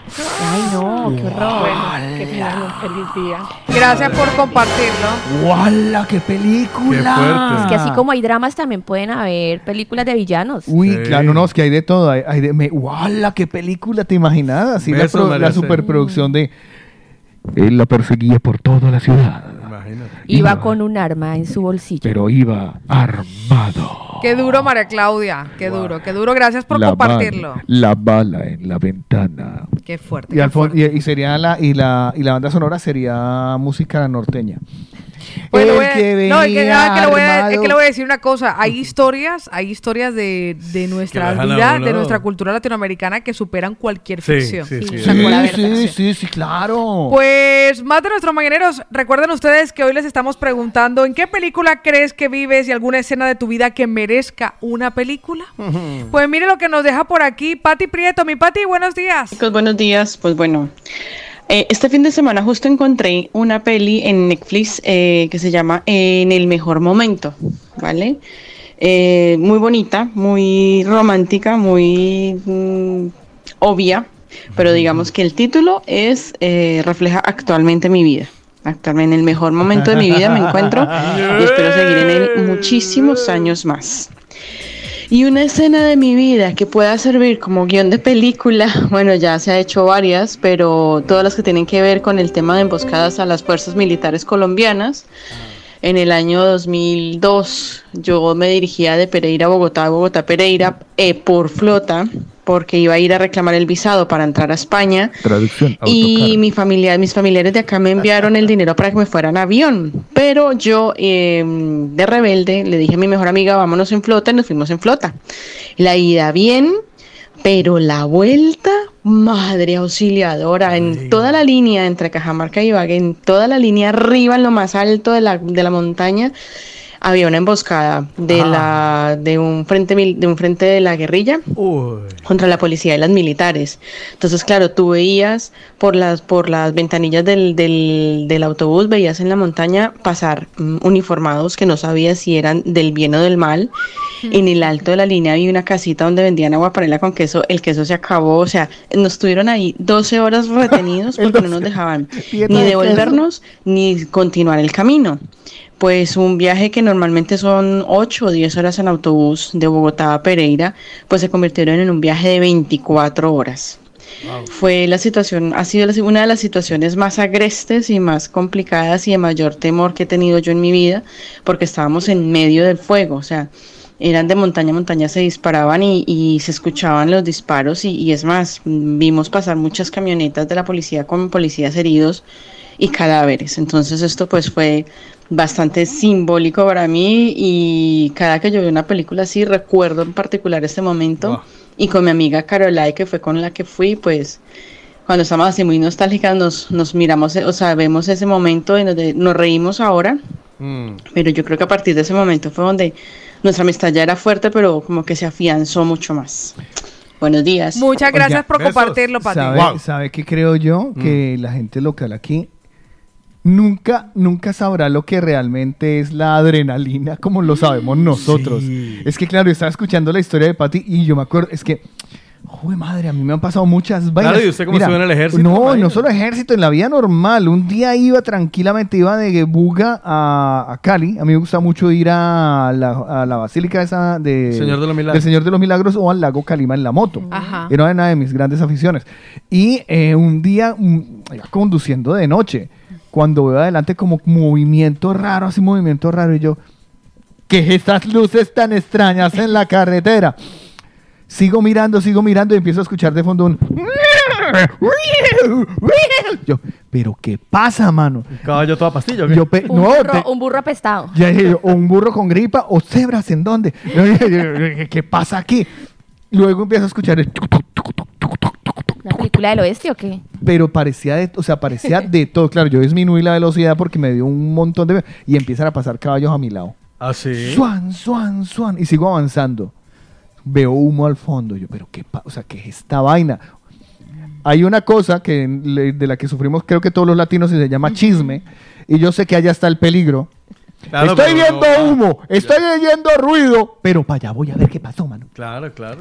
Ay, no, qué horror. Bueno, que tengan un feliz día. Gracias por compartirlo. ¡Wala, qué película! Es que así como hay dramas, también pueden haber películas de villanos. Uy, claro, no, es que hay de todo. Hay, hay de, me, ¡Wala, qué película! ¿Te imaginas? Así la, pro- la superproducción de... Él la perseguía por toda la ciudad, Iba con un arma en su bolsillo. pero iba armado. Qué duro, María Claudia. Qué duro, qué duro. Gracias por La compartirlo. bala- la bala en la ventana. Qué fuerte. Y, qué al fon- fuerte. y, y sería la y la y la banda sonora sería música norteña. Bueno, El voy a- que no, es que, venía ah, que le voy a, es que le voy a decir una cosa. Hay historias, hay historias de, de nuestra vida, de nuestra cultura latinoamericana que superan cualquier Sí, ficción. sí, sí, sí. sí, sí, claro. Pues más de nuestros mañaneros, recuerden ustedes que hoy les estamos preguntando ¿en qué película crees que vives y alguna escena de tu vida que merezca una película? Pues mire lo que nos deja por aquí Pati Prieto. Mi Pati, buenos días. Chicos, buenos días. Pues bueno, eh, este fin de semana justo encontré una peli en Netflix eh, que se llama En el mejor momento, ¿vale? Eh, muy bonita, muy romántica, muy mm, obvia, pero digamos que el título es eh, refleja actualmente mi vida. Actualmente en el mejor momento de mi vida me encuentro y espero seguir en él muchísimos años más. Y una escena de mi vida que pueda servir como guion de película, bueno, ya se ha hecho varias, pero todas las que tienen que ver con el tema de emboscadas a las fuerzas militares colombianas. En el año 2002 yo me dirigía de Pereira a Bogotá, Bogotá a Pereira eh, por flota, porque iba a ir a reclamar el visado para entrar a España. Traducción. Y mi familia, mis familiares de acá me enviaron el dinero para que me fuera en avión. Pero yo, eh, de rebelde, le dije a mi mejor amiga, vámonos en flota y nos fuimos en flota. La ida bien, pero la vuelta, madre auxiliadora, en toda la línea entre Cajamarca y Ibagué, en toda la línea arriba, en lo más alto de la, de la montaña, había una emboscada de la de un frente mil- de un frente de la guerrilla contra la policía y las militares. Entonces, claro, tú veías por las por las ventanillas del, del, del autobús, veías en la montaña pasar mm, uniformados que no sabías si eran del bien o del mal. En el alto de la línea había una casita donde vendían agua panela con queso. El queso se acabó, o sea, nos tuvieron ahí 12 horas retenidos porque no nos dejaban ni de devolvernos ni continuar el camino. Pues un viaje que normalmente son 8 o 10 horas en autobús de Bogotá a Pereira, pues se convirtieron en un viaje de 24 horas. Fue la situación, ha sido una de las situaciones más agrestes y más complicadas y de mayor temor que he tenido yo en mi vida, porque estábamos en medio del fuego, o sea, eran de montaña a montaña, se disparaban y, y se escuchaban los disparos y, y es más, vimos pasar muchas camionetas de la policía con policías heridos y cadáveres. Entonces esto pues fue bastante simbólico para mí y cada que yo veo una película así recuerdo en particular este momento y con mi amiga Carolai que fue con la que fui pues cuando estamos así muy nostálgicas nos, nos miramos, o sea, vemos ese momento en donde nos reímos ahora, Mm. pero yo creo que a partir de ese momento fue donde nuestra amistad ya era fuerte, pero como que se afianzó mucho más. Buenos días. Muchas gracias Oiga, por compartirlo, Pati. ¿Sabe, ¿Sabe qué creo yo? Que la gente local aquí nunca, nunca sabrá lo que realmente es la adrenalina como lo sabemos nosotros. Es que claro, yo estaba escuchando la historia de Patty y yo me acuerdo, es que, joder madre, a mí me han pasado muchas vainas. Claro, ¿y usted cómo estuvo en el ejército? No, no solo ejército, en la vida normal. Un día iba tranquilamente, iba de Buga a, a Cali. A mí me gusta mucho ir a la, a la basílica esa de, Señor de los Milagros. del Señor de los Milagros o al lago Calima en la moto. Ajá. Era una de mis grandes aficiones. Y eh, un día, mm, iba conduciendo de noche, cuando veo adelante como movimiento raro, así movimiento raro, y yo, ¿qué es estas luces tan extrañas en la carretera? Sigo mirando, sigo mirando y empiezo a escuchar de fondo un... Yo, pero ¿qué pasa, mano? ¿Un caballo toda pastilla? Yo pe- Un, no, burro, te- un burro apestado. ya dije yo, o un burro con gripa o cebras en dónde. Yo dije, yo, yo, ¿Qué pasa aquí? Luego empiezo a escuchar el ¿Una película del oeste o qué? pero parecía de, o sea, parecía de todo. Claro, yo disminuí la velocidad porque me dio un montón de y empiezan a pasar caballos a mi lado. ¿Ah, sí? Suan, suan, suan y sigo avanzando. Veo humo al fondo. Yo, pero qué, pa- o sea, ¿qué es esta vaina? Hay una cosa que de la que sufrimos creo que todos los latinos y se llama chisme y yo sé que allá está el peligro. Claro, estoy viendo no- humo, estoy oyendo ruido, pero para allá voy a ver qué pasó, mano. Claro, claro.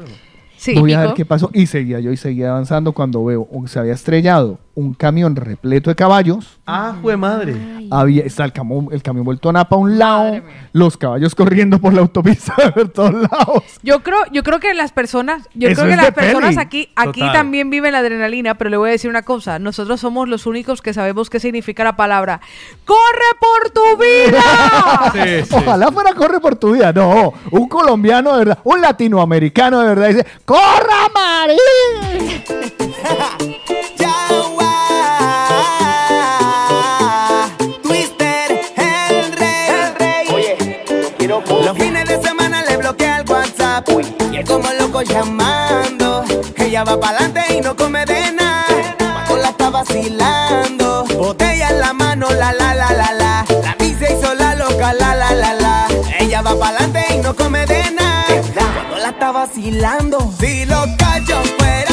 Sí, Voy a ver qué pasó. Y seguía yo y seguía avanzando cuando veo un- se había estrellado un camión repleto de caballos. Ah, fue madre. Había, está el camión, el camión vuelto a napa a un lado, los caballos corriendo por la autopista por todos lados. Yo creo, yo creo que las personas, yo Eso creo que de las personas peli. aquí, aquí Total. también viven la adrenalina, pero le voy a decir una cosa, nosotros somos los únicos que sabemos qué significa la palabra ¡Corre por tu vida! Ojalá fuera corre por tu vida. No, un colombiano de verdad, un latinoamericano de verdad dice, ¡Corra, Marín! Twister, el rey. Oye, Los fines de semana le bloquea el WhatsApp. Y él como loco llamando. Ella va pa'lante y no come de nada. Cuando la está vacilando. Botella en la mano, la la la la la. La dice hizo la loca, la la la la. Ella va pa'lante y no come de nada. Vacilando. Si los cachos fueran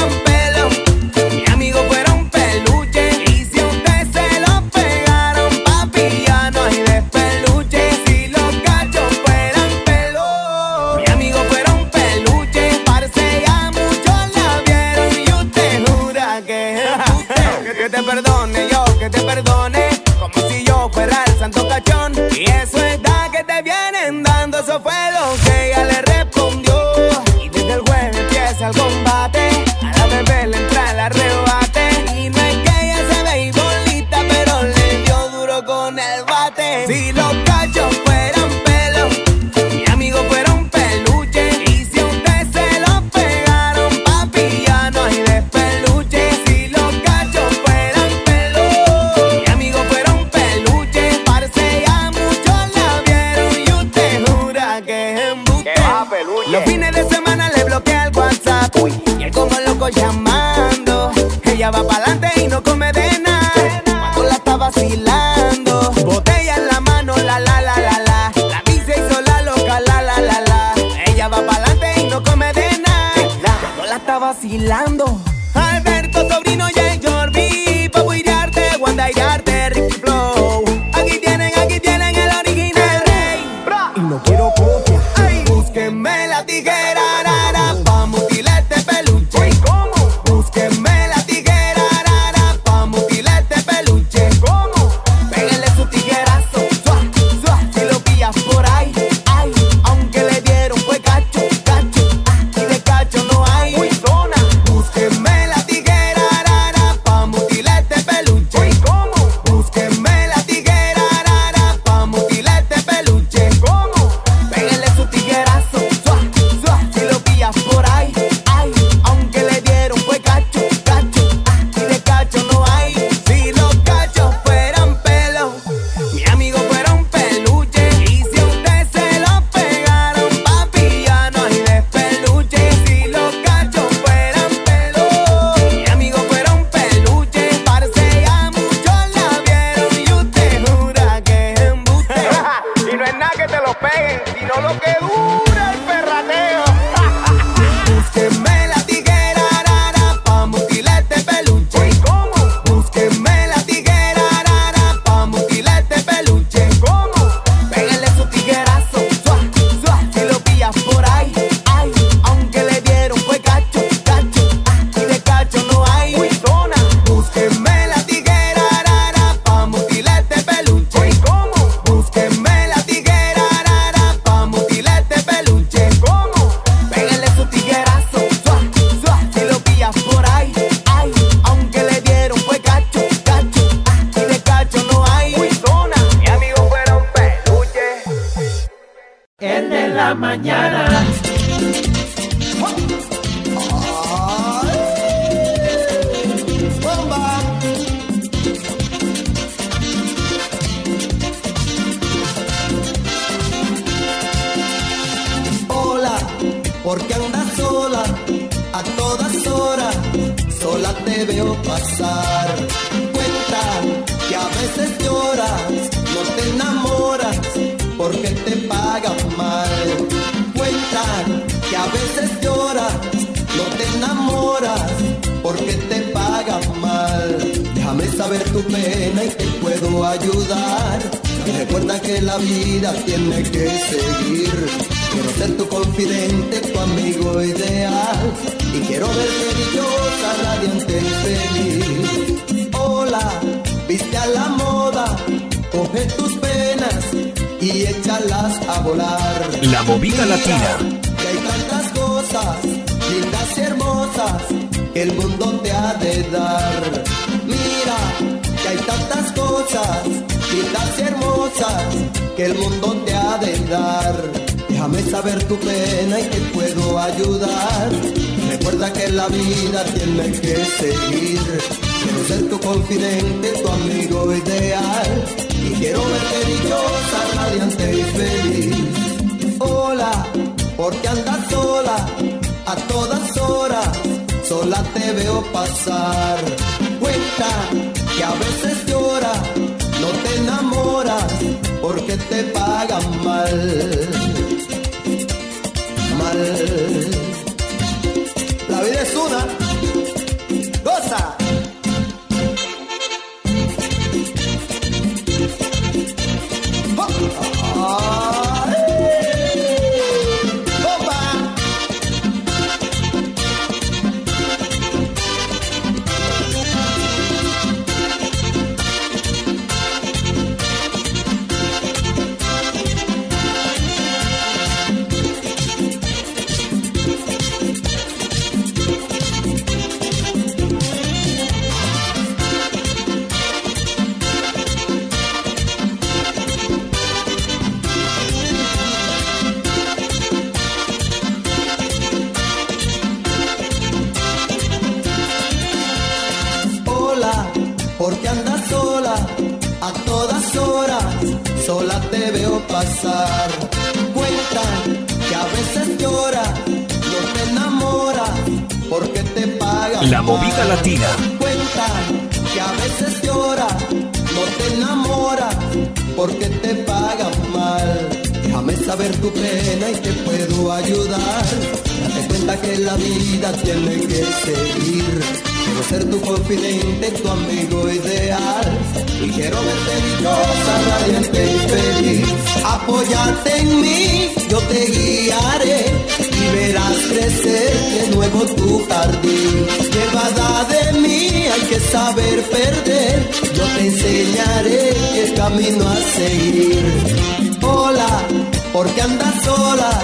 vida tiene que seguir. Quiero ser tu confidente, tu amigo ideal. Y quiero verte dichosa, radiante y feliz. Apóyate en mí, yo te guiaré. Y verás crecer de nuevo tu jardín. Llevada de mí, hay que saber perder. Yo te enseñaré qué camino a seguir. Hola, porque andas sola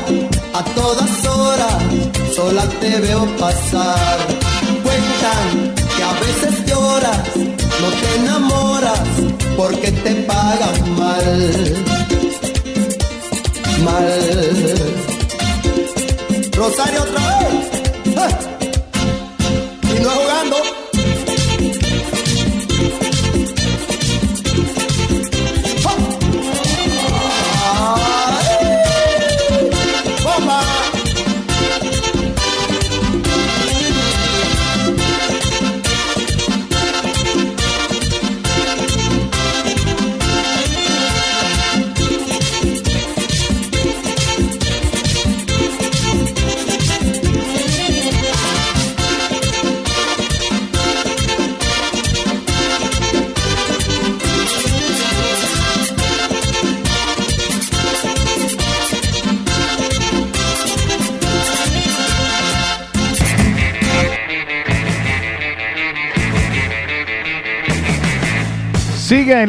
a todas sola te veo pasar. Cuentan que a veces lloras, no te enamoras, porque te pagan mal. Mal. Rosario otra vez. ¡Ah!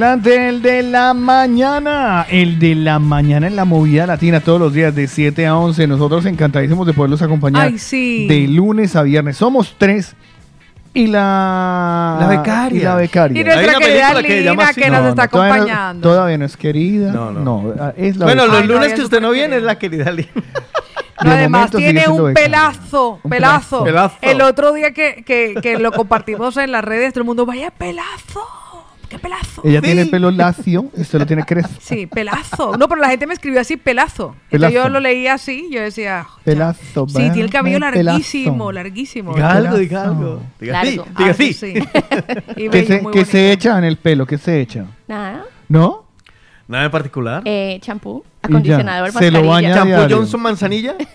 Adelante el de la mañana. El de la mañana en la movida latina todos los días de 7 a 11. Nosotros encantadísimos de poderlos acompañar Ay, sí. de lunes a viernes. Somos tres. Y la... La becaria. Y la becaria. Y nuestra querida que Lina así. que nos No, está no, todavía no- acompañando. todavía no es querida. No, no. Es la Bueno, becaria. los Ay, no, lunes que usted no viene es la querida Lina. No, además tiene un pelazo, pelazo. Pelazo. El otro día que, que, que lo compartimos en las redes, todo el mundo, vaya pelazo, qué pelazo. Ella tiene el pelo lacio y usted lo tiene crespo. Sí, pelazo. No, pero la gente me escribió así, pelazo. Entonces yo Pelazo. lo leía así, yo decía, Pelazo. sí, tiene el cabello pelazo. larguísimo, larguísimo. Diga algo, Pelazo. diga algo. Diga sí, Largo. diga sí. sí. Y ¿Qué, se, qué se echa en el pelo? ¿Qué se echa? Nada. ¿No? Nada en particular. Eh, champú. Acondicionador, Se lo baña ¿Champú diario. Johnson Manzanilla?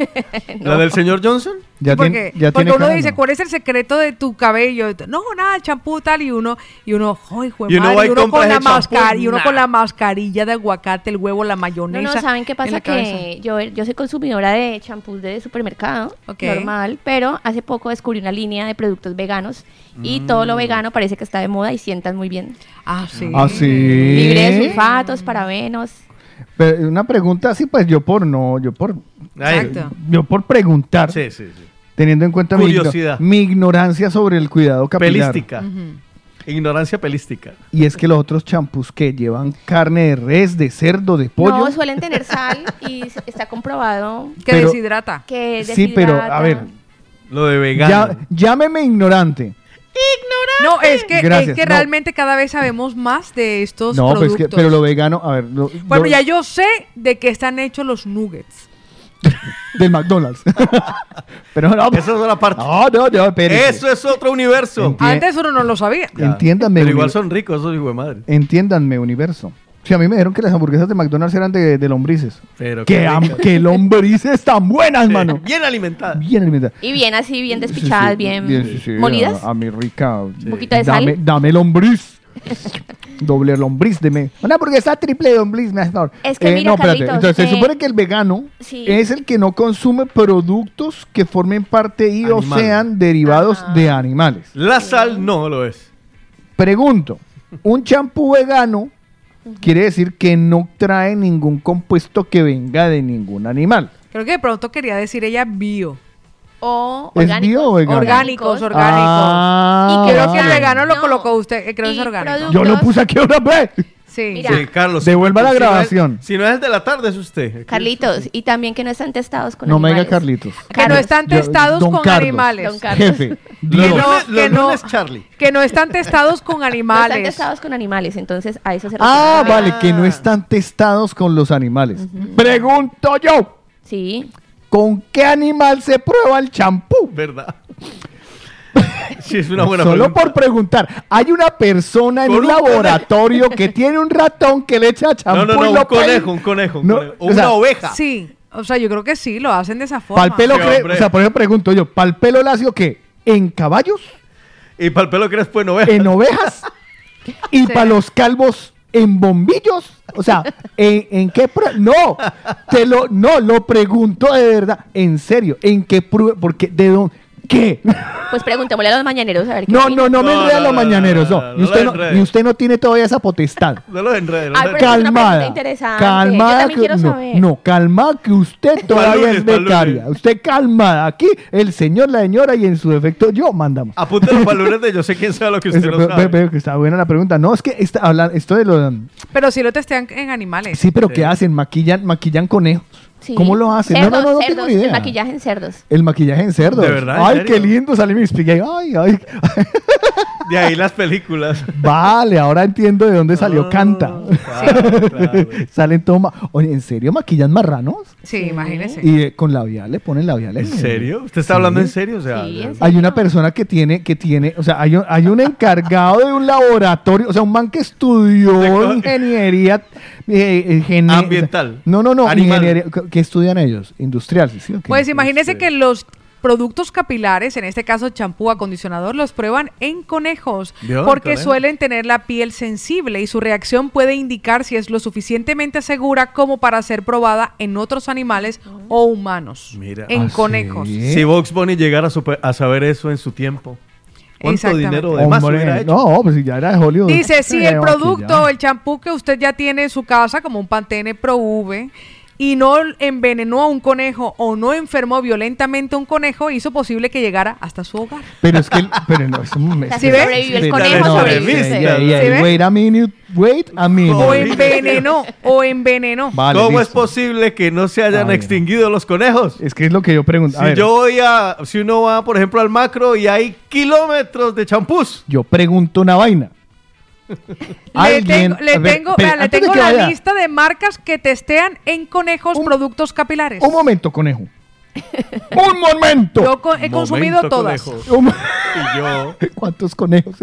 No. ¿La del señor Johnson? Ya porque tiene, ya porque tiene uno cara, dice. ¿cuál es el secreto de tu cabello? No, nada, champú tal, y uno, y uno, ¡ay, jue Y uno madre", va y uno con la mascarilla, y uno nah. con la mascarilla de aguacate, el huevo, la mayonesa. no, ¿saben qué pasa? Que yo, yo soy consumidora de champús de supermercado, normal, pero hace poco descubrí una línea de productos veganos y todo Mm. lo vegano parece que está de moda y sientan muy bien. Ah, sí. Ah, sí. Libre de sulfatos, parabenos. Pero una pregunta así, pues yo por no, yo por, Exacto. yo por preguntar, Sí, sí, sí. teniendo en cuenta Curiosidad. mi ignorancia sobre el cuidado capilar. Pelística. Ignorancia pelística. Y es que los otros champús que llevan carne de res, de cerdo, de pollo. No, suelen tener sal y está comprobado Que Pero- deshidrata. que sí, pero a deshidrata. ver, Lo de vegano. ya- llámeme ignorante. No, es que, Gracias, es que no. realmente cada vez sabemos más de estos No, pues productos. que, pero lo vegano, a ver, lo- Bueno, lo- ya yo sé de qué están hechos los nuggets. del McDonald's. pero no, Eso es una parte. no, no, no, espérese. Eso es otro universo. Enti- Antes uno no lo sabía. Ya. Entiéndanme, Pero igual uni- son ricos esos hijos de madre. entiéndanme, universo. Si a mí me dijeron que las hamburguesas de McDonald's eran de, de lombrices. Pero Que, qué am- lombrices tan buenas, mano. Bien alimentadas. Bien alimentadas. Y bien así, bien Sí, sí, despichadas, bien, sí, sí, molidas. A, a mi rica. Un poquito de dame, sal. Dame lombriz. Doble lombriz de me. Una hamburguesa triple lombriz, mejor. Es que mira, no, espérate. Carlitos, Entonces, se eh, supone que el vegano sí. es el que no consume productos que formen parte y o Animal. sean derivados de animales. La sal no lo es. Pregunto, un champú vegano quiere decir que no trae ningún compuesto que venga de ningún animal. Creo que de pronto quería decir ella bio. O ¿Es orgánicos. bio o vegano? Orgánicos, orgánicos. Ah, y creo que el vegano lo No. colocó usted, eh, creo que es orgánico. productos- Yo lo puse aquí otra vez. Sí. Mira. Sí, Carlos. Devuelva la Si no es- grabación. Si no es el de la tarde, es usted. Carlitos, y también que no están testados con No me diga animales. Carlitos. Que no Carlos. están Yo- testados don con Carlos. animales. Don Carlos. Jefe. Que no, Los que lunes, no, Charlie. que no están testados con No están animales. testados con animales, entonces a eso se refiere. Ah, vale, que no están testados con los animales. Pregunto yo, Sí. ¿con qué animal se prueba el champú? ¿Verdad? sí, es una buena Solo pregunta. por preguntar, hay una persona en un un laboratorio que tiene un ratón que le echa champú No, no, no, un conejo, un conejo. un No, conejo. O o sea, una oveja. Sí, o sea, yo creo que sí, lo hacen de esa forma. Pa'l pelo Sí, o sea, por ejemplo, pregunto yo, ¿pa'l pelo lacio qué? ¿En caballos? Y para el pelo crespo en oveja. ¿En ovejas? ¿Y Sí. para los calvos en bombillos? O sea, ¿en, en qué prue- No, te lo, no, lo pregunto de verdad, en serio, ¿en qué prueba? Porque, ¿de dónde? ¿Qué? Pues preguntémosle a los mañaneros a ver qué No, opinan. no, no me No, enreda no, los no, mañaneros, no, no. no, Y no usted lo no, enrede. y usted no tiene todavía esa potestad. No los enredes. Ay, pero es una pregunta Calmada, interesante. Yo calmada, también que, quiero no, saber. no, calmada que usted todavía lunes, es pa'l lunes. becaria. Usted calmada. Aquí el señor, la señora y en su defecto yo mandamos. Apúntelo para el lunes de yo sé quién sabe lo que usted Este, no ve- sabe. ve- ve que está buena la pregunta. No, es que está hablando, esto de lo Pero sí lo testean en animales. Sí, pero ¿qué hacen? Maquillan, maquillan conejos. Sí. ¿Cómo lo hacen? Cerdos, no, no, no, no cerdos, tengo ni idea. El maquillaje en cerdos. El maquillaje en cerdos. ¿De verdad? ¿En Ay, qué lindo sale mi espiguey. Ay, ay. De ahí las películas. Vale, ahora entiendo de dónde salió Ah, Canta. claro, claro. Salen todo ma- Oye, ¿en serio maquillan marranos? Sí, imagínese. Y eh, con labial le ponen labiales. ¿En serio? ¿Usted está hablando en serio? O sea, Sí, en Hay una persona que tiene, que tiene, o sea, hay un, hay un encargado de un laboratorio, o sea, un man que estudió ingeniería eh, eh, gene- Ambiental. No, no, no, Animal. ingeniería. ¿Qué estudian ellos? Industrial. Pues imagínese que los productos capilares, en este caso champú, acondicionador, los prueban en conejos porque Conejo. suelen tener la piel sensible y su reacción puede indicar si es lo suficientemente segura como para ser probada en otros animales o humanos. Mira. En ¿Ah, conejos. sí? Si Vox Bunny llegara a, supe- a saber eso en su tiempo, ¿cuánto dinero de más hubiera Hombre, hecho? no, pues si ya era de Hollywood. Dice, si el producto, el champú que usted ya tiene en su casa, como un Pantene Pro V, y no envenenó a un conejo o no enfermó violentamente a un conejo, hizo posible que llegara hasta su hogar. Pero es que, el- pero no, es un ¿Sí ve? Sobrevivió el conejo, sobrevivió. Yeah, yeah, ¿Sí yeah. ve? Wait a minute, wait a minute. O envenenó, o envenenó. Vale, ¿Cómo es listo. posible que no se hayan A extinguido los conejos? Es que es lo que yo pregunto. A Si ver, yo voy a, si uno va, por ejemplo, al macro y hay kilómetros de champús. yo pregunto una vaina. Le tengo, le ver, tengo, le tengo la vaya, lista de marcas que testean en conejos productos capilares. Un momento, conejo. un momento. Yo co- he consumido todas. Un- Y yo. ¿Cuántos conejos?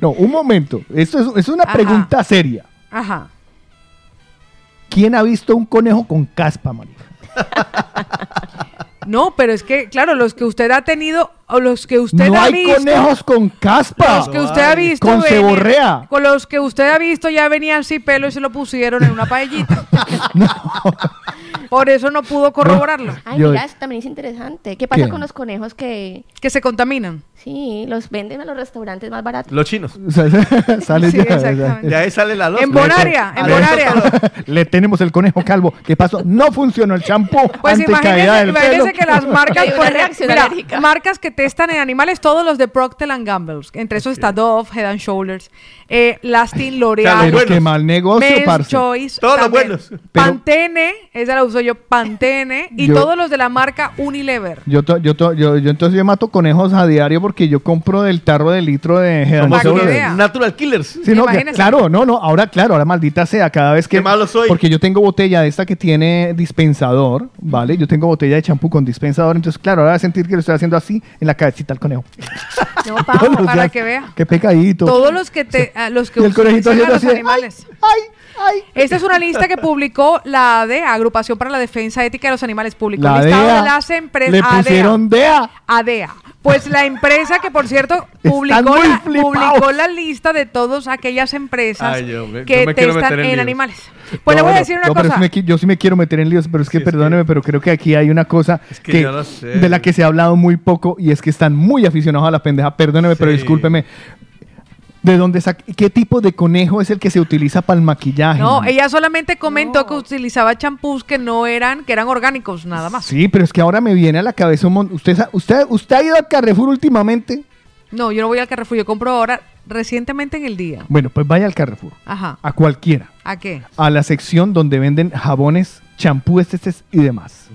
No, un momento. Esto es, es una Ajá. pregunta seria. Ajá. ¿Quién ha visto un conejo con caspa, marica? No, pero es que, claro, los que usted ha tenido o los que usted no ha hay visto. conejos con caspa. Los que usted ha visto. Con ceborrea. Con los que usted ha visto ya venían sin pelo y se lo pusieron en una paellita. Por eso no pudo corroborarlo. Ay, mira, eso también es interesante. ¿Qué pasa ¿Qué? con los conejos que, Que se contaminan. Sí, los venden a los restaurantes más baratos? Los chinos. Sale Sí, ya, exactamente. De ahí sale la lógica. En Bonaria, en Bonaria. Le tenemos el conejo calvo. ¿Qué pasó? No funcionó el champú Pues anticaída imagínese, del pelo. imagínese que las marcas, por mira, marcas que testan en animales, todos los de Procter Gamble, entre esos está Dove, Head and Shoulders, eh, Lastin, L'Oreal, Pero qué mal negocio, Men's parce. Choice, Todos los buenos. Pero- Pantene, esa la uso yo, Pantene, y Yo- todos los de la marca Unilever. Yo, to- yo, to- yo, yo entonces yo mato conejos a diario porque yo compro del tarro de litro de Head. Natural Killers. Sí, no, que- claro, no, no, ahora claro, ahora maldita sea, cada vez que... Qué malo soy. Porque yo tengo botella de esta que tiene dispensador, ¿vale? Yo tengo botella de champú con dispensador, entonces claro, ahora voy a sentir que lo estoy haciendo así en la cabecita al conejo. No, para días. que vea. Qué pecadito. Todos los que te, a los que Y el conejito haciendo los así, animales. Ay, ay. Esta es una lista que publicó la ADEA, Agrupación para la Defensa Ética de los Animales Públicos. La Listado DEA. de las empresas. Le pusieron DEA. ADEA. Pues la empresa que, por cierto, publicó la, flipados. publicó la lista de todas aquellas empresas Ay, yo me- que testan meter en animales. Pues le voy a decir una no, cosa. me yo sí me quiero meter en líos, pero es que perdóneme, pero creo que aquí hay una cosa que de la que se ha hablado muy poco y es que están muy aficionados a la pendeja. Perdóneme, pero discúlpeme. ¿De dónde ¿Qué tipo de conejo es el que se utiliza para el maquillaje? No, ella solamente comentó que utilizaba champús que no eran, que eran orgánicos, nada más. Sí, pero es que ahora me viene a la cabeza un montón. ¿Usted, usted, ¿Usted ha ido al Carrefour últimamente? No, yo no voy al Carrefour, yo compro ahora recientemente en el día. Bueno, pues vaya al Carrefour. Ajá. A cualquiera. ¿A qué? A la sección donde venden jabones, champúes estes y demás.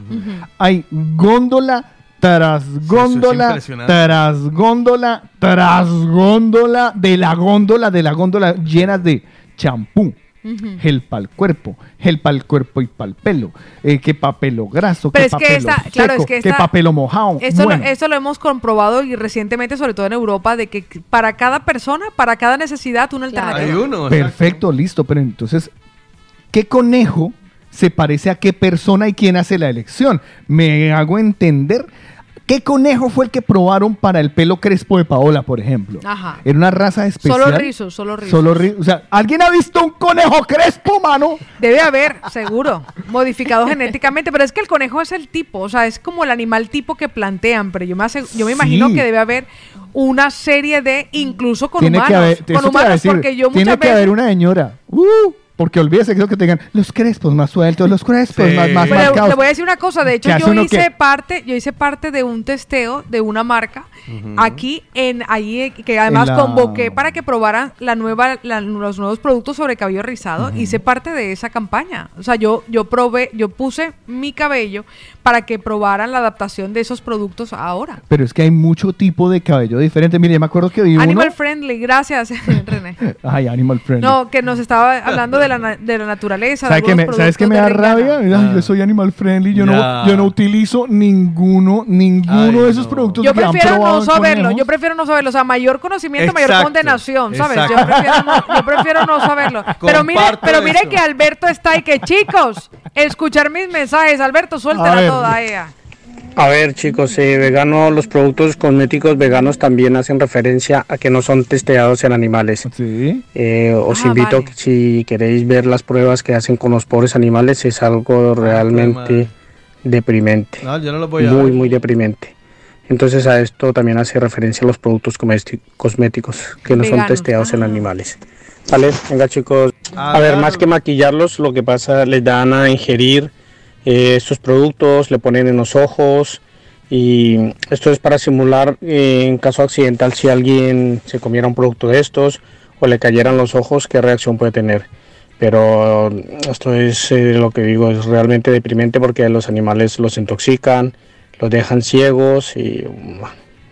Hay góndola tras góndola, impresionante. tras góndola, tras góndola, de la góndola, de la góndola llenas de champú. Ujú. Gel para el cuerpo, gel para el cuerpo y para el pelo, eh, que pa' pelo graso, Pero que es pa' que pelo esta, claro, seco, es que que esta- pa' pelo mojado. Esto, Bueno, lo, esto lo hemos comprobado y recientemente, sobre todo en Europa, de que para cada persona, para cada necesidad, una alternativa. Hay uno. Perfecto, listo, pero entonces, ¿qué conejo se parece a qué persona y quién hace la elección? Me hago entender. ¿Qué conejo fue el que probaron para el pelo crespo de Paola, por ejemplo? Ajá. Era una raza especial. Solo rizos, solo rizos. Solo ri- O sea, ¿alguien ha visto un conejo crespo, mano? Debe haber, seguro, modificado genéticamente, pero es que el conejo es el tipo, o sea, es como el animal tipo que plantean, pero yo me, yo me imagino Sí. que debe haber una serie de, incluso con tiene humanos, que haber, con humanos, decir, porque yo tiene muchas que veces... haber una señora. Uh, porque olvídese que, que tengan los crespos más sueltos, los crespos Sí. más, más Pero marcados. le voy a decir una cosa, de hecho ¿Qué hace yo hice que- parte, yo hice parte de un testeo de una marca aquí en ahí eh, que además la- convoqué para que probaran la nueva la- los nuevos productos sobre cabello rizado, hice parte de esa campaña. O sea, yo yo probé, yo puse mi cabello para que probaran la adaptación de esos productos ahora. Pero es que hay mucho tipo de cabello diferente. Mire, me acuerdo que vi uno. Animal friendly, gracias, René. Ay, animal friendly. No, que nos estaba hablando de la, de la naturaleza. de ¿Sabes qué me, ¿sabes qué me da rabia? Ay, yo soy animal friendly. Yo, no, yo no utilizo ninguno, ninguno Ay, de esos no. productos Yo que han prefiero probado no saberlo, conejos. yo prefiero no saberlo. O sea, mayor conocimiento, mayor condenación, ¿sabes? Yo prefiero, no, yo prefiero no saberlo. Pero mire, pero mire eso. que Alberto está ahí, que chicos, escuchar mis mensajes. Alberto, A suéltela ver. ella. A ver, chicos, eh, vegano, los productos cosméticos veganos también hacen referencia a que no son testeados en animales. Sí. Eh, os Ah, invito, vale. si queréis ver las pruebas que hacen con los pobres animales, es algo realmente madre. deprimente. No, yo no lo voy a Muy, ver. muy deprimente. Entonces a esto también hace referencia a los productos cosméticos que no son Veganos, testeados en ah. animales. Vale, venga chicos. Ah, A ver, claro. más que maquillarlos, lo que pasa, les dan a ingerir eh, estos productos, le ponen en los ojos y esto es para simular eh, en caso accidental si alguien se comiera un producto de estos o le cayeran los ojos, qué reacción puede tener. Pero esto es eh, lo que digo, es realmente deprimente porque los animales los intoxican, los dejan ciegos y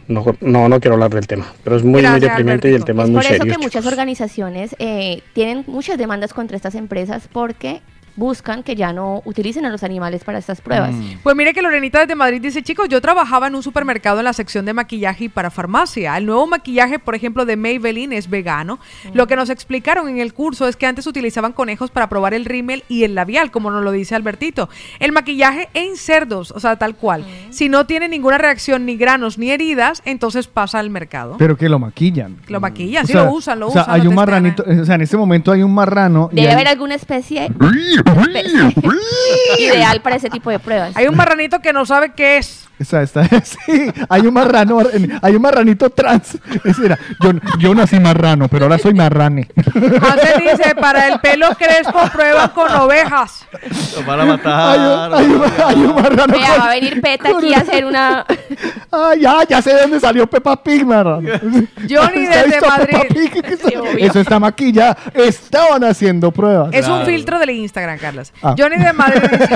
no, no, no quiero hablar del tema, pero es muy, muy deprimente y el tema es, muy serio. Por eso que muchas organizaciones eh, tienen muchas demandas contra estas empresas porque buscan que ya no utilicen a los animales para estas pruebas. Mm. Pues mire que Lorenita desde Madrid dice, chicos, yo trabajaba en un supermercado en la sección de maquillaje y para farmacia. El nuevo maquillaje, por ejemplo, de Maybelline es vegano. Lo que nos explicaron en el curso es que antes utilizaban conejos para probar el rímel y el labial, como nos lo dice Albertito. El maquillaje en cerdos, o sea, tal cual. Si no tiene ninguna reacción, ni granos, ni heridas, entonces pasa al mercado. Pero que lo maquillan. Lo maquillan, sí lo usan, lo o sea, usan. Hay un marranito, o sea, en este momento hay un marrano. y Debe hay- haber alguna especie ideal para ese tipo de pruebas. Hay un marranito que no sabe qué es. Esa, esta, sí, hay un marrano, hay un marranito trans. Es decir, yo, yo nací marrano, pero ahora soy marrane. Antes dice, para el pelo crespo prueban con ovejas. Lo van a matar. Hay, un- hay un marrano. Vea, con- va a venir Peta aquí a hacer una... Ay, ya, ya sé de dónde salió Peppa Pig, marrano. Johnny ¿Usted ha desde Madrid. Pig? Eso está maquillado. Estaban haciendo pruebas. Es un filtro del Instagram, Carlos. Ah. Johnny de Madrid dice,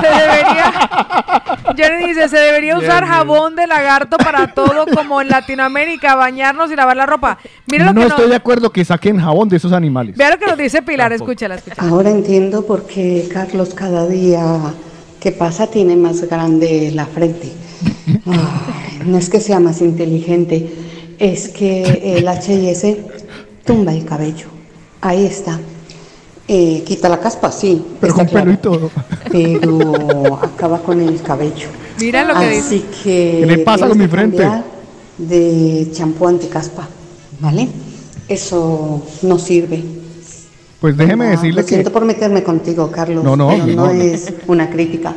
se debería, Johnny dice, se debería usar bien. jabón de lagarto para todo como en Latinoamérica, bañarnos y lavar la ropa. Mira lo no que estoy nos, de acuerdo que saquen jabón de esos animales. vea lo que nos dice Pilar, escúchala, escúchala. Ahora entiendo por qué Carlos cada día que pasa tiene más grande la frente. Ay, no es que sea más inteligente, es que el H&S tumba el cabello. Ahí está. Eh, quita la caspa, sí. Pero con pelo y todo. Pero acaba con el cabello. Mira lo que Así dice. que ¿Qué le pasa con mi frente? De champú anticaspa, ¿vale? Eso no sirve. Pues déjeme No, decirle lo que. siento por meterme contigo, Carlos. No, no, pero no, no, no. es una crítica.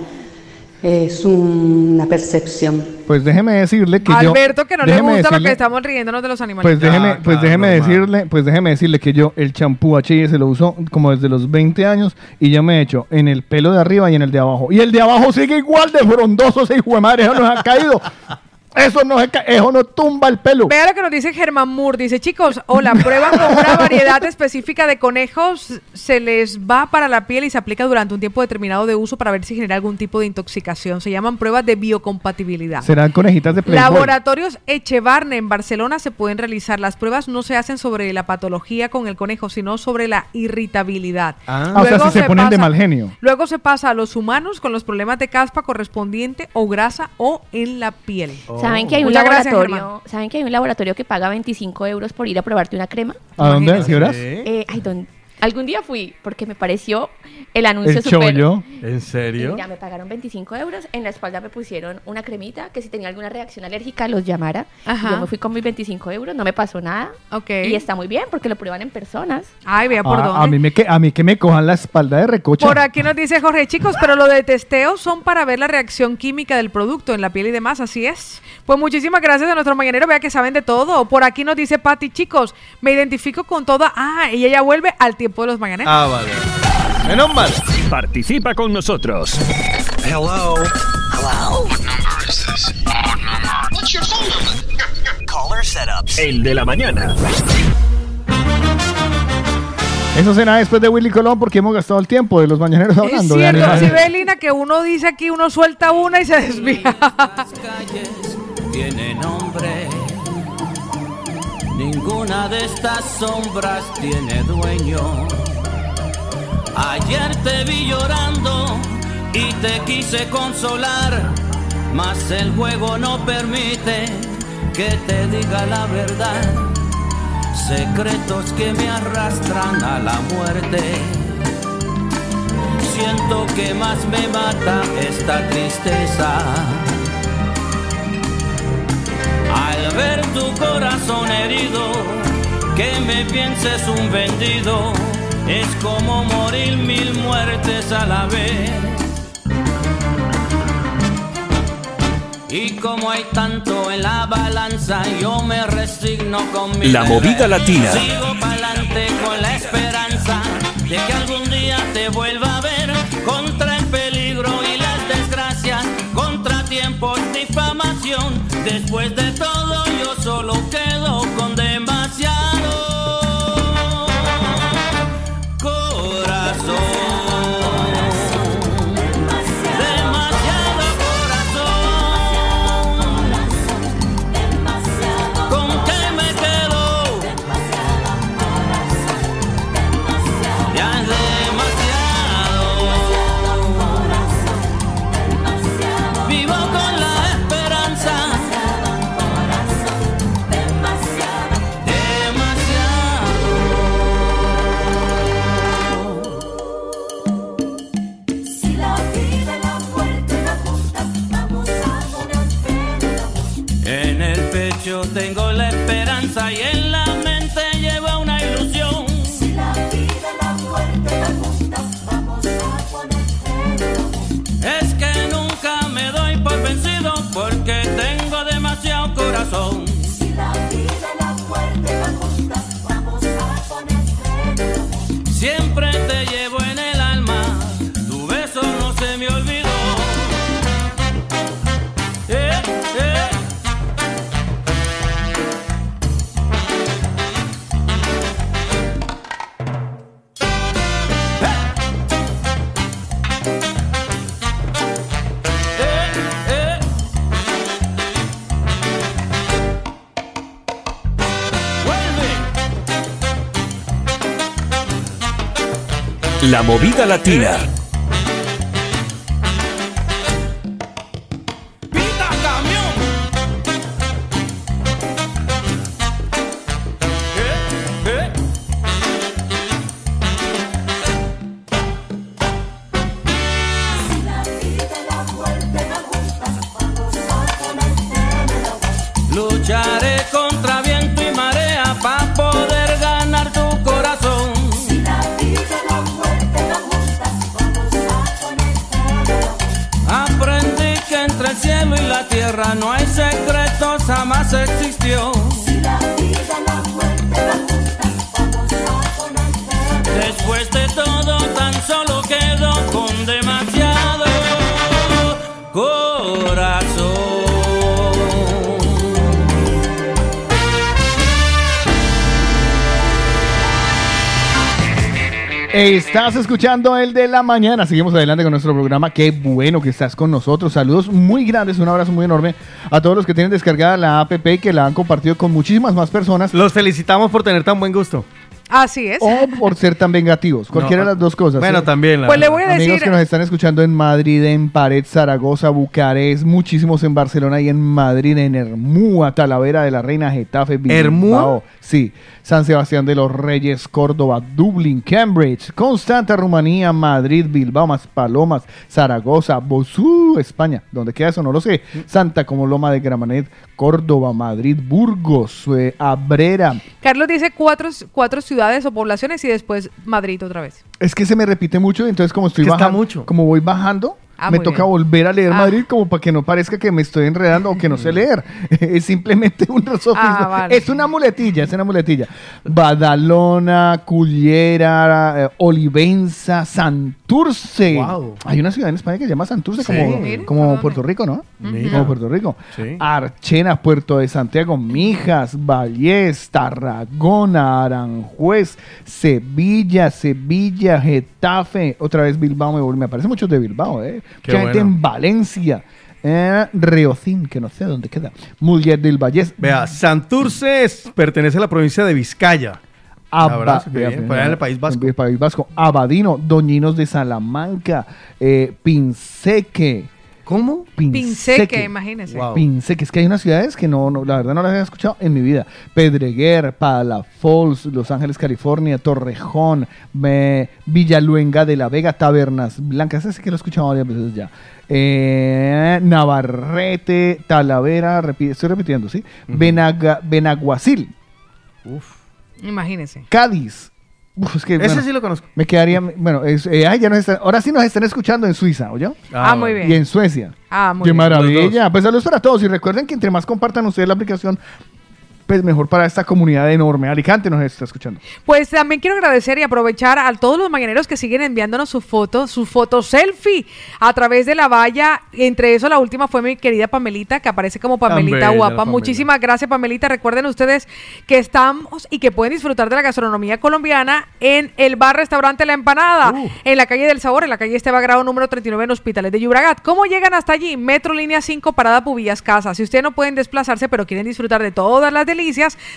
Es una percepción. Pues déjeme decirle que yo. Alberto, que no le gusta lo decirle- que estamos riéndonos de los animales. Pues déjeme, pues déjeme decirle, pues déjeme decirle que yo el champú H&S lo uso como desde los 20 años y yo me he hecho en el pelo de arriba y en el de abajo. Y el de abajo sigue igual de frondoso, ese hijo de madre, eso no se ha caído. Eso no, se ca- eso no tumba el pelo. Vea lo que nos dice Germán Moore. Dice, chicos, hola, prueban con una variedad específica de conejos, se les va para la piel y se aplica durante un tiempo determinado de uso para ver si genera algún tipo de intoxicación. Se llaman pruebas de biocompatibilidad. Serán conejitas de Playboy. Laboratorios Echevarne en Barcelona se pueden realizar. Las pruebas no se hacen sobre la patología con el conejo, sino sobre la irritabilidad. Ah, o sea, si se ponen de mal genio. Luego se pasa a los humanos con los problemas de caspa correspondiente o grasa o en la piel. ¿Saben que hay un Muchas gracias, laboratorio? Germán. ¿Saben que hay un laboratorio que paga 25 euros por ir a probarte una crema? ¿A dónde? ¿A qué horas? Eh, ay, don- Algún día fui porque me pareció el anuncio El súper- chollo. ¿En Y serio? mira, me pagaron 25 euros. En la espalda me pusieron una cremita que si tenía alguna reacción alérgica los llamara. Ajá. Yo me fui con mis 25 euros, no me pasó nada. Ok. Y está muy bien porque lo prueban en personas. Ay, vea por Ah, dónde. a, mí me que, a mí que me cojan la espalda de recocha. Por aquí nos dice Jorge, chicos, pero lo de testeo son para ver la reacción química del producto en la piel y demás, así es. Pues muchísimas gracias a nuestro mañanero, vea que saben de todo. Por aquí nos dice Patti, chicos, me identifico con toda... Ah, y ella vuelve al tiempo de los mañaneros. Ah, vale. Menos mal. Participa con nosotros. Hello. Hello. What number is this? What number? What's your phone number? Caller setups. El de la mañana. Eso será después de Willy Colón porque hemos gastado el tiempo de los mañaneros Es hablando de cierto, si ve, Lina, que uno dice aquí, uno suelta una y se desvía. tiene nombre. Ninguna de estas sombras tiene dueño. Ayer te vi llorando y te quise consolar, mas el juego no permite que te diga la verdad. Secretos que me arrastran a la muerte. Siento que más me mata esta tristeza. Al ver tu corazón herido, que me pienses un vendido, es como morir mil muertes a la vez. Y como hay tanto en la balanza, yo me resigno con mi La movida deber. latina. Sigo pa'lante con la esperanza de que algún día te vuelva a ver contra el peligro por difamación. Después de La movida latina. Estás escuchando el de la mañana. Seguimos adelante con nuestro programa. Qué bueno que estás con nosotros. Saludos muy grandes, un abrazo muy enorme a todos los que tienen descargada la app y que la han compartido con muchísimas más personas. Los felicitamos por tener tan buen gusto. Así es. O por ser tan vengativos. Cualquiera No, de las dos cosas. bueno, ¿sí? también, la Pues le voy a Amigos decir- que nos están escuchando en Madrid, en Pared, Zaragoza, Bucarest, muchísimos en Barcelona y en Madrid, en Hermúa, Talavera de la Reina, Getafe, Bilbao. ¿Hermúa? Sí. San Sebastián de los Reyes, Córdoba, Dublín, Cambridge, Constanta, Rumanía, Madrid, Bilbao, Palomas, Zaragoza, Bosú, España. ¿Dónde queda eso? No lo sé. Santa como Loma de Gramanet, Córdoba, Madrid, Burgos, eh, Abrera. Carlos dice cuatro, cuatro ciudades o poblaciones y después Madrid otra vez. Es que se me repite mucho, entonces como estoy Que está bajando, mucho. como voy bajando, Ah, me toca bien. volver a leer Ah. Madrid como para que no parezca que me estoy enredando o que no sé leer. es simplemente un sofisma. Ah, vale. Es una muletilla, es una muletilla. Badalona, Cullera, eh, Olivenza, Santurce. Wow. Hay una ciudad en España que se llama Santurce, Sí. como, como Puerto Rico, ¿no? Mira. Como Puerto Rico. Sí. Archena, Puerto de Santiago, Mijas, Vallés, Tarragona, Aranjuez, Sevilla, Sevilla, Getafe, otra vez Bilbao, me, me aparece muchos de Bilbao, ¿eh? Qué Mucha gente bueno. en Valencia, eh, Reocín, que no sé dónde queda, Muller del Vallés, Vea, Santurce es- pertenece a la provincia de Vizcaya. Bien, en el País Vasco. en el País Vasco. Abadino, Doñinos de Salamanca, eh, Pinseque. ¿Cómo? Pinseque, imagínese. Wow. Pinseque, es que hay unas ciudades que no, no, la verdad no las había escuchado en mi vida. Pedreguer, Palafols, Los Ángeles, California, Torrejón, me- Villaluenga de la Vega, Tabernas Blancas, ese que lo he escuchado varias veces ya. Eh, Navarrete, Talavera, repi- estoy repitiendo, ¿sí? Benaga- Benaguacil, Imagínese. Cádiz. Uf, es que, Ese bueno, sí lo conozco. Me quedaría, bueno, es- eh, ay, ya nos están- ahora sí nos están escuchando en Suiza, ¿oyó? Ah, muy bien. Y en Suecia. Ah, muy Qué bien. maravilla. Pues saludos para todos. Y recuerden que entre más compartan ustedes la aplicación, pues mejor para esta comunidad enorme. Alicante nos está escuchando. Pues también quiero agradecer y aprovechar a todos los mañaneros que siguen enviándonos su foto, su foto selfie a través de la valla. Entre eso, la última fue mi querida Pamelita, que aparece como Pamelita guapa. Pamela. Muchísimas gracias, Pamelita. Recuerden ustedes que estamos y que pueden disfrutar de la gastronomía colombiana en el bar restaurante La Empanada, en la calle del Sabor, en la calle Esteba Grado número 39 en Hospitales de Llobregat. ¿Cómo llegan hasta allí? Metro Línea 5, Parada Pubillas Casa. Si ustedes no pueden desplazarse, pero quieren disfrutar de todas las delicias,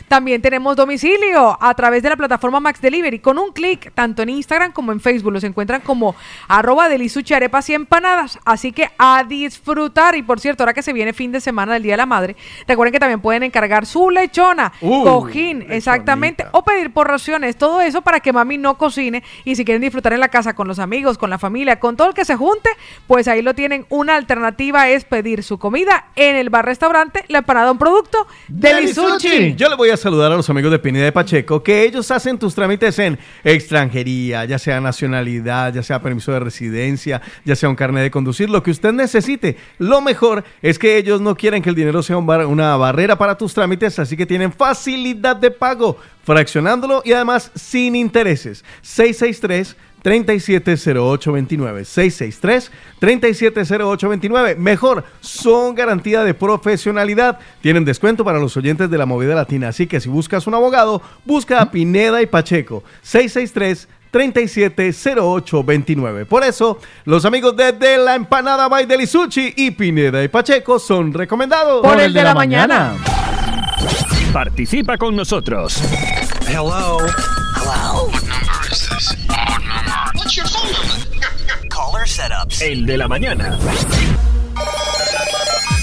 también tenemos domicilio a través de la plataforma Max Delivery. Con un clic, tanto en Instagram como en Facebook, los encuentran como arroba delisuchi arepas y empanadas. Así que a disfrutar. Y por cierto, ahora que se viene fin de semana del Día de la Madre, recuerden que también pueden encargar su lechona, Uh, cojín, exactamente, o pedir por raciones. Todo eso para que mami no cocine. Y si quieren disfrutar en la casa con los amigos, con la familia, con todo el que se junte, pues ahí lo tienen. Una alternativa es pedir su comida en el bar restaurante La Empanada, un producto Yo le voy a saludar a los amigos de Pineda de Pacheco, que ellos hacen tus trámites en extranjería, ya sea nacionalidad, ya sea permiso de residencia, ya sea un carnet de conducir, lo que usted necesite. Lo mejor es que ellos no quieren que el dinero sea una barrera para tus trámites, así que tienen facilidad de pago, fraccionándolo y además sin intereses. 663 370829 663 370829 Mejor, son garantía de profesionalidad. Tienen descuento para los oyentes de la movida latina. Así que si buscas un abogado, busca a Pineda y Pacheco 663 370829 Por eso, los amigos de, De la Empanada by Delisuchi y Pineda y Pacheco son recomendados. Por el de la mañana. Participa con nosotros. Hello. Hello. What number is this? El de la mañana.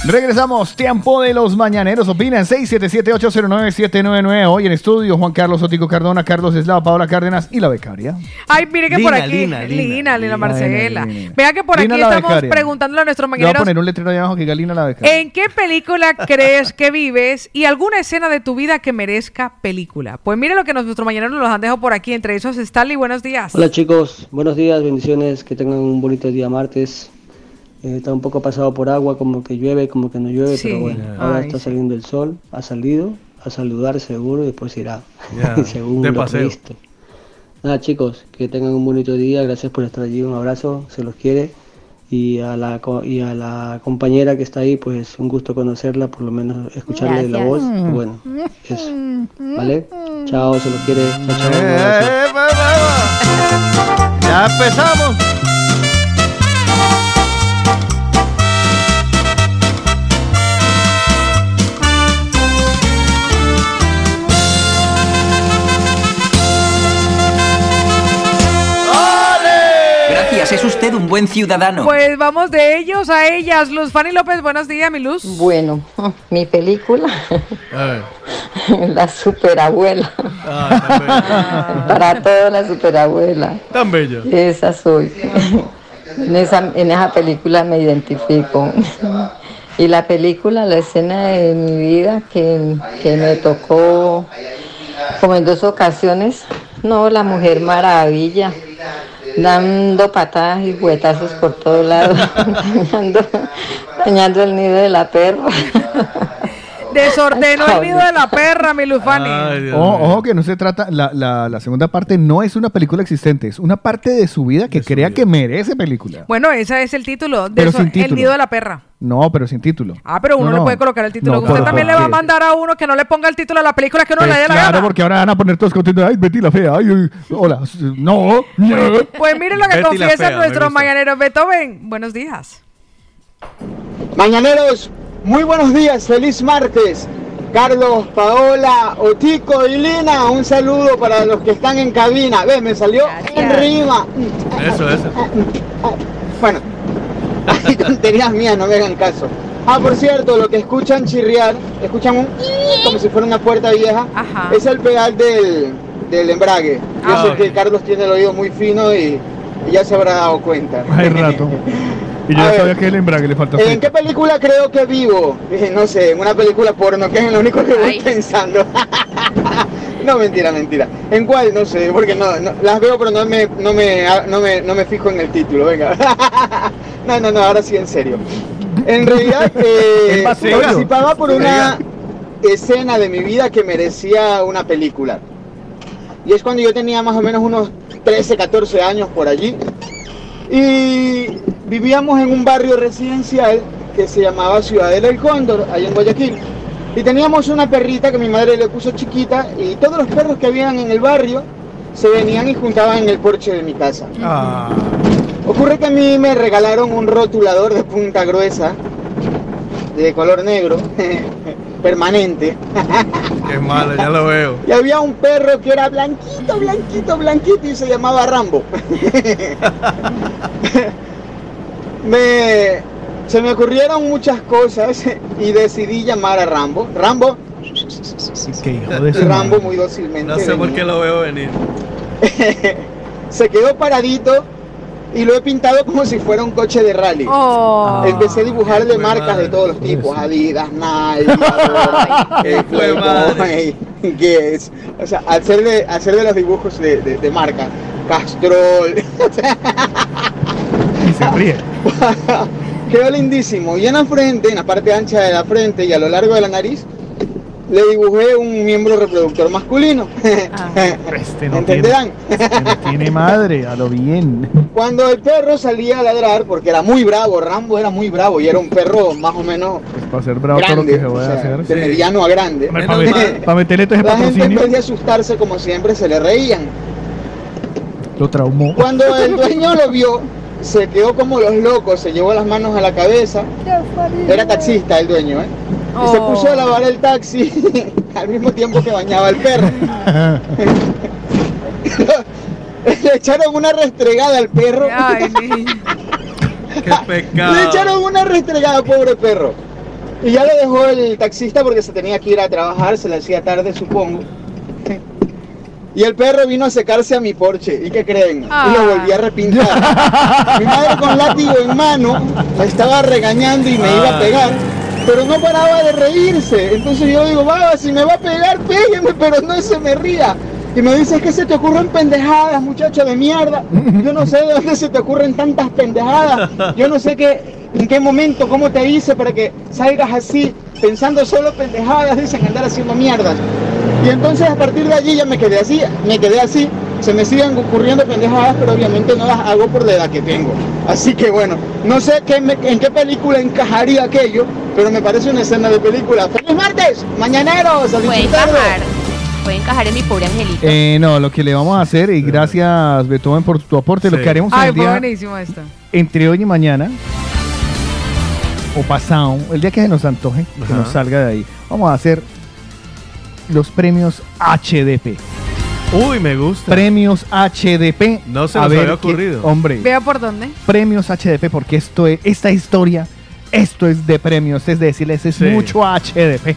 Regresamos, tiempo de los mañaneros. Opinan 677-809-799. Hoy en estudio, Juan Carlos Otico Cardona, Carlos Eslava, Paola Cárdenas y la becaria. Ay, mire que Lina, por aquí. Lina, Lina, Lina, Lina, Lina, Marcela. Vea que por Lina aquí estamos becaria. preguntándole a nuestros Le voy a mañaneros. poner un letrero ahí abajo que Galina la becaria. ¿En qué película crees que vives y alguna escena de tu vida que merezca película? Pues mire lo que nuestros mañaneros nos han dejado por aquí. Entre esos, Stanley, buenos días. Hola chicos, buenos días, bendiciones, que tengan un bonito día martes. Eh, está un poco pasado por agua, como que llueve, como que no llueve, Sí. pero bueno, ahora Ay, está sí. saliendo el sol, ha salido, a saludar seguro y después irá, según de lo paseo. previsto. Nada chicos, que tengan un bonito día, gracias por estar allí, un abrazo, se los quiere. Y a, la, y a la compañera que está ahí, pues un gusto conocerla, por lo menos escucharle la voz. Gracias. y Bueno, eso. ¿Vale? Chao, se los quiere. Chao, chao. un Eh, abrazo. Ya empezamos. Es usted un buen ciudadano. Pues vamos de ellos a ellas. Luz Fanny López, buenos días, mi Luz. Bueno, mi película, La Superabuela. Para toda la superabuela. Tan bella. Esa soy. En esa, en esa película me identifico. Y la película, la escena de mi vida que, que me tocó como en dos ocasiones, no, la Mujer Maravilla, dando patadas y huetazos por todos lados, dañando, dañando el nido de la perra. Desordenó el nido de la perra, mi Luz Fanny. Ojo, ojo que no se trata, la, la, la segunda parte no es una película existente, es una parte de su vida que crea que merece película. Bueno, ese es el título. Pero Desor- sin El nido de la perra. No, pero sin título. Ah, pero uno No, le puede colocar el título. No, Usted también ¿por le va a mandar a uno que no le ponga el título a la película que uno le Pues dé la claro, gana. porque ahora van a poner todos contentos. Ay, Betty la fea. Ay, ay, hola. No. no. Pues miren lo que Betty confiesan fea, gusta. mañaneros. Beethoven, buenos días. Mañaneros, muy buenos días, feliz martes. Carlos, Paola, Otico y Lina, un saludo para los que están en cabina. Ve, me salió en rima. Eso, eso. Bueno, hay tonterías mías, no me hagan caso. Ah, por cierto, lo que escuchan chirriar, escuchan un como si fuera una puerta vieja, es el pedal del, del embrague. Yo Ah, sé que Carlos tiene el oído muy fino y, y ya se habrá dado cuenta. Hay rato. Y yo A ya ver. sabía que el embrague le falta ¿En qué película creo que vivo? Eh, No sé, en una película porno, que es lo único que voy pensando. no, mentira, mentira. ¿En cuál? No sé, porque no, no- las veo, pero no me, no, me, no, me, no me fijo en el título, venga. no, no, no, ahora sí, en serio. En realidad, eh, participaba por una... escena de mi vida que merecía una película. Y es cuando yo tenía más o menos unos 13, 14 años por allí. Y vivíamos en un barrio residencial que se llamaba Ciudadela del Cóndor, allá en Guayaquil. Y teníamos una perrita que mi madre le puso chiquita y todos los perros que habían en el barrio se venían y juntaban en el porche de mi casa. Ah. Ocurre que a mí me regalaron un rotulador de punta gruesa, de color negro, permanente. Qué malo, ya lo veo. Y había un perro que era blanquito, blanquito, blanquito y se llamaba Rambo. me, se me ocurrieron muchas cosas y decidí llamar a Rambo. Rambo, Qué hijo de su Rambo muy dócilmente. No sé por qué lo veo venir. se quedó paradito y lo he pintado como si fuera un coche de rally. Oh. Empecé a dibujarle marcas de todos los tipos, Adidas, Nike. Playboy, Guess. O sea, hacerle, hacerle los dibujos de, de, de marca. Castrol. Y se ríe. Quedó lindísimo. Y en la frente, en la parte ancha de la frente y a lo largo de la nariz, le dibujé un miembro reproductor masculino. Este no tiene, ¿Entenderán? este no tiene madre, a lo bien. Cuando el perro salía a ladrar, porque era muy bravo, Rambo era muy bravo y era un perro más o menos Para ser bravo todo lo grande, que se voy a hacer. de mediano a grande. Para meterle todo ese La gente en vez de asustarse como siempre se le reían. lo traumó. Cuando el dueño lo vio, se quedó como los locos, se llevó las manos a la cabeza. Era taxista el dueño, ¿eh? Y se Oh. puso a lavar el taxi al mismo tiempo que bañaba al perro. Le echaron una restregada al perro. Ay. Qué pecado. Le echaron una restregada, pobre perro. Y ya le dejó el taxista porque se tenía que ir a trabajar, se le hacía tarde, supongo. Y el perro vino a secarse a mi porche. ¿Y qué creen? Ah. Y lo volví a repintar. mi madre con látigo en mano me estaba regañando y me iba a pegar. Pero no paraba de reírse. Entonces yo digo, baba, si me va a pegar, pégueme, pero no se me ría. Y me dice, es que se te ocurren pendejadas, muchacho de mierda. Yo no sé de dónde se te ocurren tantas pendejadas. Yo no sé qué, en qué momento, cómo te hice para que salgas así, pensando solo pendejadas, dicen andar haciendo mierdas. Y entonces a partir de allí ya me quedé así, me quedé así. Se me siguen ocurriendo pendejadas, pero obviamente no las hago por la edad que tengo. Así que bueno, no sé qué me- en qué película encajaría aquello, pero me parece una escena de película. ¡Feliz martes! ¡Mañaneros! ¡A Puede encajar. Puede encajar en mi pobre angelito. Eh, no, lo que le vamos a hacer, y gracias Beethoven por tu aporte, lo que haremos en Ay, el fue día, buenísimo esto. entre hoy y mañana, o pasado, el día que se nos antoje, que nos salga de ahí, vamos a hacer los premios HDP. Uy, me gusta. Premios HDP. No se A nos ver había qué- ocurrido. hombre, Vea por dónde. premios HDP, porque esto es, esta historia, esto es de premios, es decirles, es Sí. mucho HDP.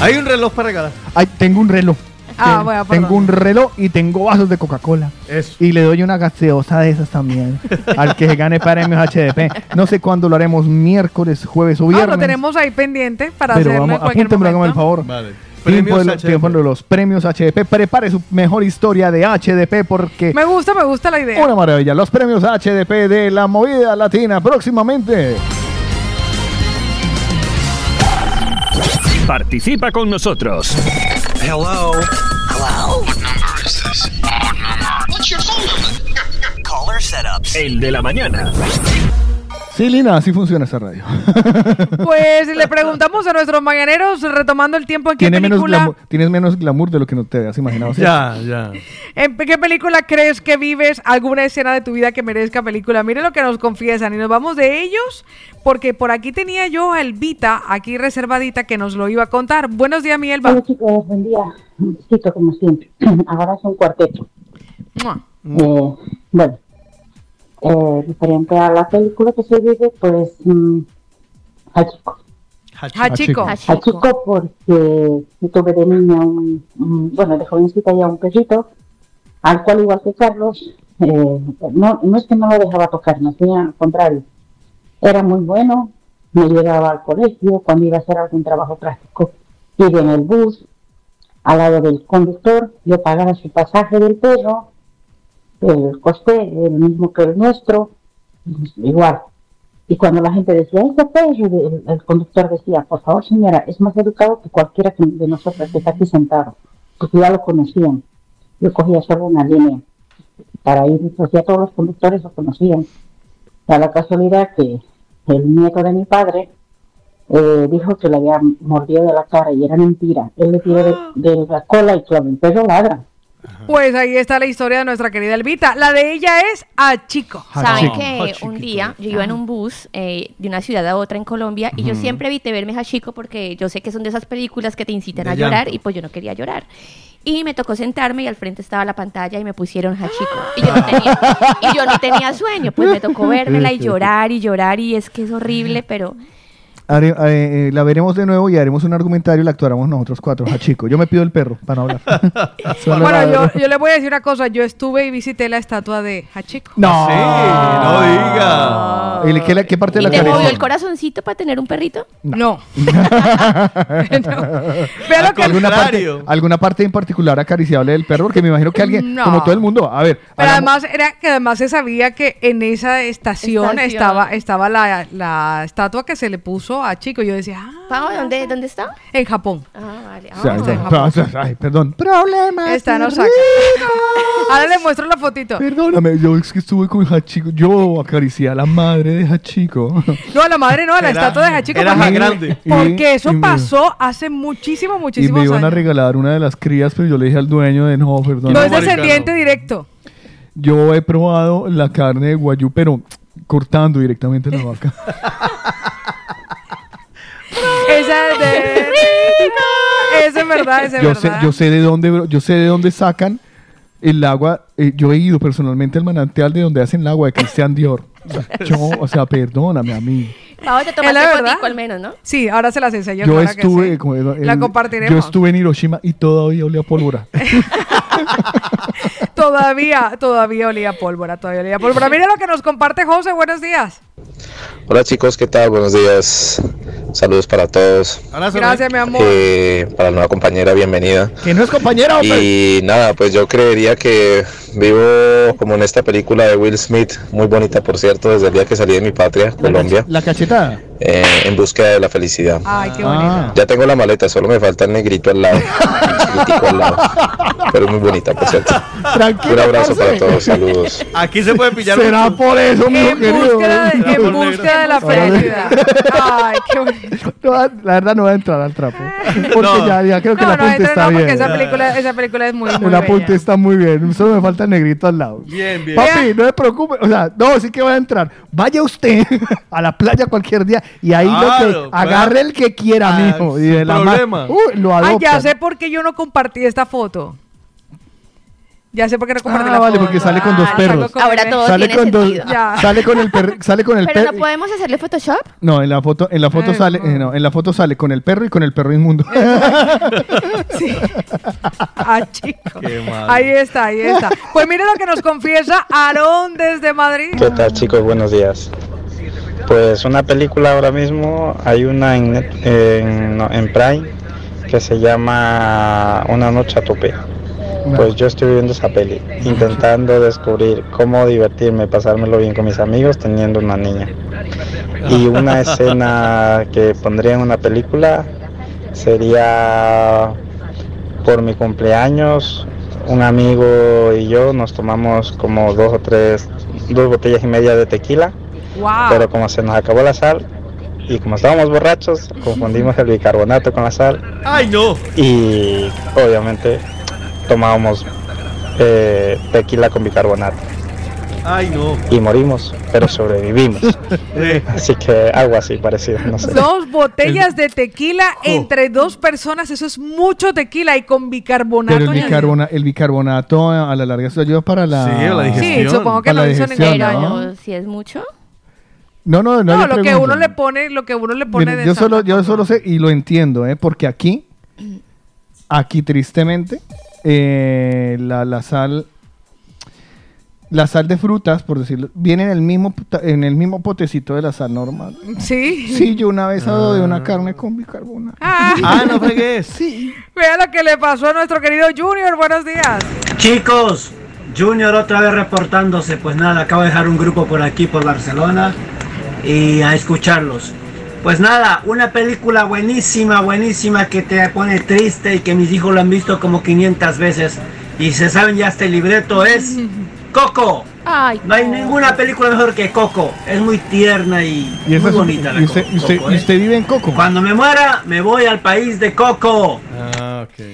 Hay un reloj para regalar. Ay, tengo un reloj. Ah, bueno, tengo un reloj y tengo vasos de Coca-Cola. Eso. Y le doy una gaseosa de esas también al que se gane premios HDP. No sé cuándo lo haremos, miércoles, jueves o Ah, viernes. lo tenemos ahí pendiente para pero hacerlo en vamos, cualquier el favor. Vale. Tiempo de, tiempo de los premios HDP. Prepare su mejor historia de HDP porque Me gusta, me gusta la idea. una maravilla. Los premios HDP de la movida latina próximamente. Participa con nosotros. Hello. Hello. What number is this? Odd number. What's your phone number? Caller setups. El de la mañana. Sí, Lina, así funciona esta radio. Pues le preguntamos a nuestros mañaneros, retomando el tiempo en qué menos película, glamour, tienes menos glamour de lo que no te has imaginado. ¿cierto? Ya, ya. en qué película crees que vives alguna escena de tu vida que merezca película. Mire lo que nos confiesan y nos vamos de ellos porque por aquí tenía yo a Elvita aquí reservadita que nos lo iba a contar. Buenos días, mi Elba. Hola chicos, buen día. Un besito como siempre. Ahora es un cuarteto. Mua. Eh, bueno, eh, diferente a la película que se vive, pues mm, Hachiko. Hachiko. Hachiko porque yo tuve de niña un, un- bueno, de jovencita ya un perrito, al cual igual que Carlos, eh, no, no es que no lo dejaba tocar, no al contrario. Era muy bueno, me llevaba al colegio cuando iba a hacer algún trabajo práctico. Iba en el bus, al lado del conductor, yo pagaba su pasaje del perro, el coste el mismo que el nuestro, pues, igual. Y cuando la gente decía, ese perro, y el, el conductor decía, por favor señora, es más educado que cualquiera de nosotros que está aquí sentado, porque ya lo conocían. Yo cogía solo una línea para ir, pues ya todos los conductores lo conocían. Da la casualidad que el nieto de mi padre eh, dijo que le había mordido de la cara y era mentira. Él le tiró de, de la cola y claro, el perro ladra. Pues ahí está la historia de nuestra querida Elvita. La de ella es a chico. Saben Ah, que un día yo iba en un bus eh, de una ciudad a otra en Colombia y yo siempre evité verme Hachiko porque yo sé que son de esas películas que te incitan De a llorar llanto. y pues yo no quería llorar. Y me tocó sentarme y al frente estaba la pantalla y me pusieron Hachiko. Y yo no tenía, y yo no tenía sueño, pues me tocó vérmela y llorar y llorar y es que es horrible, pero Are- eh, eh, la veremos de nuevo y haremos un argumentario y la actuaremos nosotros cuatro. Ah, chico, yo me pido el perro para no hablar. Bueno, yo, yo le voy a decir una cosa. Yo estuve y visité la estatua de Hachiko. No, no diga. ¿Y le- qué, parte de ¿y la te movió el corazoncito para tener un perrito? No. ¿Alguna parte, ¿Alguna parte en particular acariciable del perro? Porque me imagino que alguien, No. como todo el mundo, a ver, Pero hagamos- además era que además se sabía que en esa estación, Estación. estaba estaba la, la estatua que se le puso a Chico. Yo decía, ah, Pau, ¿dónde, ¿dónde está? en Japón. Ah, vale. Ah, está- en Japón. ay, perdón. Problemas. Está en Osaka. Ahora le muestro la fotito. Perdóname, yo es que estuve con Hachiko. Yo acaricié a la madre de Hachiko. No, a la madre no, a la Era- estatua de Hachiko. era porque- grande. Porque Y- eso y me- pasó hace muchísimo, Y muchísimos me iban a años. regalar una de las crías, pero yo le dije al dueño de no, perdón. No es descendiente directo. Yo he probado la carne de guayú, pero cortando directamente la vaca. Esa es de... Esa es verdad, esa es yo sé, verdad. yo sé de dónde, yo sé de dónde sacan el agua. eh, yo he ido personalmente al manantial de donde hacen el agua de Cristian Dior. O sea, yo, o sea, perdóname a mí. Pau, te tomaste la verdad. fotico al menos, ¿no? Sí, ahora se las enseño. Yo claro que estuve, sí. como el- La compartiremos. Yo estuve en Hiroshima y todavía olía a pólvora. Todavía, todavía olía pólvora, todavía olía a pólvora. Mira lo que nos comparte José, buenos días. Hola chicos, ¿qué tal? Buenos días. Saludos para todos. Gracias, mi amor. Eh, para la nueva compañera, bienvenida. Que no es compañera, hombre. Y nada, pues yo creería que vivo como en esta película de Will Smith, muy bonita por cierto, desde el día que salí de mi patria, Colombia, La cachetada. Eh, en búsqueda de la felicidad. Ay, qué Ah. bonito. Ya tengo la maleta, solo me falta el negrito al lado, el al lado. Pero es muy bonita, por cierto. Tranquilo, Un abrazo parce. para todos, saludos. Aquí se puede pillar. Será mucho. por eso, mi querido. búsqueda en búsqueda de la felicidad. Ay, qué bonito. No, la verdad no va a entrar al trapo. Porque No. ya, ya creo que No, el no, apunte entonces está no, bien. porque esa película, esa película es muy, muy el apunte bella. está muy bien. Solo me falta el negrito al lado. Bien, bien. Papi, no se preocupe. O sea, no, sí que va a entrar. Vaya usted a la playa cualquier día y ahí lo que claro. agarre el que quiera, Ah, mijo. Y de la ma- problema. Uy, lo Ay, adopta. ya sé por qué yo no compartí esta foto. Ya sé por qué no compartí Ah, la vale, foto. porque sale con dos Ah, perros. con Ahora todo sale tiene con dos. Ya. sale con el perro, sale con el Pero perro. no podemos hacerle Photoshop. No, en la foto, en la foto Ay, sale, no. eh, no, en la foto sale con el perro y con el perro inmundo. Sí. Ah, chico. Qué mal. Ahí está, ahí está. Pues mire lo que nos confiesa Aarón desde Madrid. ¿Qué tal chicos? Buenos días. Pues una película ahora mismo, hay una en, en Prime que se llama Una noche a tope. Pues yo estoy viendo esa peli, intentando descubrir cómo divertirme, pasármelo bien con mis amigos teniendo una niña. Y una escena que pondría en una película sería por mi cumpleaños, un amigo y yo nos tomamos como dos o tres, dos botellas y media de tequila, Wow. pero como se nos acabó la sal y como estábamos borrachos, confundimos el bicarbonato con la sal Ay, no. y obviamente tomábamos eh, tequila con bicarbonato Ay, no. y morimos, pero sobrevivimos. Así que algo así parecido, no sé. Dos botellas de tequila entre dos personas, eso es mucho tequila y con bicarbonato. Pero el, bicarbona- el bicarbonato a la larga eso ayuda para la, Sí, a la digestión. Sí, supongo que para no la hizo daño. si es mucho. No, no, no. No, lo que uno le pone, lo que uno le pone Mire, de yo solo, yo solo sé y lo entiendo, ¿eh? Porque aquí, aquí tristemente, eh, la, la sal, la sal de frutas, por decirlo, viene en el mismo puta- en el mismo potecito de la sal normal. Sí. Sí, yo una vez de una carne con bicarbonato. Ah, Ah, no fregues. Sí. vea lo que le pasó a nuestro querido Junior. Buenos días. Chicos, Junior otra vez reportándose. Pues nada, acabo de dejar un grupo por aquí, por Barcelona. Y a escucharlos. Pues nada, una película buenísima, buenísima que te pone triste y que mis hijos lo han visto como 500 veces y se saben ya este libreto es Coco. Ay, No hay ninguna película mejor que Coco. Es muy tierna y, muy es- bonita. la y usted, Coco, y usted- Coco, y ¿eh? usted vive en Coco. Cuando me muera, me voy al país de Coco. Ah, ok.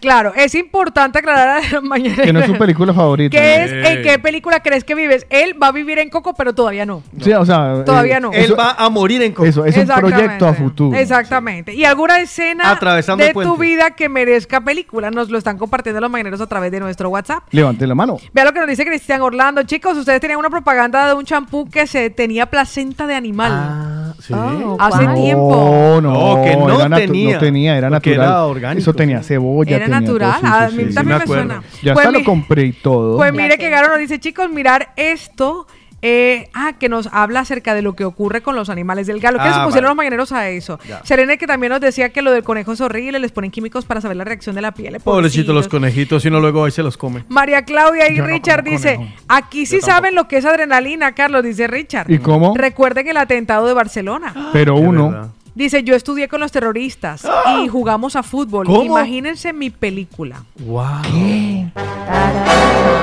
Claro, es importante aclarar a los mañaneros. Que no es su película favorita. ¿Qué es, ¿En qué película crees que vives? Él va a vivir en Coco, pero todavía no. Sí, o sea, Todavía eh, no. eso- Él va a morir en Coco. Eso, es un proyecto a futuro. Exactamente. ¿Y alguna escena Atravesando de tu vida que merezca película? Nos lo están compartiendo los mañaneros a través de nuestro WhatsApp. Levante la mano. Vea lo que nos dice Cristian Orlando. Chicos, ustedes tenían una propaganda de un champú que se tenía placenta de animal. ¿Sí? Hace no, tiempo. No, No, que no era tenía, no tenía, era porque natural. era orgánico, Eso tenía cebolla. Era tenía natural, todo, a mí también me acuerdo. suena. Ya Pues hasta mi- lo compré y todo. Pues mire que Garo nos dice, chicos, mirar esto. Eh, ah, que nos habla acerca de lo que ocurre con los animales del galo. ¿Qué Ah, se pusieron vale. los mañaneros a eso? Ya. Serena que también nos decía que lo del conejo es horrible, les ponen químicos para saber la reacción de la piel. Pobrecitos los conejitos, si no luego ahí se los come. María Claudia y Yo Richard dice, conejo. aquí sí saben lo que es adrenalina, Carlos, dice Richard. ¿Y cómo? Recuerden el atentado de Barcelona. Pero uno. Dice, yo estudié con los terroristas y jugamos a fútbol. ¿Cómo? Imagínense mi película. Wow.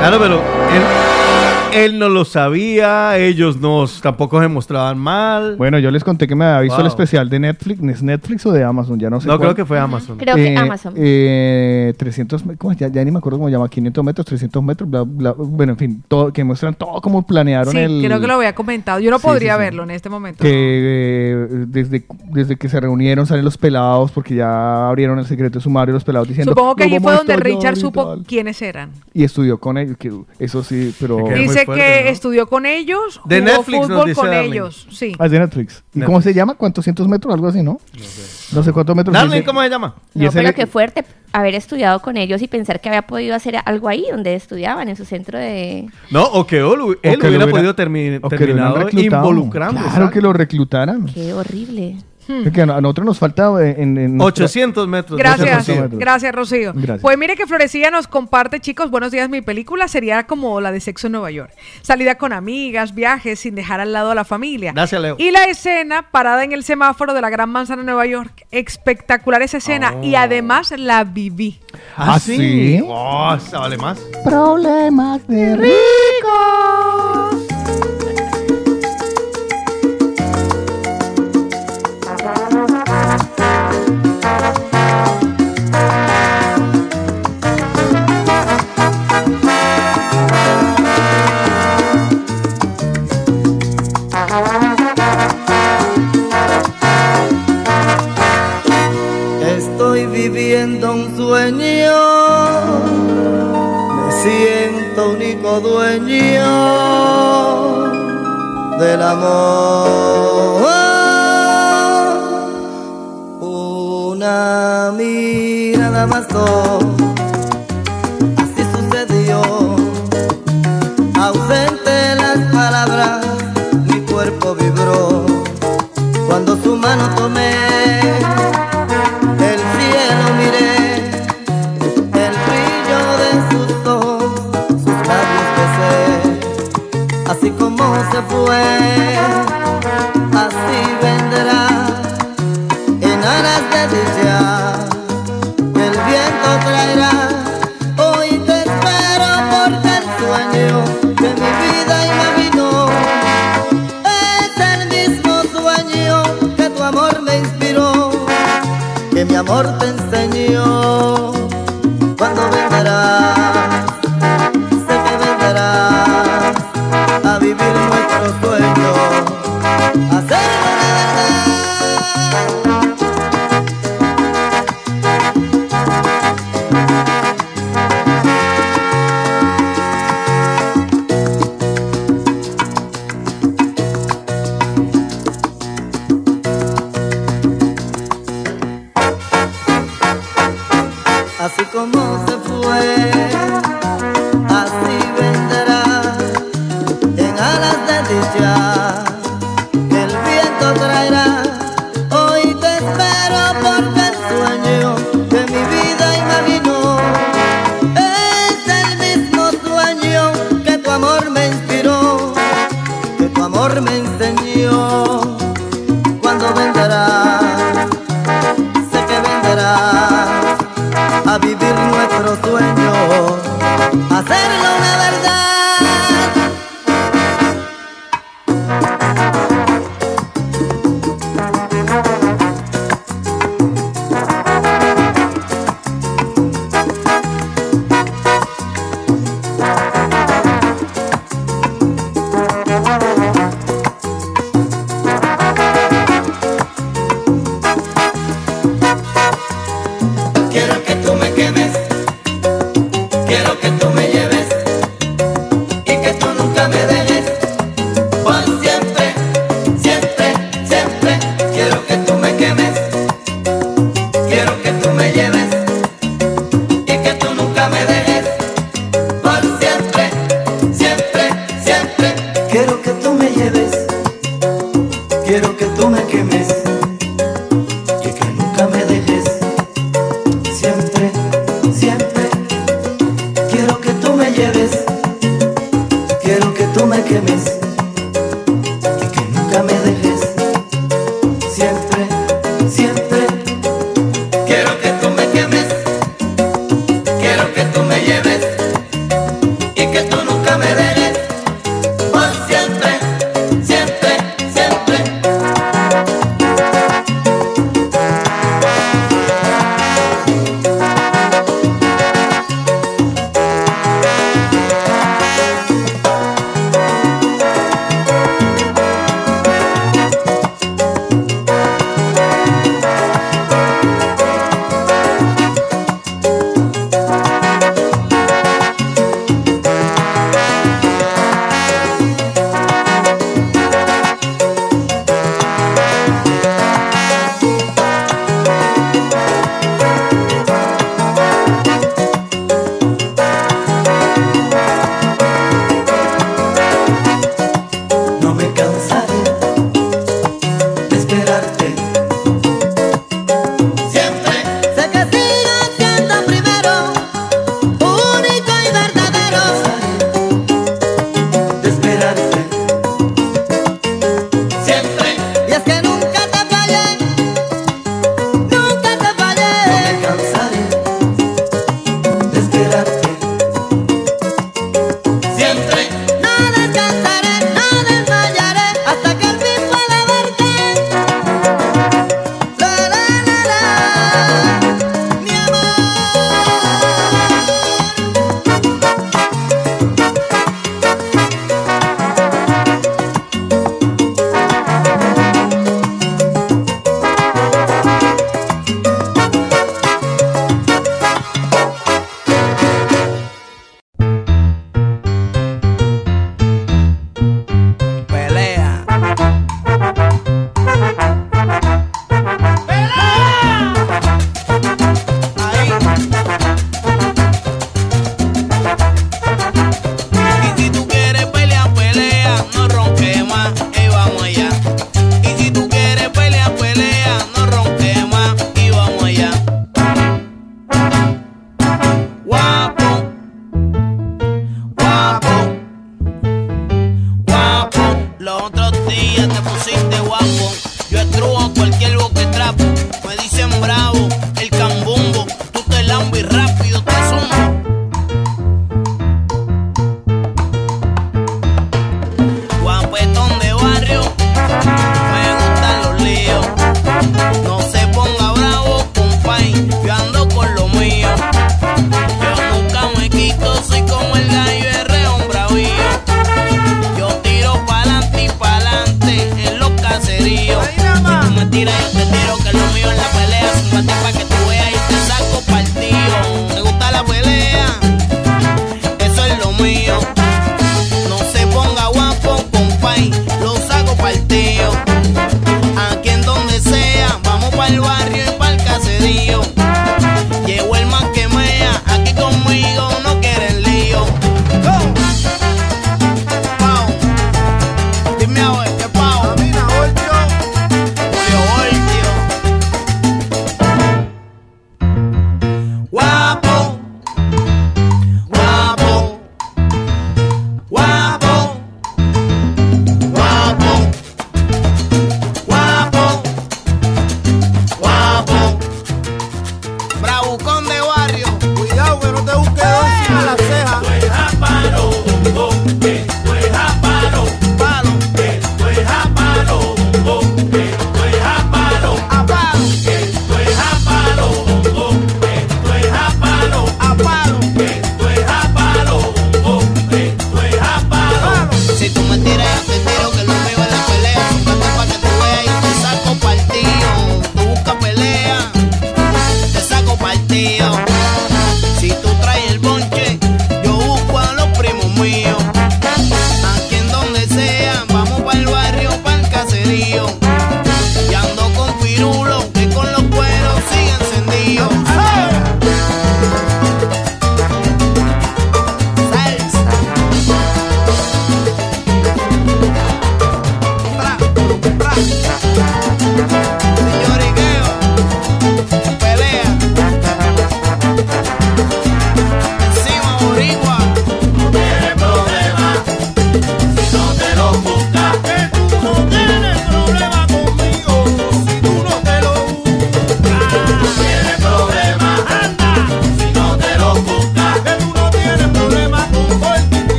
Claro, pero él, él no lo sabía, ellos no tampoco se mostraban mal. Bueno, yo les conté que me había visto el especial de Netflix. ¿Es Netflix o de Amazon? Ya no sé. No, cuál. creo que fue Amazon. Creo que Amazon. Eh, 300, me- ¿cómo? Ya, ya ni me acuerdo cómo se llama, 500 metros, 300 metros, bla, bla, bueno, en fin, todo, que muestran todo cómo planearon Sí, el... creo que lo había comentado. Yo no Sí, podría sí, sí. verlo en este momento. Que eh, desde, desde que se reunieron salen los pelados porque ya abrieron el secreto de sumario los pelados diciendo Supongo que "Lo allí fue donde Richard supo tal". quiénes eran. y estudió con ellos que eso sí pero Dice que estudió con ellos, De jugó Netflix nos fútbol dice con Darling. ellos. Sí. Ah, es de Netflix y cómo se llama cuántos cientos metros algo así no no sé, cuántos metros Darling, dice. ¿cómo se llama? y No, ese pero qué fuerte haber estudiado con ellos y pensar que había podido hacer algo ahí donde estudiaban, en su centro de... No, o que él, él o que hubiera, hubiera- podido termi- o que lo hubieran terminado reclutado. involucrando. claro que lo reclutaran Qué horrible. Porque a a nosotros nos falta eh, en, en nuestra- 800 metros. Gracias, 800 metros. gracias Rocío. Gracias. Pues mire que Florecilla nos comparte, chicos, buenos días, mi película sería como la de Sexo en Nueva York. Salida con amigas, viajes, sin dejar al lado a la familia. Gracias, Leo. Y la escena parada en el semáforo de la Gran Manzana de Nueva York. Espectacular esa escena y además la viví. ¿Ah, ¿Ah, sí? sí? Oh, vale más. problemas de rico dueño del amor. Una mirada bastó, así sucedió. Ausente las palabras, mi cuerpo vibró cuando su mano tomé. Se fue, así vendrá, en aras de dicha, el viento traerá. Hoy te espero porque el sueño que mi vida imaginó es el mismo sueño que tu amor me inspiró que mi amor te enseñó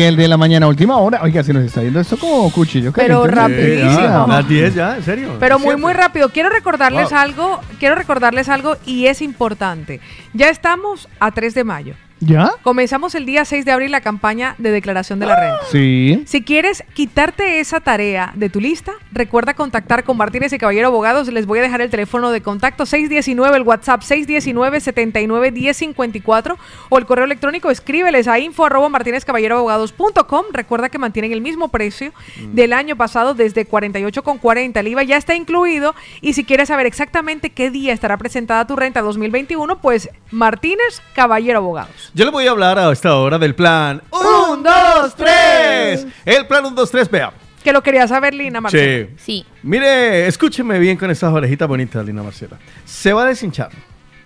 Sigue el de la mañana última hora. Oiga, se nos está yendo esto como cuchillo. Pero caliente. rapidísimo. Ah, Las 10 ya, en serio. Pero muy, muy rápido. Quiero recordarles Wow. algo, quiero recordarles algo y es importante. Ya estamos a 3 de mayo. ¿Ya? Comenzamos el día 6 de abril la campaña de declaración de la renta. Sí. Si quieres quitarte esa tarea de tu lista, recuerda contactar con Martínez y Caballero Abogados. Les voy a dejar el teléfono de contacto 619, el WhatsApp 619-79-1054 o el correo electrónico escríbeles a info arroba martinezcaballeroabogados.com. Recuerda que mantienen el mismo precio del año pasado desde 48,40. El IVA ya está incluido y si quieres saber exactamente qué día estará presentada tu renta 2021, pues Martínez Caballero Abogados. Yo le voy a hablar a esta hora del plan Un, dos, tres. El plan 1, 2, 3, vea. Que lo quería saber, Lina Marcela. Sí. Sí. Mire, escúcheme bien con estas orejitas bonitas, Lina Marcela. Se va a deshinchar.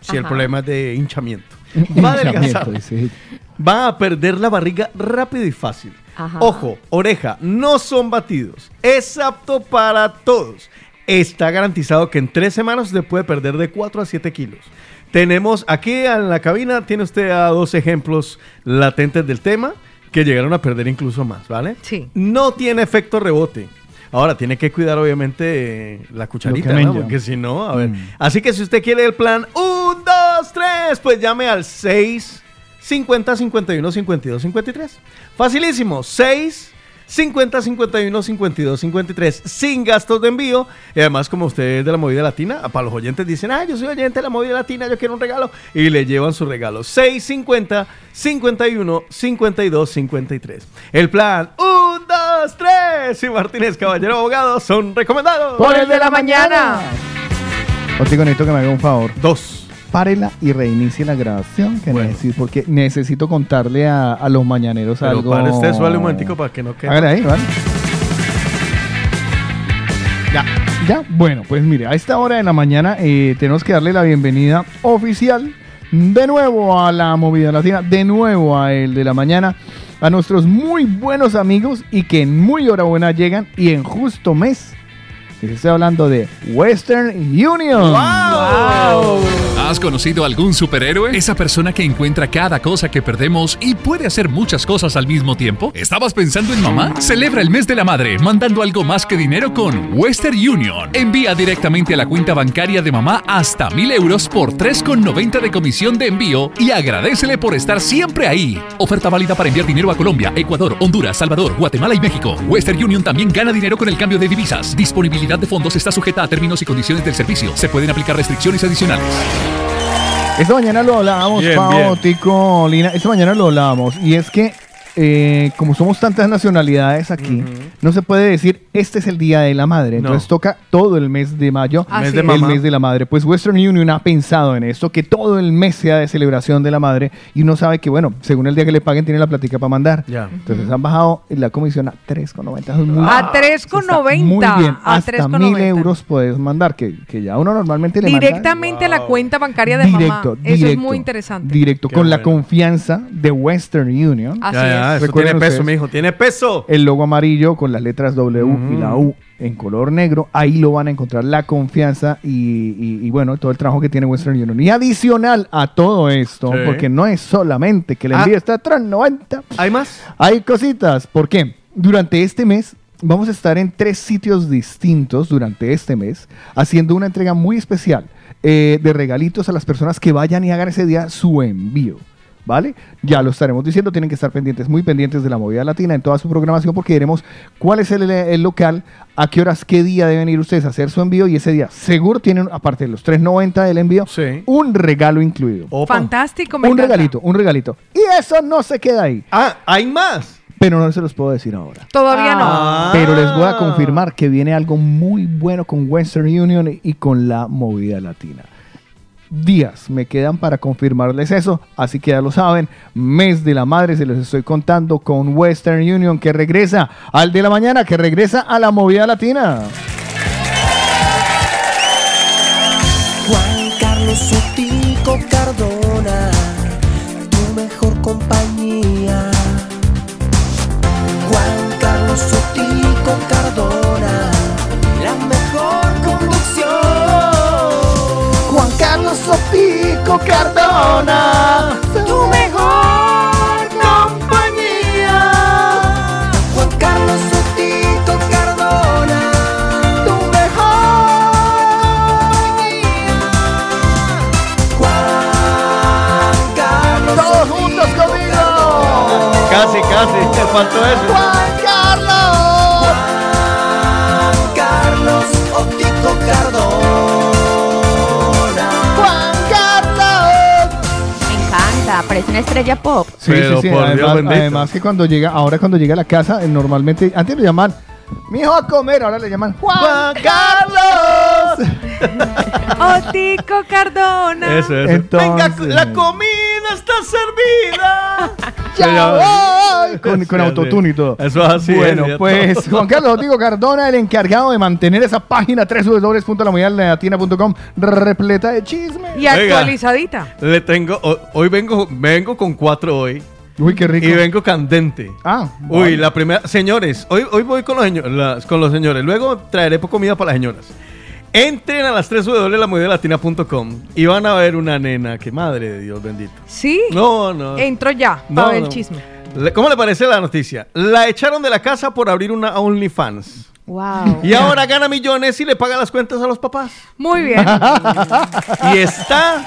Si el Ajá. problema es de hinchamiento. Va a adelgazar. Va a perder la barriga rápido y fácil. Ajá. Ojo, oreja, no son batidos. Es apto para todos. Está garantizado que en tres semanas usted puede perder de 4 a 7 kilos. Tenemos aquí en la cabina, tiene usted a dos ejemplos latentes del tema que llegaron a perder incluso más, ¿vale? Sí. No tiene efecto rebote. Ahora, tiene que cuidar obviamente eh, la cucharita, ¿no? Porque si no, a ver. Mm. Así que si usted quiere el plan 1, 2, 3, pues llame al 6 50 51 52 53. Facilísimo, 6 50 51 52 53 sin gastos de envío. Y además, como usted es de la movida latina, para los oyentes dicen, ah, yo soy oyente de la movida latina, yo quiero un regalo. Y le llevan su regalo. 6 50 51 52 53. El plan 1, 2, 3 y Martínez Caballero Abogado son recomendados. Por el de la mañana. Contigo necesito que me haga un favor. Dos. Párela y reinicie la grabación que necesito, porque necesito contarle a, a los mañaneros Pero algo. para usted, suele un momentico para que no quede. Hágale ahí, ¿vale? Ya, ya. Bueno, pues mire, a esta hora de la mañana eh, tenemos que darle la bienvenida oficial de nuevo a la movida latina, de nuevo a el de la mañana, a nuestros muy buenos amigos y que en muy hora buena llegan y en justo mes. Les estoy hablando de Western Union. ¿Has conocido algún superhéroe? Esa persona que encuentra cada cosa que perdemos y puede hacer muchas cosas al mismo tiempo. ¿Estabas pensando en mamá? Celebra el mes de la madre mandando algo más que dinero con Western Union. Envía directamente a la cuenta bancaria de mamá hasta mil euros por 3,90 de comisión de envío y agradecele por estar siempre ahí. Oferta válida para enviar dinero a Colombia, Ecuador, Honduras, Salvador, Guatemala y México. Western Union también gana dinero con el cambio de divisas. Disponibilidad de fondos está sujeta a términos y condiciones del servicio. Se pueden aplicar restricciones adicionales. Esta mañana lo hablábamos, Bien, Pao, bien. Tico, Lina. Esta mañana lo hablábamos. Y es que, eh, como somos tantas nacionalidades aquí, no se puede decir este es el Día de la Madre. No. Entonces toca todo el mes de mayo, de el mes de la madre. Pues Western Union ha pensado en esto, que todo el mes sea de celebración de la madre. Y uno sabe que, bueno, según el día que le paguen, tiene la platica para mandar. Ya. Entonces han bajado la comisión a 3,90. Eso es muy- A 3,90. Muy bien, A hasta 3,90. mil euros puedes mandar, que, que ya uno normalmente le manda. Directamente a la cuenta bancaria de Directo, mamá. Eso es directo, muy interesante. Directo, Qué con la confianza de Western Union. Así Ya, ya, eso Recuerden tiene peso, ustedes, mijo, tiene peso. El logo amarillo con las letras W y la U en color negro. Ahí lo van a encontrar la confianza y, y- y, bueno, todo el trabajo que tiene Western Union. Y adicional a todo esto, Sí. porque no es solamente que el Ah. envío está a 3.90. ¿Hay más? Hay cositas. ¿Por qué? Durante este mes vamos a estar en tres sitios distintos durante este mes haciendo una entrega muy especial eh, de regalitos a las personas que vayan y hagan ese día su envío. ¿Vale? Ya lo estaremos diciendo, tienen que estar pendientes, muy pendientes de la movida latina en toda su programación porque diremos cuál es el, el local, a qué horas, qué día deben ir ustedes a hacer su envío y ese día seguro tienen, aparte de los 3.90 del envío, un regalo incluido. Fantástico, me Un encanta. regalito, un regalito. Y eso no se queda ahí. Ah, hay más. Pero no se los puedo decir ahora. Todavía Ah. Pero les voy a confirmar que viene algo muy bueno con Western Union y con la movida latina. Días me quedan para confirmarles eso, así que ya lo saben, mes de la madre se los estoy contando con Western Union que regresa al de la mañana, que regresa a la movida latina. Juan Carlos Sotico Cardona, tu mejor compañía. Cardona, tu mejor compañía. Juan Carlos Sotito Cardona, tu mejor compañía. Juan Carlos. Todos juntos conmigo. Casi, casi, te faltó eso. Juan Carlos. Juan Carlos Otito Cardona. Parece una estrella pop. Sí, Pero sí, sí. por Dios Además, bendito. además que cuando llega, ahora cuando llega a la casa, eh, normalmente, antes lo llaman, mi hijo a comer, ahora le llaman Juan, Carlos. Otico Cardona. Eso, eso. Entonces, Venga, la comida está servida. ya voy. Con, con Sí, autotune y todo. Eso es así, Bueno, es, pues. Juan Carlos Otico Cardona, el encargado de mantener esa página www.lamundiallatina.com repleta de chisme. Y actualizadita. Le tengo, ho- hoy vengo, vengo con cuatro hoy. Uy, qué rico. Y vengo candente. Ah, Uy, vale. la primera. Señores, hoy, hoy voy con los, las- con los señores. Luego traeré comida para las señoras. Entren a las 3 www.lamudialatina.com y van a ver una nena que madre de Dios bendito. Sí. No, no. Entro ya No, para ver no. el chisme. Le- ¿Cómo le parece la noticia? La echaron de la casa por abrir una OnlyFans. Wow. Y ahora gana millones y le paga las cuentas a los papás. Muy bien. Y está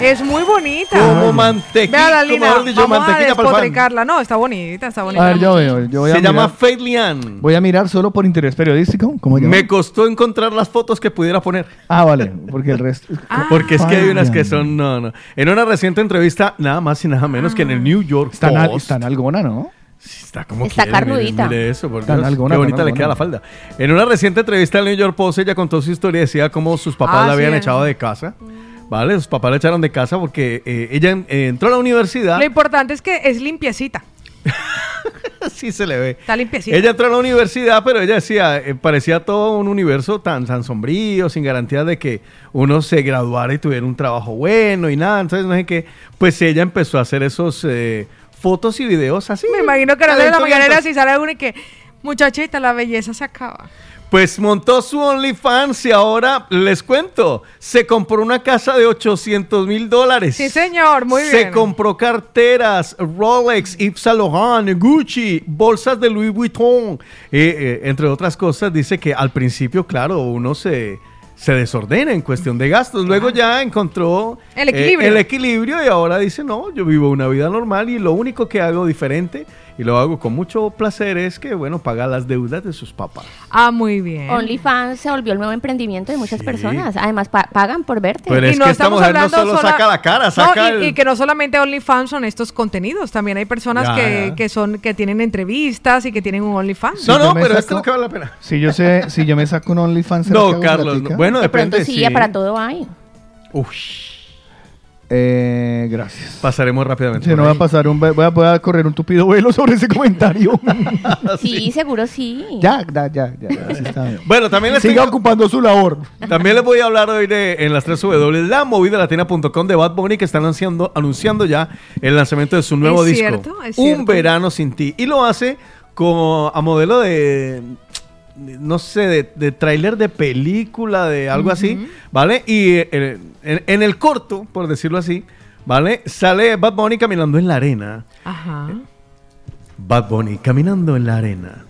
es muy bonita. como mantequilla. Vea la como Lina, mejor dicho, vamos a mantequilla pan. despotricarla. No, está bonita, está bonita. A ver, yo veo. Yo voy a Se llama. Faith Lian. Voy a mirar solo por interés periodístico. ¿Cómo? Me costó encontrar las fotos que pudiera poner. Ah, vale, porque el resto. Porque es que hay unas que son. No, no. En una reciente entrevista, nada más y nada menos que en el New York Está, Post. está nalgona, ¿no? Está como Está quiere, carnudita. Mire, eso, por Dios, Qué bonita le queda la falda. En una reciente entrevista al New York Post, ella contó su historia y decía cómo sus papás Ah, la habían sí. echado de casa. ¿Vale? Sus papás la echaron de casa porque eh, ella eh, entró a la universidad. Lo importante es que es limpiecita. sí se le ve. Está limpiecita. Ella entró a la universidad, pero ella decía, eh, parecía todo un universo tan, tan sombrío, sin garantía de que uno se graduara y tuviera un trabajo bueno y nada. Entonces, no sé qué. Pues ella empezó a hacer esos eh, fotos y videos así. Me imagino que era de la mañanera si sale alguna y que, muchachita, la belleza se acaba. Pues montó su OnlyFans y ahora les cuento, se compró una casa de 800 mil dólares. Sí, señor, muy Se bien. compró carteras, Rolex, Yves Saint Laurent, Gucci, bolsas de Louis Vuitton, eh, eh, entre otras cosas. Dice que al principio, claro, uno se, se desordena en cuestión de gastos. Luego ya encontró El eh, equilibrio. el equilibrio y ahora dice, no, yo vivo una vida normal y lo único que hago diferente y lo hago con mucho placer es que, bueno, paga las deudas de sus papás. Ah, muy bien. OnlyFans se volvió el nuevo emprendimiento de muchas Sí. personas. Además, pa- pagan por verte. Pero es no que esta estamos mujer no hablando solo sola- saca la cara, No, y, el- y que no solamente OnlyFans son estos contenidos, también hay personas Ya, que, ya. que son que tienen entrevistas y que tienen un OnlyFans. No, no, pero saco- esto es lo que vale la pena. Si yo sé, si yo me saco un OnlyFans, ¿será que No, Carlos, no. bueno, de pronto depende. sí, para todo hay. Uf, Eh, gracias. pasaremos rápidamente. Si no voy a pasar un, voy a, voy a correr un tupido velo sobre ese comentario. Sí, seguro sí. ya, ya, ya, ya, así está bien. Bueno, también les, Siga tengo- ocupando su labor. también les voy a hablar hoy de en las 3 W, la movida latina.com de Bad Bunny que están anunciando, anunciando ya el lanzamiento de su nuevo Es disco. cierto, es Un cierto. verano sin ti. Y lo hace como a modelo de no sé, de, de tráiler de película, de algo así, ¿vale? Y eh, en, en el corto, por decirlo así, ¿vale? Sale Bad Bunny caminando en la arena. Ajá. Bad Bunny caminando en la arena.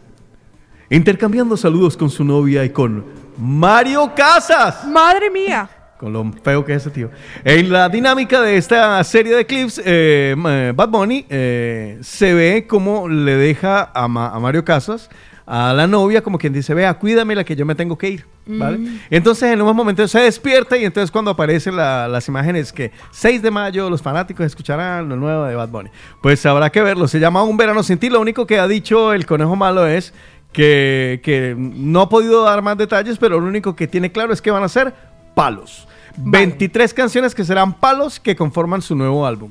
Intercambiando saludos con su novia y con Mario Casas. Madre mía. Con lo feo que es ese tío. En la dinámica de esta serie de clips, eh, eh, Bad Bunny eh, se ve como le deja a, Ma- a Mario Casas a la novia, como quien dice, vea, cuídamela que yo me tengo que ir. ¿vale? Mm. Entonces, en unos momentos se despierta y entonces cuando aparecen la- las imágenes que 6 de mayo los fanáticos escucharán lo nuevo de Bad Bunny. Pues habrá que verlo. Se llama Un Verano Sin Ti. Lo único que ha dicho el conejo malo es que, que no ha podido dar más detalles, pero lo único que tiene claro es que van a ser palos. 23 canciones que serán palos que conforman su nuevo álbum.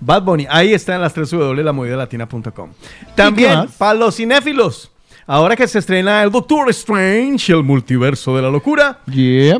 Bad Bunny, ahí está en las 3 W, la movida latina.com. También, más? para los cinéfilos, ahora que se estrena el Doctor Strange, el multiverso de la locura,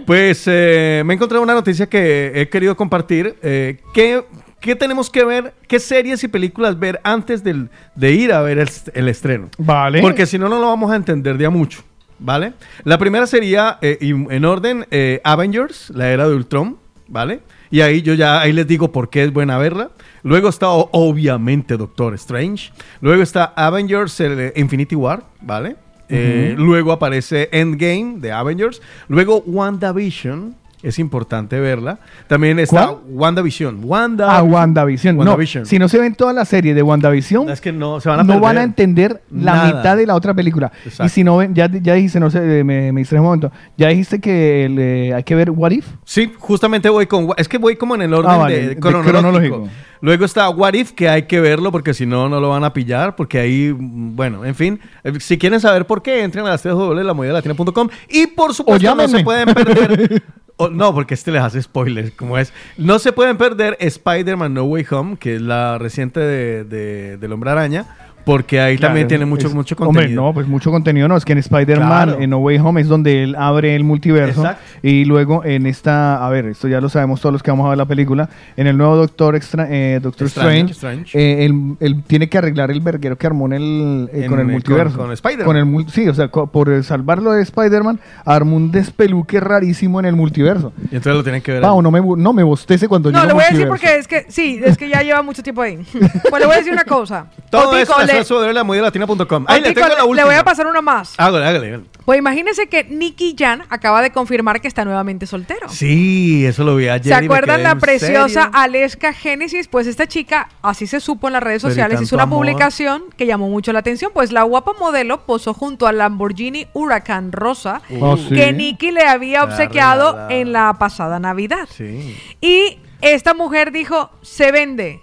pues eh, me he encontrado una noticia que he querido compartir. eh, ¿qué, qué tenemos que ver? ¿Qué series y películas ver antes del- de ir a ver el, el estreno? Vale. Porque si no, no lo vamos a entender de a mucho. ¿Vale? La primera sería, eh, en orden, eh, Avengers, la era de Ultron, ¿vale? Y ahí yo ya, ahí les digo por qué es buena verla. Luego está, obviamente, Doctor Strange. Luego está Avengers el, Infinity War, ¿vale? Eh, luego aparece Endgame de Avengers. Luego WandaVision. Es importante verla. También está ¿Cuál? WandaVision. Wanda. Ah, WandaVision. WandaVision. No, si no se ven toda la serie de WandaVision, Es que no, se van a no van a entender la nada. mitad de la otra película. Exacto. Y si no ven, ya, ya dijiste, no sé, eh, me, me distraje un momento, ya dijiste que le- hay que ver What If. Sí, justamente voy con. Es que voy como en el orden Ah, vale, de, de cronológico. cronológico. Luego está What If, que hay que verlo porque si no, no lo van a pillar. Porque ahí, bueno, en fin. eh, Si quieren saber por qué, entren a las 3 de la latina.com. Y por supuesto, no se pueden perder. o- no, porque este les hace spoilers, como es. No se pueden perder Spider-Man No Way Home, que es la reciente de, de- del Hombre Araña. Porque ahí también tiene mucho, es- mucho Hombre, contenido. no, pues mucho contenido. No, es que en Spider-Man, Claro. en No Way Home, es donde él abre el multiverso. Exacto. Y luego en esta, a ver, esto ya lo sabemos todos los que vamos a ver la película. En el nuevo Doctor, Extra, eh, Doctor Strange, Strange. eh, él, él tiene que arreglar el verguero que armó en el, eh, En- con el multiverso. con Spider-Man. Con el mul- sí, o sea, por salvarlo de Spider-Man, armó un despeluque rarísimo en el multiverso. Y entonces lo tienen que ver. Pau, no me, no me bostece cuando No, llego le voy a decir porque es que, sí, es que ya lleva mucho tiempo ahí. Pues le voy a decir una cosa. Todo Otico, eso le- es de la latina.com. Ahí le tengo la le- última. le voy a pasar una más. Hágale, hágale. Pues imagínense que Nicky Jan acaba de confirmar que está nuevamente soltero. Sí, eso lo vi ayer. ¿Se acuerdan la preciosa serio. Aleska Génesis? Pues esta chica, así se supo en las redes sociales, hizo una amor. publicación que llamó mucho la atención. Pues la guapa modelo posó junto al Lamborghini Huracán Rosa Oh, sí. que Nicky le había La obsequiado en la pasada Navidad. Sí. Y esta mujer dijo, se vende.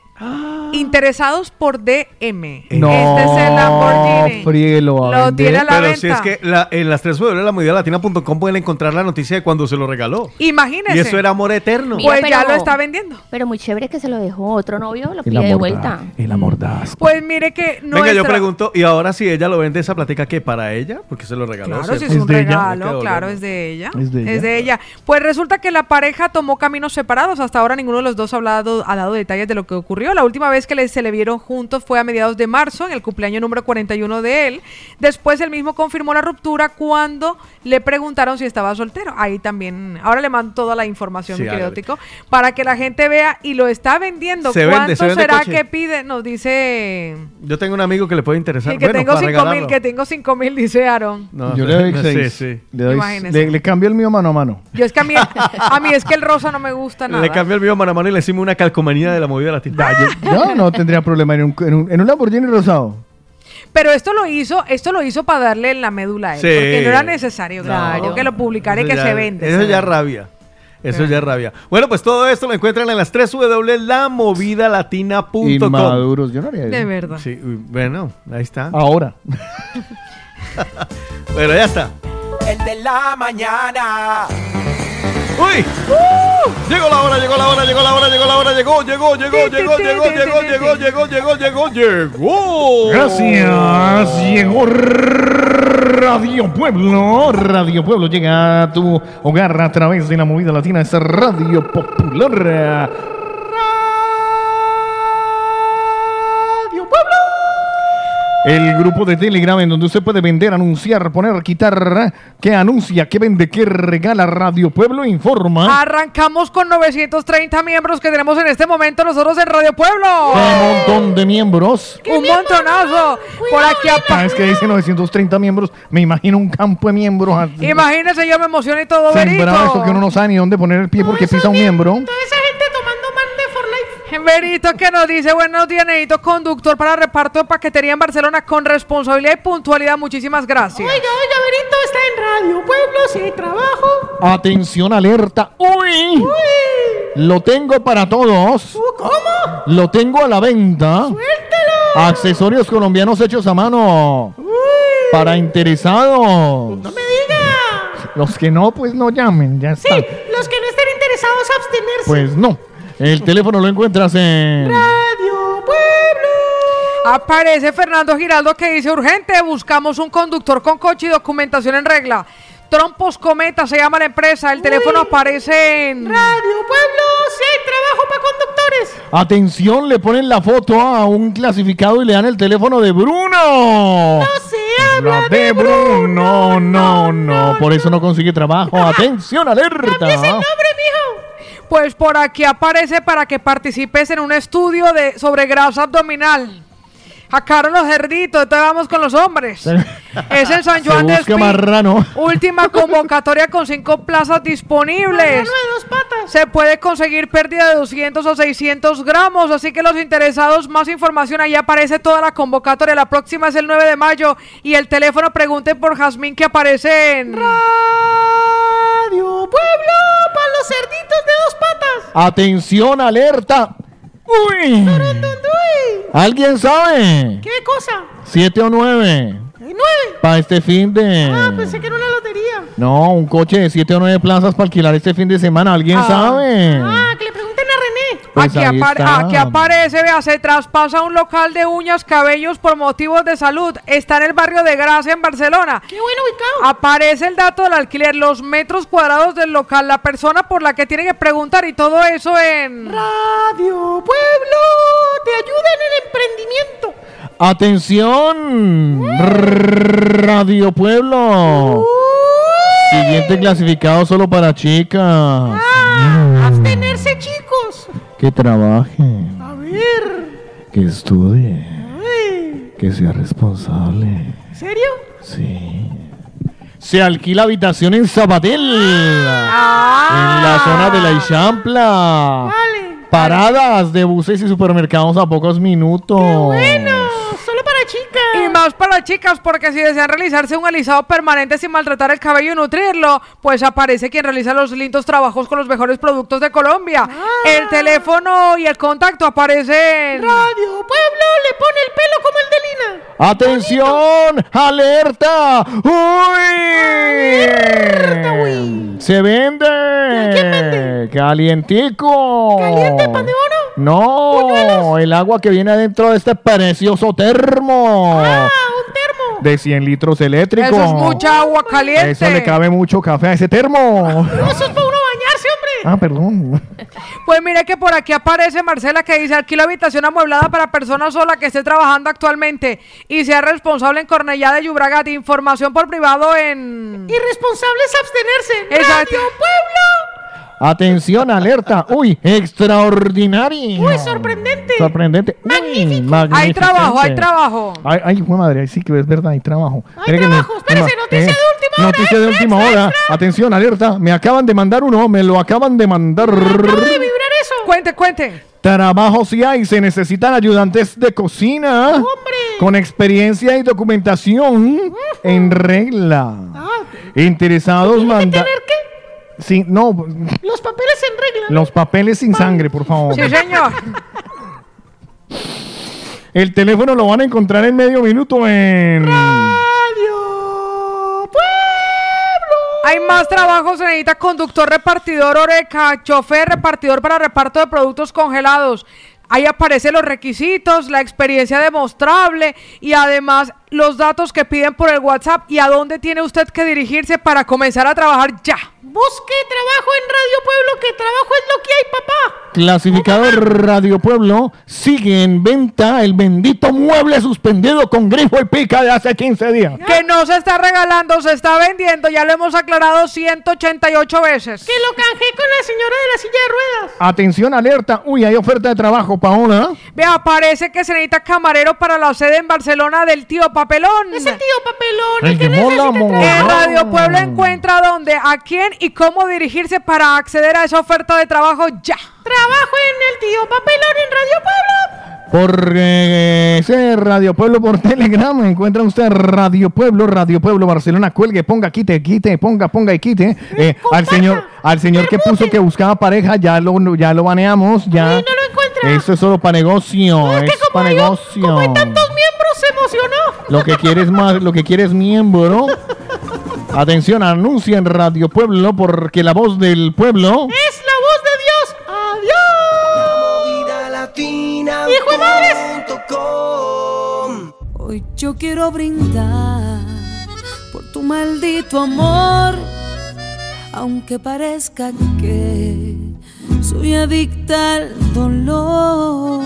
Interesados por DM. No, este es el Lamborghini. friegue, lo tiene a la Pero venta. si es que la- en las 3 de la latina.com pueden encontrar la noticia de cuando se lo regaló. Imagínese. Y eso era amor eterno. Mira, Pues ya pero- lo está vendiendo. Pero muy chévere que se lo dejó otro novio, lo pide de vuelta. El amor da asco. Pues mire que no Venga, yo pregunto, ¿y ahora si ella lo vende esa platica qué? ¿Para ella? Porque se lo regaló. Claro, si es un de ella. regalo, Hay que claro, devolverlo. es de ella. Es de Es de ella. ella. Pues resulta que la pareja tomó caminos separados. Hasta ahora ninguno de los dos ha, hablado, ha dado detalles de lo que ocurrió. La última vez que se le vieron juntos fue a mediados de marzo, en el cumpleaños número 41 de él. Después él mismo confirmó la ruptura cuando le preguntaron si estaba soltero. Ahí también, ahora le mando toda la información, Sí, querido para que la gente vea y lo está vendiendo. Se vende, ¿Cuánto se vende será coche. que pide? Nos dice... Yo tengo un amigo que le puede interesar. Y que bueno, tengo para 5 mil, que tengo 5 mil, dice Aaron. No, Yo le doy sí, seis. sí. Le, doy- Imagínese. le, le cambio el mío mano a mano. Yo es que a mí, a mí es que el rosa no me gusta nada. Le cambio el mío mano a mano y le hicimos una calcomanía de la movida latina. Yo no tendría problema en un, en un, en un Lamborghini rosado. Pero esto lo hizo, esto lo hizo para darle la médula a él, Sí. porque no era necesario, claro, No. que lo publicara y Eso que ya- se vende. Eso se ya vende. rabia. Eso ya rabia. Bueno, pues todo esto lo encuentran en las 3 www.lamovidalatina.com. Inmaduros, yo no haría eso. De verdad. Sí, uy, bueno, ahí está. Ahora. Bueno, ya está. El de la mañana. ¡Uy! Llegó la hora, llegó la hora, llegó la hora, llegó la hora, llegó, llegó, llegó, llegó, llegó, llegó, llegó, llegó, llegó, llegó, llegó. Gracias. Llegó Radio Pueblo. Radio Pueblo llega a tu hogar a través de la movida latina. Es Radio Popular. El grupo de Telegram en donde usted puede vender, anunciar, poner, quitar, que anuncia, que vende, que regala Radio Pueblo informa. Arrancamos con 930 miembros que tenemos en este momento nosotros en Radio Pueblo. Un montón de miembros. Un montonazo. Por aquí Ah, apa- es que dice 930 miembros. Me imagino un campo de miembros. así, Imagínense, yo me emocioné y todo, Sembrado Berito. eso que uno no sabe ni dónde poner el pie porque pisa un miembro. esa gente tomando man de for life. Berito que nos dice, buenos días, necesito conductor para reparto de paquetería en Barcelona con responsabilidad y puntualidad. Muchísimas gracias. Oiga, oiga, Berito está en Radio Pueblo, si hay trabajo. Atención, alerta. ¡Uy! Lo tengo para todos. ¿Cómo? Lo tengo a la venta. ¡Suéltelo! Accesorios colombianos hechos a mano. Para interesados. ¡No me diga! Los que no, pues no llamen. Ya Sí, está. los que no estén interesados a abstenerse. Pues no. El teléfono lo encuentras en. Radio Pueblo. Aparece Fernando Giraldo que dice urgente, buscamos un conductor con coche y documentación en regla. Trompos Cometa se llama la empresa, el teléfono aparece en... Radio Pueblo, hay trabajo para conductores. Atención, le ponen la foto a un clasificado y le dan el teléfono de Bruno. No se habla La de Bruno, no, no, por eso no consigue trabajo. Atención, alerta. ese nombre, mijo. Pues por aquí aparece para que participes en un estudio de, sobre grasa abdominal. Sacaron los cerditos, entonces vamos con los hombres. Es en San Juan de Espí. marrano. Última convocatoria con cinco plazas disponibles. Se puede conseguir pérdida de 200 o 600 gramos, así que los interesados, más información, ahí aparece toda la convocatoria. La próxima es el 9 de mayo y el teléfono pregunten por Jazmín que aparece en... Radio Pueblo para los cerditos de dos patas. Atención, alerta. Uy. ¿Alguien sabe? ¿Qué cosa? ¿Siete o nueve? ¿Hay nueve? Para este fin de... Ah, pensé que era una lotería. No, un coche de siete o nueve plazas para alquilar este fin de semana. ¿Alguien sabe? Ah, que le. Pues aquí, ahí apar- está. aquí aparece, vea, se traspasa un local de uñas, cabellos por motivos de salud. Está en el barrio de Gracia, en Barcelona. Qué bueno ubicado. Aparece el dato del alquiler, los metros cuadrados del local, la persona por la que tiene que preguntar y todo eso en... Radio Pueblo te ayuda en el emprendimiento. Atención, Radio Pueblo. Siguiente clasificado solo para chicas. Ah, abstenerse, chicos. Que trabaje, A ver. que estudie, Ay, que sea responsable. ¿En serio? Sí. Se alquila habitación en Zapatel. Ah. En la zona de la Ixampla. Paradas de buses y supermercados a pocos minutos. Y más para chicas, porque si desean realizarse un alisado permanente sin maltratar el cabello y nutrirlo, pues aparece quien realiza los lindos trabajos con los mejores productos de Colombia. El teléfono y el contacto aparecen. Radio Pueblo le pone el pelo como el de Lina. ¡Atención! ¡Alerta! ¡Uy! ¡Se vende! ¡Calientico! ¿Caliente pan de No, el agua que viene adentro de este precioso termo. ¡Ah, un termo! De 100 litros eléctrico. Eso es mucha agua caliente. Eso le cabe mucho café a ese termo. Eso es para uno bañarse, hombre. Ah, perdón. Pues mire que por aquí aparece Marcela que dice alquila habitación amueblada para persona sola que esté trabajando actualmente y sea responsable en Cornellá de Llobregat. Información por privado en... Irresponsable es abstenerse. Exacto. Radio Pueblo. Atención, alerta. Uy, extraordinario. Uy, sorprendente. Sorprendente. Magnífico. Hay trabajo, hay trabajo. Ay, ay, fue madre, ay, sí que es verdad, hay trabajo. Hay trabajo, espérese, noticia de última hora. Noticia de última hora. Atención, alerta. Me acaban de mandar uno, me lo acaban de mandar. vibrar eso. Cuente, cuente. Trabajo si hay, se necesitan ayudantes de cocina. Con experiencia y documentación en regla. Interesados manda. tener qué? Sí, no, Los papeles en regla. los papeles sin sangre, por favor. Sí, señor. El teléfono lo van a encontrar en medio minuto en. Hay más trabajos, se necesita conductor, repartidor, oreca, chofer, repartidor para reparto de productos congelados. Ahí aparecen los requisitos, la experiencia demostrable y además los datos que piden por el WhatsApp y a dónde tiene usted que dirigirse para comenzar a trabajar ya. Busque trabajo en Radio Pueblo, que trabajo es lo que hay, papá. Clasificador Radio Pueblo sigue en venta el bendito mueble suspendido con grifo y pica de hace 15 días. Que no se está regalando, se está vendiendo, ya lo hemos aclarado 188 veces. Que lo canjeé con la señora de la silla de ruedas. Atención, alerta. Uy, hay oferta de trabajo, Paola. Vea, parece que se necesita camarero para la sede en Barcelona del tío Papelón. Ese tío Papelón, El que mola, mola. En Radio Pueblo encuentra dónde, a quién y cómo dirigirse para acceder a esa oferta de trabajo ya. Trabajo en el tío Papelón en Radio Pueblo. Por eh, ese Radio Pueblo por Telegram encuentra usted Radio Pueblo, Radio Pueblo Barcelona, cuelgue, ponga, quite, quite, ponga, ponga y quite. Eh, al señor, al señor que puso que buscaba pareja, ya lo, ya lo baneamos, ya. no lo encuentra. Esto es solo para negocio, es para negocio. Como hay tantos miembros, se emocionó. Lo que quieres más, lo que quieres miembro. Atención, anuncia en Radio Pueblo porque la voz del pueblo. Es la voz de Dios. Adiós. Hijo de madres. Hoy yo quiero brindar por tu maldito amor, aunque parezca que soy adicta al dolor.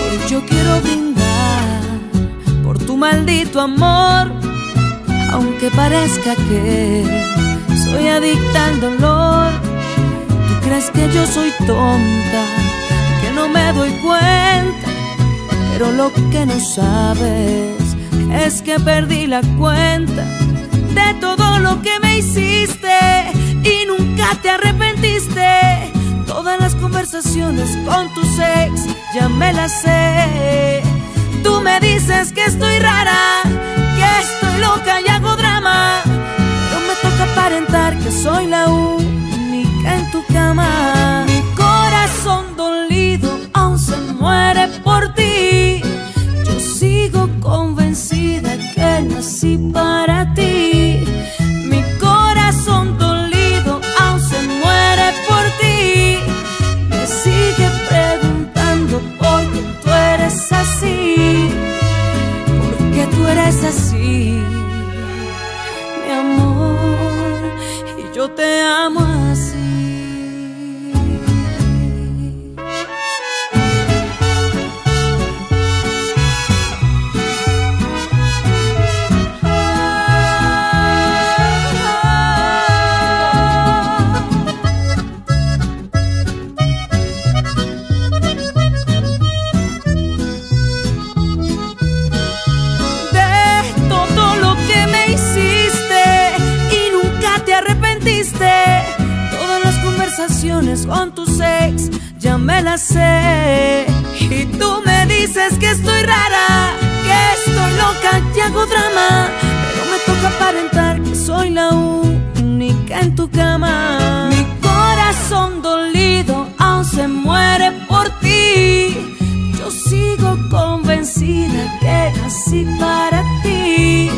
Hoy yo quiero brindar por tu maldito amor, aunque parezca que soy adicta al dolor. Tú crees que yo soy tonta, que no me doy cuenta, pero lo que no sabes es que perdí la cuenta de todo lo que me hiciste y nunca te arrepentiste. Todas las conversaciones con tu ex ya me las sé. Tú me dices que estoy rara, que estoy loca y hago drama. Pero me toca aparentar que soy la única en tu cama. Se muere por ti. Yo sigo convencida que nací para ti. Mi corazón dolido aún se muere por ti. Me sigue preguntando por qué tú eres así. ¿Por qué tú eres así? Mi amor, y yo te amo así. Con tus ex ya me las sé. Y tú me dices que estoy rara, que estoy loca y hago drama. Pero me toca aparentar que soy la única en tu cama. Mi corazón dolido aún se muere por ti. Yo sigo convencida que nací para ti.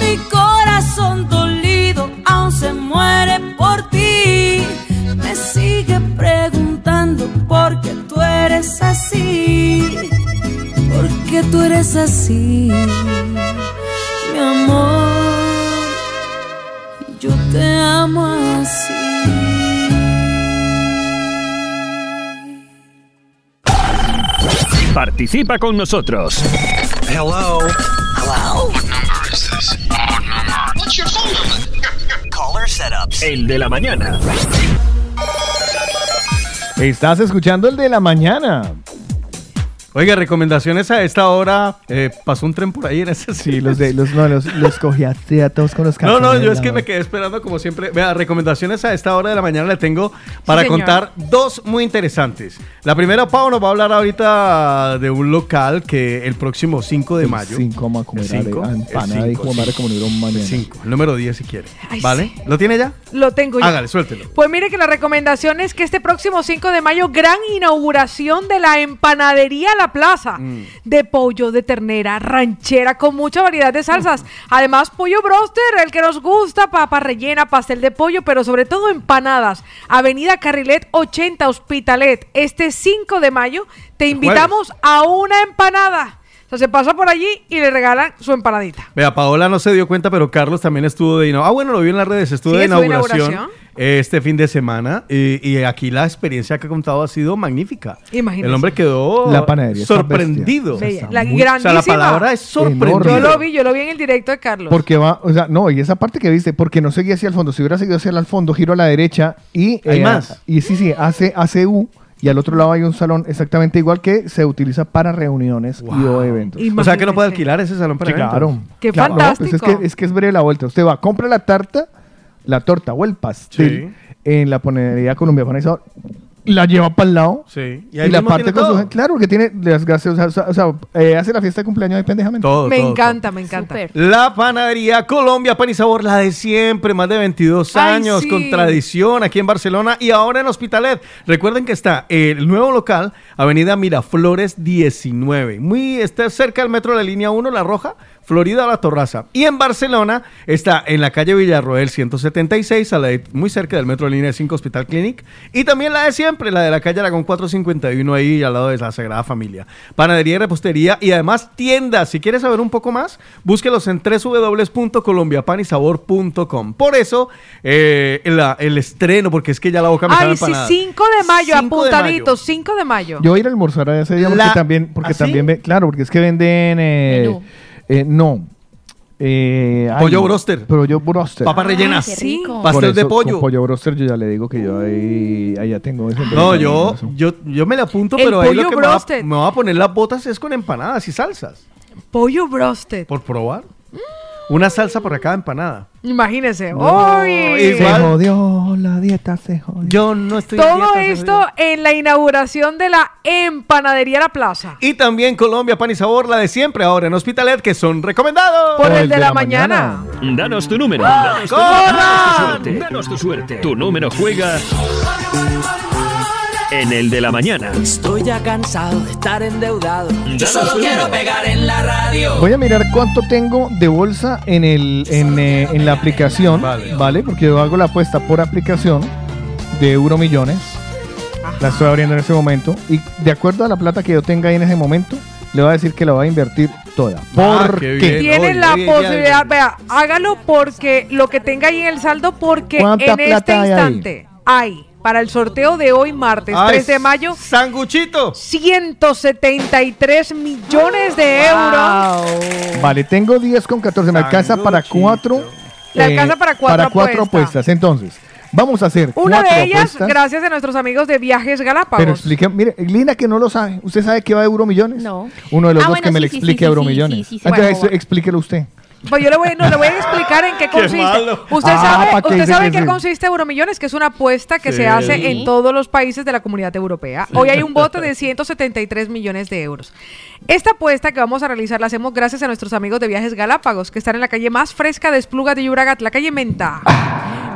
Mi corazón dolido aún se muere por ti. Me sigue preguntando por qué tú eres así. ¿Por qué tú eres así? Mi amor, yo te amo así. Participa con nosotros. Hello. Hello. What number is this? Odd number. What's your phone number? Caller setups. El de la mañana. Estás escuchando el de la mañana. Oiga, recomendaciones a esta hora. Eh, pasó un tren por ahí en ese Sí, los de los no, los, los cogiste a todos con los No, no, yo es que me quedé esperando como siempre. Vea, recomendaciones a esta hora de la mañana le tengo para contar dos muy interesantes. La primera, Pau nos va a hablar ahorita de un local que el próximo 5 de El mayo. cinco, vamos a comer El cinco, empanada y cinco, comer como mañana. El 5, el número 10 si quiere. Ay, ¿Vale? ¿Lo tiene ya? Lo tengo ya. Hágale, suéltelo. Pues mire que la recomendación es que este próximo 5 de mayo, gran inauguración de la empanadería La Plaza. Mm. De pollo, de ternera, ranchera, con mucha variedad de salsas. Además, pollo broster, el que nos gusta, papa rellena, pastel de pollo, pero sobre todo empanadas. Avenida Carrilet 80, Hospitalet. Este 5 de mayo te invitamos a una empanada. O sea, se pasa por allí y le regalan su empanadita. Vea, Paola no se dio cuenta, pero Carlos también estuvo de inauguración. Ah, bueno, lo vi en las redes, estuvo Sí, de estuvo de inauguración, inauguración. Eh, este fin de semana. Y, y aquí la experiencia que ha contado ha sido magnífica. Imagínese. El hombre quedó La panadería sorprendido. La Muy- O sea, la grandísima. palabra es sorprendido. Yo lo vi, yo lo vi en el directo de Carlos. Porque va, o sea, no, y esa parte que viste, porque no seguía hacia el fondo. Si hubiera seguido hacia el fondo, giro a la derecha y. Hay eh, más. Y sí, sí, hace, hace U. Y al otro lado hay un salón exactamente igual que se utiliza para reuniones y o eventos. O sea, que no puede alquilar ese salón para Sí, claro. eventos. ¡Qué Claro, no, pues es fantástico! que, es que es breve la vuelta. Usted va, compra la tarta, la torta o el pastel en la panadería Colombia la lleva para el lado Sí. y, ahí la parte con su todo. gente. Claro, porque tiene las gaseosas, o sea, o sea, eh, hace la fiesta de cumpleaños ahí pendejamente. Todo, me todo, encanta, me encanta. La panadería Colombia Pan y Sabor, la de siempre, más de 22 Ay, años, sí. con tradición aquí en Barcelona y ahora en Hospitalet. Recuerden que está el nuevo local, Avenida Miraflores 19. Muy, está cerca del metro de la línea 1, La Roja, Florida La Torraza. Y en Barcelona está en la calle Villarroel 176, a la de- muy cerca del metro de línea 5 Hospital Clinic. Y también la de siempre, la de la calle Aragón 451, ahí al lado de la Sagrada Familia. Panadería y repostería y además tiendas. Si quieres saber un poco más, búsquelos en www.colombiapanisabor.com. Por eso, eh, la- el estreno, porque es que ya la boca me Ay, sí, empanada. 5 de mayo, 5 de mayo. apuntadito, 5 de mayo. Yo voy a ir a almorzar a ese día porque La- también, porque ¿Ah, sí? también ve- claro, porque es que venden, eh, Menú. eh, no, Eh, Pollo broster. Pollo broster. Papas rellenas. qué rico. Pastel de pollo. Pollo broster yo ya le digo que yo ahí, ahí ya tengo ese. No, yo, yo, yo me la apunto, El pero ahí lo que me va, broster. me va a poner las botas es con empanadas y salsas. Pollo broasted. Por probar. Una salsa por cada empanada. Imagínese. No, ¡Uy! Se jodió, la dieta se jodió. Yo no estoy en Todo dieta, esto en la inauguración de la empanadería La Plaza. Y también Colombia Pan y Sabor, la de siempre, ahora en Hospitalet, que son recomendados. Por el de la mañana. Danos tu número. Danos tu, danos tu suerte. Danos tu suerte. Tu número juega en el de la mañana. Estoy ya cansado de estar endeudado. Yo solo quiero pegar en la radio. Voy a mirar cuánto tengo de bolsa en, el, en, eh, en la aplicación, vale. Porque yo hago la apuesta por aplicación de Euromillones. La estoy abriendo en ese momento. Y de acuerdo a la plata que yo tenga ahí en ese momento, le voy a decir que la voy a invertir toda. Ah, ¿Por qué qué? bien. Tiene la posibilidad, vea, hágalo porque lo que tenga ahí en el saldo, porque ¿Cuánta en este plata hay ahí? instante hay para el sorteo de hoy, martes Ay, 3 de mayo, ¡Sanguchito! 173 millones de euros. Vale, tengo 10 con 14. Me alcanza para cuatro. eh, Le alcanza para cuatro para cuatro apuestas. apuestas. Entonces, vamos a hacer Una cuatro de ellas, apuestas. gracias a nuestros amigos de Viajes Galápagos. Pero explique, mire, Lina que no lo sabe. ¿Usted sabe qué va a Euromillones? No. Uno de los Ah, dos bueno, que me sí, le sí, explique sí, sí, Euromillones. sí, sí, sí, Entonces, bueno, explíquelo usted. Pues yo le voy, no, le voy a explicar en qué consiste. Usted Ah, sabe, ¿pa' qué usted sabe en qué consiste Euromillones, que es una apuesta que Sí. se hace en todos los países de la comunidad europea. Hoy hay un bote de 173 millones de euros. Esta apuesta que vamos a realizar la hacemos gracias a nuestros amigos de Viajes Galápagos, que están en la calle más fresca de Espluga de Llobregat, la calle Menta.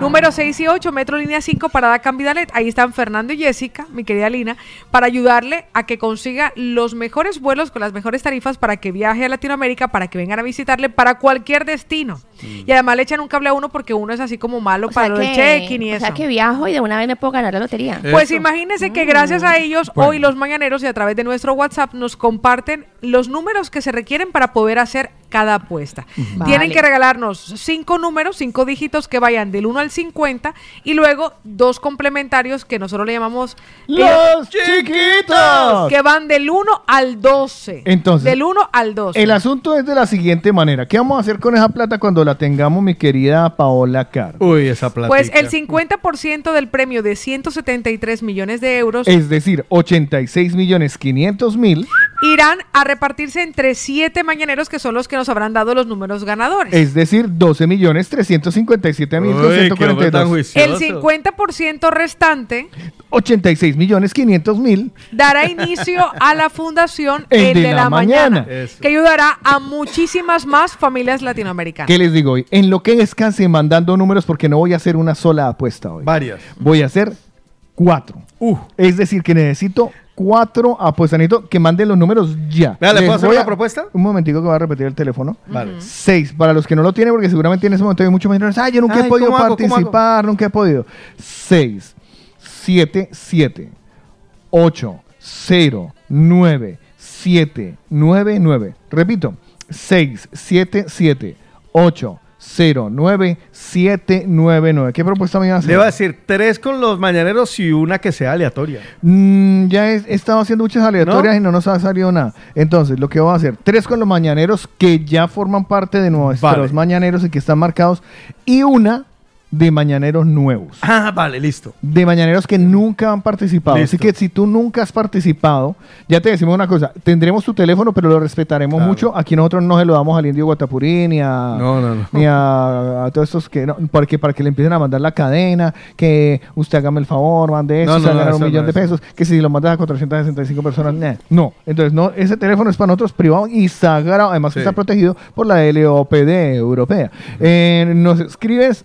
Número 6 y 8, Metro Línea 5, Parada Cambidalet. Ahí están Fernando y Jessica, mi querida Lina, para ayudarle a que consiga los mejores vuelos con las mejores tarifas para que viaje a Latinoamérica, para que vengan a visitarle para cualquier destino. Y además le echan un cable a uno porque uno es así como malo O para lo del que- check-in y o eso. sea que viajo y de una vez me puedo ganar la lotería. Pues imagínense que gracias a ellos, Bueno. hoy los mañaneros y a través de nuestro WhatsApp nos comparten los números que se requieren para poder hacer cada apuesta. Tienen que regalarnos cinco números, cinco dígitos que vayan del 1 al 50 y luego dos complementarios que nosotros le llamamos ¡Los chiquitos! que van del 1 al 12. Entonces, del 1 al 12. El asunto es de la siguiente manera. ¿Qué vamos a hacer con esa plata cuando la tengamos, mi querida Paola Car? Uy, esa plata. pues el 50% del premio de 173 millones de euros Es decir, 86 millones 500 mil. Irán a repartirse entre siete mañaneros que son los que nos habrán dado los números ganadores. Es decir, 12 millones 357 mil con Uy, qué hombre tan 142. juicioso. El 50% restante 86 millones 500 mil. dará inicio a la fundación El El, de, la, mañana, que ayudará a muchísimas más familias latinoamericanas. ¿Qué les digo hoy? En lo que descanse mandando números porque no voy a hacer una sola apuesta hoy. Varias. Voy a hacer cuatro. Es decir, que necesito cuatro apuestas. Necesito que manden los números ya. Vea, ¿le puedo hacer una propuesta? Un momentico que voy a repetir el teléfono. Vale. Seis, para los que no lo tienen, porque seguramente en ese momento hay muchos menores. Ah, yo nunca he Ay, podido ¿cómo hago? ¿Cómo participar, nunca he podido. Seis, siete, siete, ocho, cero, nueve, siete, nueve, nueve. Repito, seis, siete, siete, ocho, cero, nueve, siete, nueve, nueve. ¿Qué propuesta me iban a hacer? Le voy a decir tres con los mañaneros y una que sea aleatoria. Mm, ya he, he estado haciendo muchas aleatorias y no nos ha salido nada. Entonces, lo que voy a hacer, tres con los mañaneros que ya forman parte de nuestros Vale. mañaneros y que están marcados, y una de mañaneros nuevos. Ah, vale, listo. De mañaneros que nunca han participado. Listo. Así que si tú nunca has participado, ya te decimos una cosa, tendremos tu teléfono, pero lo respetaremos Claro. mucho. Aquí nosotros no se lo damos al indio Guatapurí ni a, No, no, no. ni a, a todos estos que no, porque para que le empiecen a mandar la cadena, que usted hágame el favor, mande esto, No, se ganar un eso millón de eso. pesos, que si lo mandas a 465 personas, nah. no. Entonces, no, ese teléfono es para nosotros privado y sagrado, además que está protegido por la LOPD europea. Eh, nos escribes,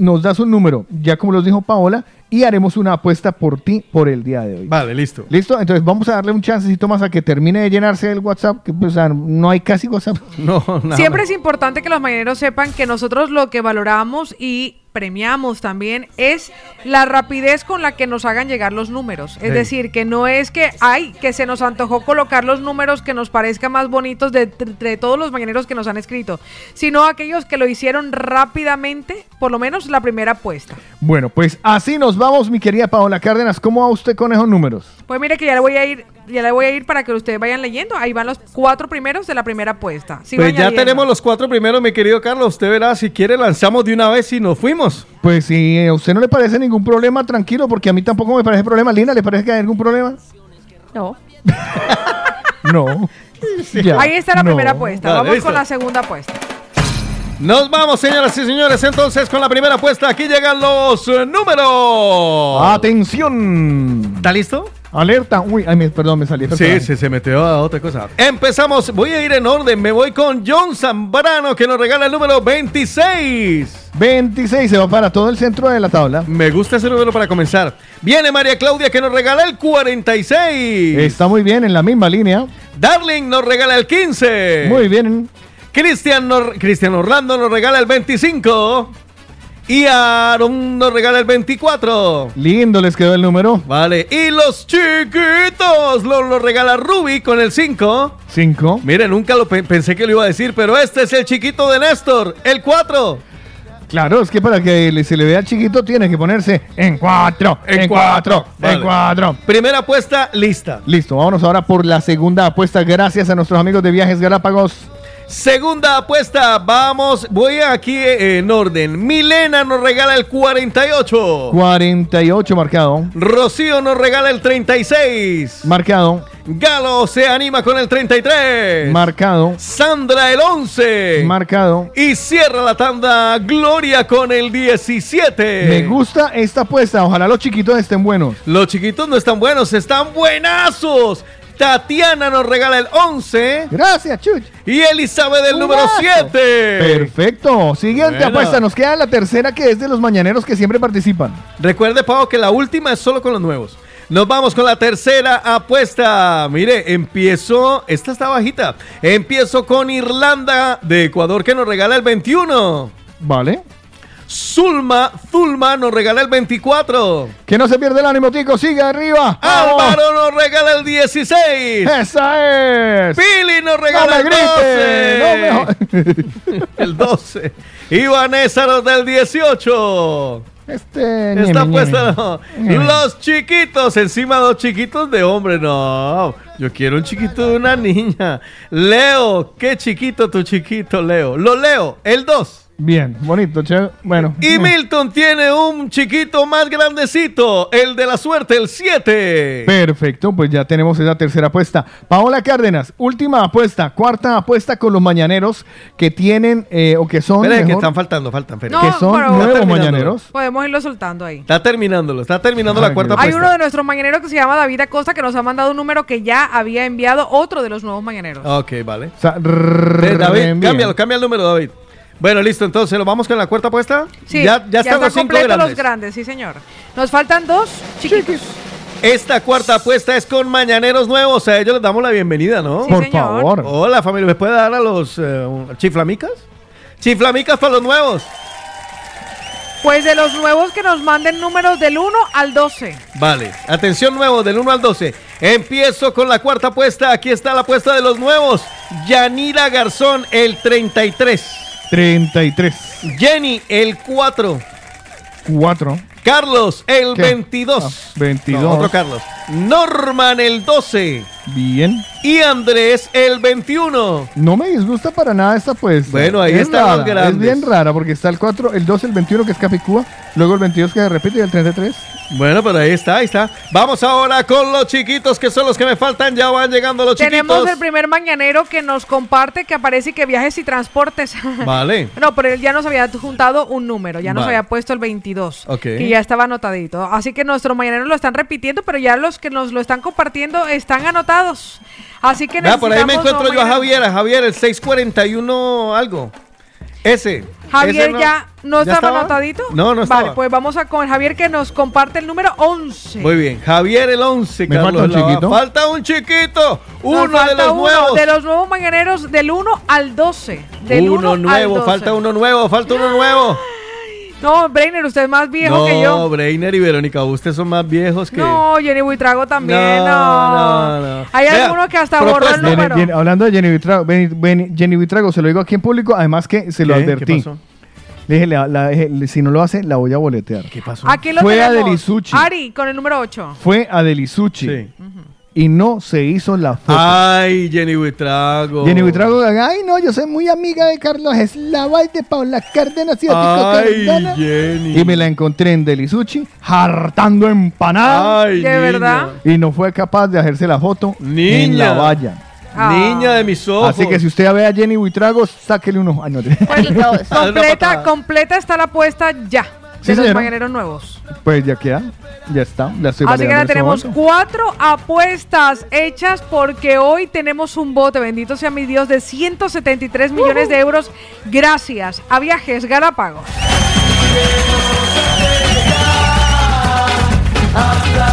nos das un número, ya como los dijo Paola, y haremos una apuesta por ti por el día de hoy. Vale, listo. ¿Listo? Entonces vamos a darle un chancecito más a que termine de llenarse el WhatsApp, que pues, o sea, no hay casi WhatsApp. No, nada Siempre es importante que los mañaneros sepan que nosotros lo que valoramos y premiamos también es la rapidez con la que nos hagan llegar los números. Es Sí. decir, que no es que, ay, que se nos antojó colocar los números que nos parezcan más bonitos de, de todos los mañaneros que nos han escrito, sino aquellos que lo hicieron rápidamente, por lo menos la primera apuesta. Bueno, pues así nos vamos, mi querida Paola Cárdenas. ¿Cómo va usted con esos números? Pues mire que ya le voy a ir, ya le voy a ir para que ustedes vayan leyendo. Ahí van los cuatro primeros de la primera apuesta. Sí, pues ya tenemos los cuatro primeros, mi querido Carlos. Usted verá, si quiere lanzamos de una vez y nos fuimos. Pues si a usted no le parece ningún problema, tranquilo, porque a mí tampoco me parece problema. Lina, ¿le parece que hay algún problema? No. No. Ahí está la no. primera apuesta. Vamos listo. con la segunda apuesta. Nos vamos, señoras y señores, entonces con la primera apuesta. Aquí llegan los eh, números. Atención. ¿Está listo? Alerta. Uy, ay, me- perdón, me salí. Sí, sí, se metió a otra cosa. Empezamos, voy a ir en orden. Me voy con John Zambrano, que nos regala el número 26. 26 se va para todo el centro de la tabla. Me gusta ese número para comenzar. Viene María Claudia, que nos regala el 46. Está muy bien en la misma línea. Darling nos regala el 15. Muy bien. Cristian, Orlando nos regala el 25. Y Aaron nos regala el 24. Lindo les quedó el número. Vale. Y los chiquitos los, los regala Ruby con el 5. 5. Mire, nunca lo pe- pensé que lo iba a decir, pero este es el chiquito de Néstor, el 4. Claro, es que para que se le vea chiquito tiene que ponerse en cuatro, en, En cuatro, cuatro. Vale. en cuatro. Primera apuesta lista. Listo, vámonos ahora por la segunda apuesta. Gracias a nuestros amigos de Viajes Galápagos. Segunda apuesta, vamos, voy aquí eh, en orden. Milena nos regala el 48. 48 marcado. Rocío nos regala el 36. Marcado. Galo se anima con el 33. Marcado. Sandra el 11. Marcado. y cierra la tanda Gloria con el 17. Me gusta esta apuesta. Ojalá los chiquitos estén buenos. Los chiquitos no están buenos, están buenazos. Tatiana nos regala el 11. Gracias, Chuch. Y Elizabeth el número Jugazo. 7. Perfecto. Siguiente Bueno. apuesta. Nos queda la tercera que es de los mañaneros que siempre participan. Recuerde, Pau, que la última es solo con los nuevos. Nos vamos con la tercera apuesta. Mire, empiezo. Esta está bajita. Empiezo con Irlanda de Ecuador que nos regala el 21. Vale. Zulma, Zulma nos regala el 24. Que no se pierda el ánimo, Tico. Sigue arriba. Álvaro nos regala el 16. Esa es. Pili nos No regala me el grite. No 12. me... el 12. Y Vanessa nos da el 18. Este. Esta ñeme, apuesta ñeme. no. Ñeme. Los chiquitos, encima dos chiquitos de hombre, no. Yo quiero un chiquito de una niña. Leo, qué chiquito tu chiquito, Leo. Lo leo, el 2. Bien, bonito, che. Bueno. Y Milton tiene un chiquito más grandecito, el de la suerte, el 7. Perfecto, pues ya tenemos esa tercera apuesta. Paola Cárdenas, última apuesta, cuarta apuesta con los mañaneros que tienen eh, o que son. Esperen, que están faltando, faltan. esperen. que son pero- nuevos mañaneros. Podemos irlo soltando ahí. Está terminándolo, está terminando Ay, la cuarta Dios. Hay apuesta. uno de nuestros mañaneros que se llama David Acosta que nos ha mandado un número que ya había enviado otro de los nuevos mañaneros. Ok, vale. O sea, Eh, David, cámbialo, cambia el número, David. Bueno, listo, entonces, ¿lo vamos con la cuarta apuesta? Sí, ya, ya están los cinco grandes. los grandes, sí señor. Nos faltan dos chiquitos. Esta cuarta apuesta es con mañaneros nuevos. A ellos les damos la bienvenida, ¿no? Sí, Por señor. favor. Hola, familia. ¿Me puede dar a los eh, chiflamicas? Chiflamicas para los nuevos. Pues de los nuevos que nos manden números del 1 al 12. Vale. Atención, nuevos, del 1 al 12. Empiezo con la cuarta apuesta. Aquí está la apuesta de los nuevos. Yanira Garzón, el 33. 33. Jenny, el 4. 4. Carlos, el ¿Qué? 22. Ah, 22. No, otro Carlos. Norman, el 12. Bien. Y Andrés, el 21. No me disgusta para nada esta apuesta. Bueno, ahí Es están los rara, grandes. Es bien rara porque está el 4, el 2, el 21 que es Capicúa, luego el 22 que se repite y el 33. Bueno, pero ahí está, ahí está. Vamos ahora con los chiquitos, que son los que me faltan. Ya van llegando los Tenemos chiquitos. el primer mañanero que nos comparte que aparece que viajes y transportes. Vale. No, pero él ya nos había juntado un número, ya nos Vale. había puesto el 22, Ok. que ya estaba anotadito. Así que nuestros mañaneros lo están repitiendo, pero ya los que nos lo están compartiendo están anotados. Así que Vea, por ahí me necesitamos encuentro yo a Javier, a Javier, el 641 algo. Ese. Javier ese ya no ¿Ya estaba anotadito. No, no estaba. Vale, pues vamos a con Javier que nos comparte el número 11. Muy bien, Javier el 11, Me Carlos. falta un chiquito. Falta un chiquito. Nos Uno de falta los uno, nuevos. De los nuevos mañaneros del 1 al 12. Del uno 1 nuevo, al 12. falta uno nuevo, falta uno nuevo. No, Brainer, usted es más viejo no, que yo. Breiner y Verónica, ustedes son más viejos que. No, Jenny Buitrago también, No, no. no, no. Hay Vea, alguno que hasta borró el número. Jenny- hablando de Jenny Vitrago, Benny- Benny- Jenny Vitrago, se lo digo aquí en público, además que se lo ¿Qué? advertí. ¿Qué pasó? Le dije, la- la- le- si no lo hace, la voy a boletear. ¿Qué pasó? Aquí lo Fue a tenemos. Delisucci. Ari, con el número 8. Fue a Delisucci. Y no se hizo la foto. Ay, Jenny Buitrago. Jenny Buitrago, ay no, yo soy muy amiga de Carlos Eslava y de Paula Cárdenas y de Ay, Cardona. Jenny. Y me la encontré en Delisucci, hartando empanada. Ay, ¿De niña. verdad? Y no fue capaz de hacerse la foto en Niña. la valla. Ah. Niña de mis ojos. Así que si usted ve a Jenny Buitrago, sáquele unos años. Completa, completa está la apuesta ya. Sí, de los mañaneros nuevos. Pues ya queda, ya está. La estoy Así que ya este tenemos momento. cuatro apuestas hechas porque hoy tenemos un bote, bendito sea mi Dios, de 173 millones de euros gracias a Viajes Galápagos. Hoy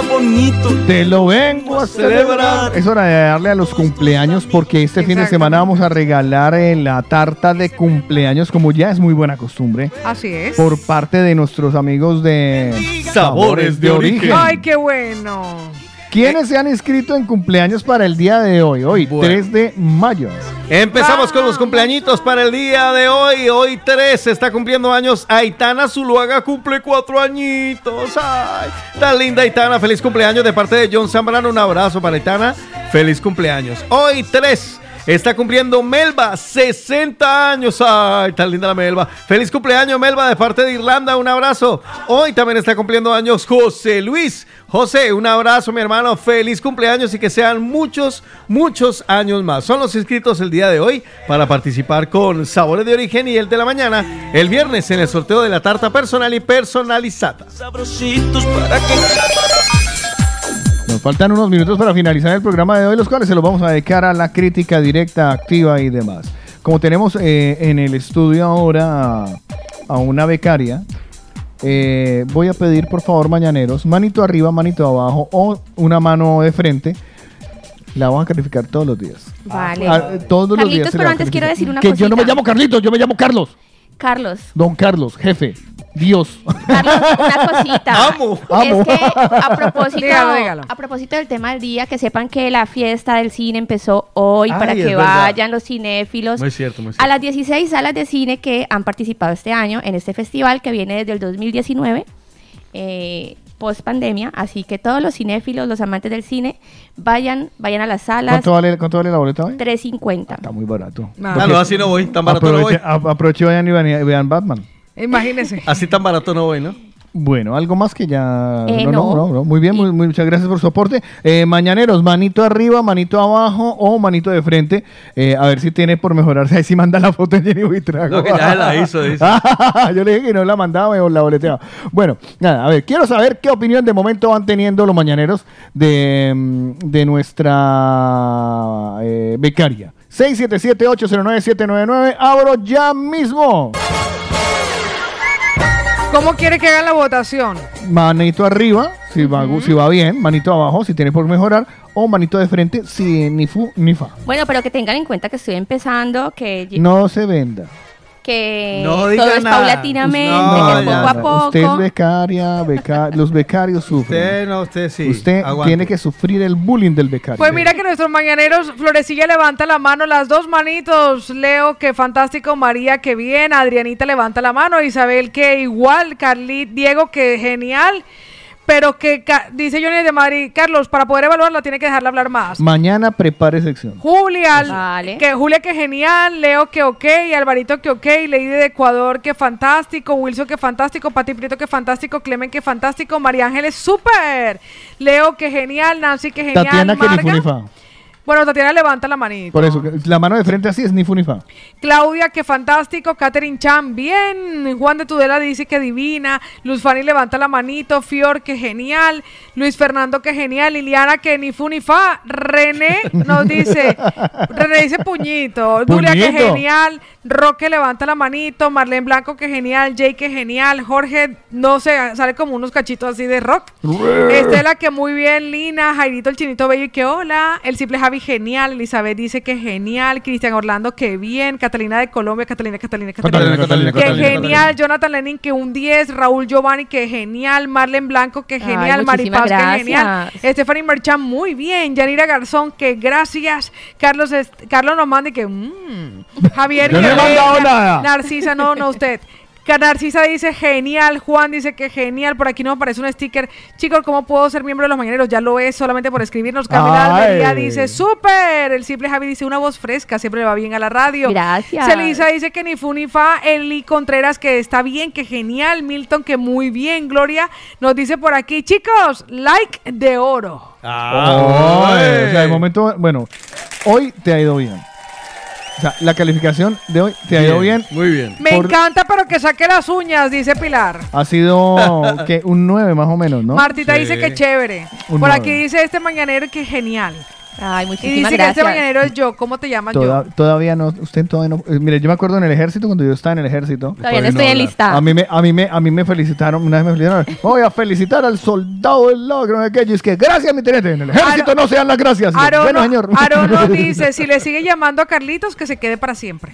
día bonito. Te lo vengo a celebrar. Es hora de darle a los cumpleaños porque este fin de semana vamos a regalar eh, la tarta de cumpleaños, como ya es muy buena costumbre, Así es. por parte de nuestros amigos de Sabores de Origen. Ay, qué bueno. ¿Quiénes se han inscrito en cumpleaños para el día de hoy? Hoy, 3 de mayo. Empezamos con los cumpleañitos para el día de hoy. Hoy 3 está cumpliendo años. Aitana Zuluaga cumple cuatro añitos. Ay, tan linda Aitana. Feliz cumpleaños de parte de John Zambrano. Un abrazo para Aitana. Feliz cumpleaños. Hoy 3 está cumpliendo Melba, 60 años. Ay, tan linda la Melba. Feliz cumpleaños, Melba, de parte de Irlanda. Un abrazo. Hoy también está cumpliendo años José Luis. José, un abrazo, mi hermano. Feliz cumpleaños y que sean muchos, muchos años más. Son los inscritos el día de hoy para participar con Sabores de Origen y el de la mañana, el viernes, en el sorteo de la tarta personal y personalizada. Sabrositos para que. Faltan unos minutos para finalizar el programa de hoy, los cuales se los vamos a dedicar a la crítica directa, activa y demás. Como tenemos eh, en el estudio ahora a, a una becaria, eh, voy a pedir por favor, mañaneros, manito arriba, manito abajo o una mano de frente. La vamos a calificar todos los días. Vale. Ah, todos los Carlitos, días. se pero antes quiero decir una Que yo no me llamo Carlitos, yo me llamo Carlos. Carlos, Don Carlos, jefe, Dios. una cosita. Amo, amo. Es que a propósito, Dígalo, dígalo. a propósito del tema del día, que sepan que la fiesta del cine empezó hoy Ay, para que verdad. vayan los cinéfilos. Muy cierto, muy A cierto. las 16 salas de cine que han participado este año en este festival que viene desde el 2019, eh, post pandemia. Así que todos los cinéfilos, los amantes del cine, vayan, vayan a las salas. ¿Cuánto vale, ¿Cuánto vale la boleta hoy? 3.50. Está muy barato. Ah, no, así no voy. Tan barato no voy. Aproveche, a- aproveche y vayan y vean, y vean Batman. Imagínese. Así tan barato no voy, ¿no? Bueno, algo más que ya. Eh, no, no, no. no, no. Muy bien, muy- muy- muchas gracias por su aporte. Eh, mañaneros, manito arriba, manito abajo o manito de frente. Eh, a ver si tiene por mejorarse. Ahí sí manda la foto de Jenny Buitrago. No, que ya la hizo, dice. Yo le dije que no la mandaba o la boleteaba. Bueno, nada, a ver, quiero saber qué opinión de momento van teniendo los mañaneros de, mm, de nuestra eh, becaria. 677-809-799. Abro ya mismo. ¿Cómo quiere que haga la votación? Manito arriba, si, va, si va bien. Manito abajo, si tiene por mejorar. O manito de frente, si ni fu ni fa. Bueno, pero que tengan en cuenta que estoy empezando, que, No se venda. Que No todo es nada. paulatinamente, No, que ya, poco a poco. Usted es becaria, beca- los becarios sufren. Usted no, usted sí. Usted Aguante. tiene que sufrir el bullying del becario. Pues mira que nuestros mañaneros, Florecilla levanta la mano, las dos manitos, Leo, que fantástico, María, que bien, Adrianita levanta la mano, Isabel, que igual, Carlit, Diego, que genial, pero que, ca- dice Johnny de Madrid, Carlos, para poder evaluarla tiene que dejarla hablar más. Mañana prepare sección. Julia, Vale. que Julia que genial, Leo que ok, Alvarito que ok, Lady de Ecuador que fantástico, Wilson que fantástico, Pati Prieto que fantástico, Clemen que fantástico, María Ángeles súper, Leo que genial, Nancy que genial, Tatiana que ni Marga. fa. Bueno, Tatiana levanta la manita. Por eso, la mano de frente así es ni fu ni fa. Claudia, que fantástico. Catherine Chan, bien. Juan de Tudela dice que divina. Luz Fanny levanta la manito. Fior, que genial. Luis Fernando, que genial. Liliana, que ni fu ni fa. René nos dice, René dice puñito. Dulia, Puñito. genial. Roque levanta la manito, Marlene Blanco que genial, Jay que genial, Jorge no sé, sale como unos cachitos así de rock. Estela que muy bien, Lina, Jairito el chinito bello y que hola, el simple Javi genial, Elizabeth dice que genial, Cristian Orlando que bien, Catalina de Colombia, Catalina, Catalina, Catalina, Catalina, Catalina, que Catalina, genial, Catalina. Jonathan Lenin que un 10, Raúl Giovanni que genial, Marlene Blanco que genial, Maripaz que genial. Stephanie Merchan muy bien, Yanira Garzón que gracias, Carlos Carlos nos manda y que mm. Javier Yo no he Guerrero, mandado nada. Narcisa, no, no usted. Que Narcisa dice genial, Juan dice que genial, por aquí no me aparece un sticker. Chicos, ¿cómo puedo ser miembro de los mañaneros? Ya lo es solamente por escribirnos. Camila. Almería dice súper. El simple Javi dice una voz fresca, siempre le va bien a la radio. Gracias. Celisa dice que ni fu ni fa. Eli Contreras que está bien, que genial. Milton que muy bien. Gloria nos dice por aquí, chicos, like de oro. Oh, o sea, de momento, bueno, hoy te ha ido bien. O sea, la calificación de hoy te ha ido bien. Muy bien. Me Por- encanta, pero que saque las uñas, dice Pilar. Ha sido que un 9 más o menos, ¿no? Martita Sí. dice que chévere. Un Por nueve. aquí dice este mañanero que genial. Ay, Y muchísimas dice que gracias. este mañanero es yo. ¿Cómo te llamas Toda- yo? todavía no, usted todavía no. eh, mire, yo me acuerdo en el ejército, cuando yo estaba en el ejército. Todavía no estoy enlistada. A mí me, a mí me, a mí me felicitaron, una vez me felicitaron. Voy a felicitar al soldado del lado, que no sé qué. Yo es que gracias, mi teniente. En el ejército no se dan las gracias. Y bueno, señor. Aaron nos dice, si le sigue llamando a Carlitos, que se quede para siempre.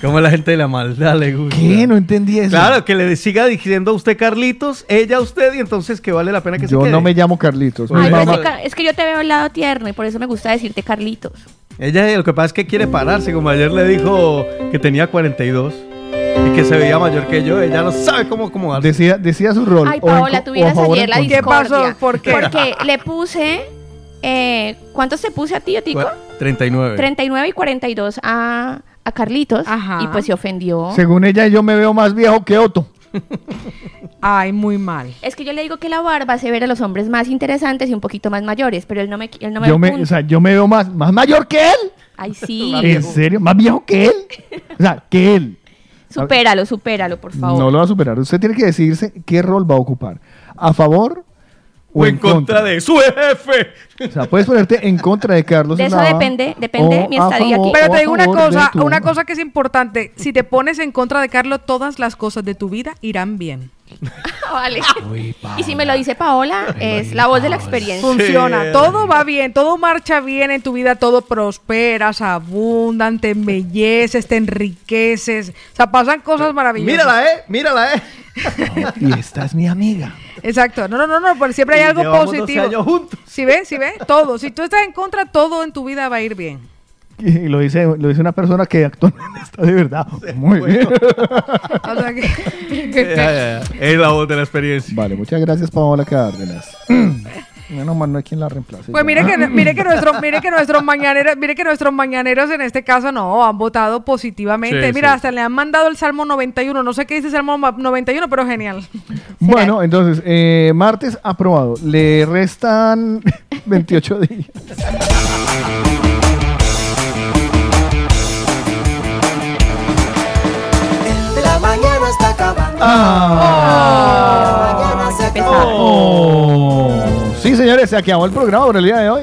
Como la gente de la maldad le gusta. ¿Qué? No entendí eso. Claro, que le siga diciendo a usted Carlitos, ella a usted, y entonces que vale la pena que se Yo quede. no me llamo Carlitos. mi es, que, Car- es que yo te veo al lado tierno y por eso me gusta decirte Carlitos. Ella lo que pasa es que quiere pararse, como ayer le dijo que tenía 42 y que se veía mayor que yo, ella no sabe cómo acomodarse. Decía, decía su rol. Ay, Paola, favor o ayer la discordia. ¿Por qué? Porque le puse... Eh, ¿Cuántos te puse a ti, Tico? 39. 39 y 42 a, a Carlitos. Y pues se ofendió. Según ella, yo me veo más viejo que Otto. Ay, muy mal. Es que yo le digo que la barba hace ver a los hombres más interesantes y un poquito más mayores, pero él no me, él no me Yo me, o sea, yo me veo más, más mayor que él. Ay, sí. ¿En serio? ¿Más viejo que él? O sea, que él. Supéralo, supéralo, por favor. No lo va a superar. Usted tiene que decidirse qué rol va a ocupar. ¿A favor o, O en contra de su jefe. O sea, puedes ponerte en contra de Carlos. De eso depende- depende o mi a estadía favor- aquí. Pero te digo una de cosa, tu- una cosa que es importante. Si te pones en contra de Carlos, todas las cosas de tu vida irán bien. vale. y si me lo dice Paola, es la voz de la experiencia. Funciona, todo va bien, todo marcha bien en tu vida, todo prosperas, abundan, te embelleces, te enriqueces. O sea, pasan cosas maravillosas. Mírala, eh, mírala, eh. Y esta es mi amiga. Exacto. No, no, no, no, pero siempre hay Y algo llevamos 12 positivo. Si ve, si ve, todo. Si tú estás en contra, todo en tu vida va a ir bien. Y lo dice, lo dice una persona que actualmente está de verdad. Muy bien. O sea que- Ya, ya, ya. Es la voz de la experiencia. Vale, muchas gracias, Paola Cárdenas. Menos mal no hay quien la reemplace. Pues mire que, mire que nuestros, mire que nuestros mañaneros, mire que nuestros mañaneros en este caso no han votado positivamente. Sí, Mira, sí. hasta le han mandado el Salmo 91. No sé qué dice el Salmo ma- 91, pero genial. Bueno, entonces, eh, martes aprobado. Le restan 28 días. Ah. Acabó. Oh. Sí, señores, se acabó el programa por el día de hoy.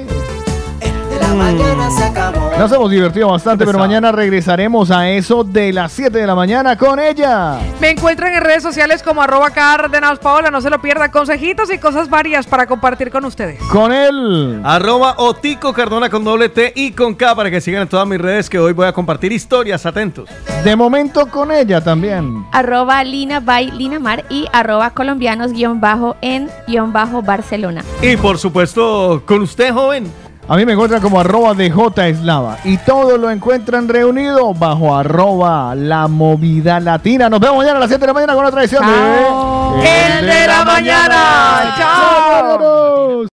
De la mañana se acabó. Nos hemos divertido bastante, pero mañana regresaremos a eso de las 7 de la mañana con ella. Me encuentran en redes sociales como arroba Cárdenas Paola. No se lo pierda. Consejitos y cosas varias para compartir con ustedes. Con él. Arroba Otico Cardona con doble T y con K para que sigan en todas mis redes que hoy voy a compartir historias. Atentos. De momento con ella también. Arroba Lina by Lina Mar y arroba colombianos guion bajo en guion bajo Barcelona. Y por supuesto, con usted, joven. A mí me encuentran como arroba de J Eslava. Y todo lo encuentran reunido bajo arroba la movida latina. Nos vemos mañana a las 7 de la mañana con otra edición de... El de la mañana. Chao.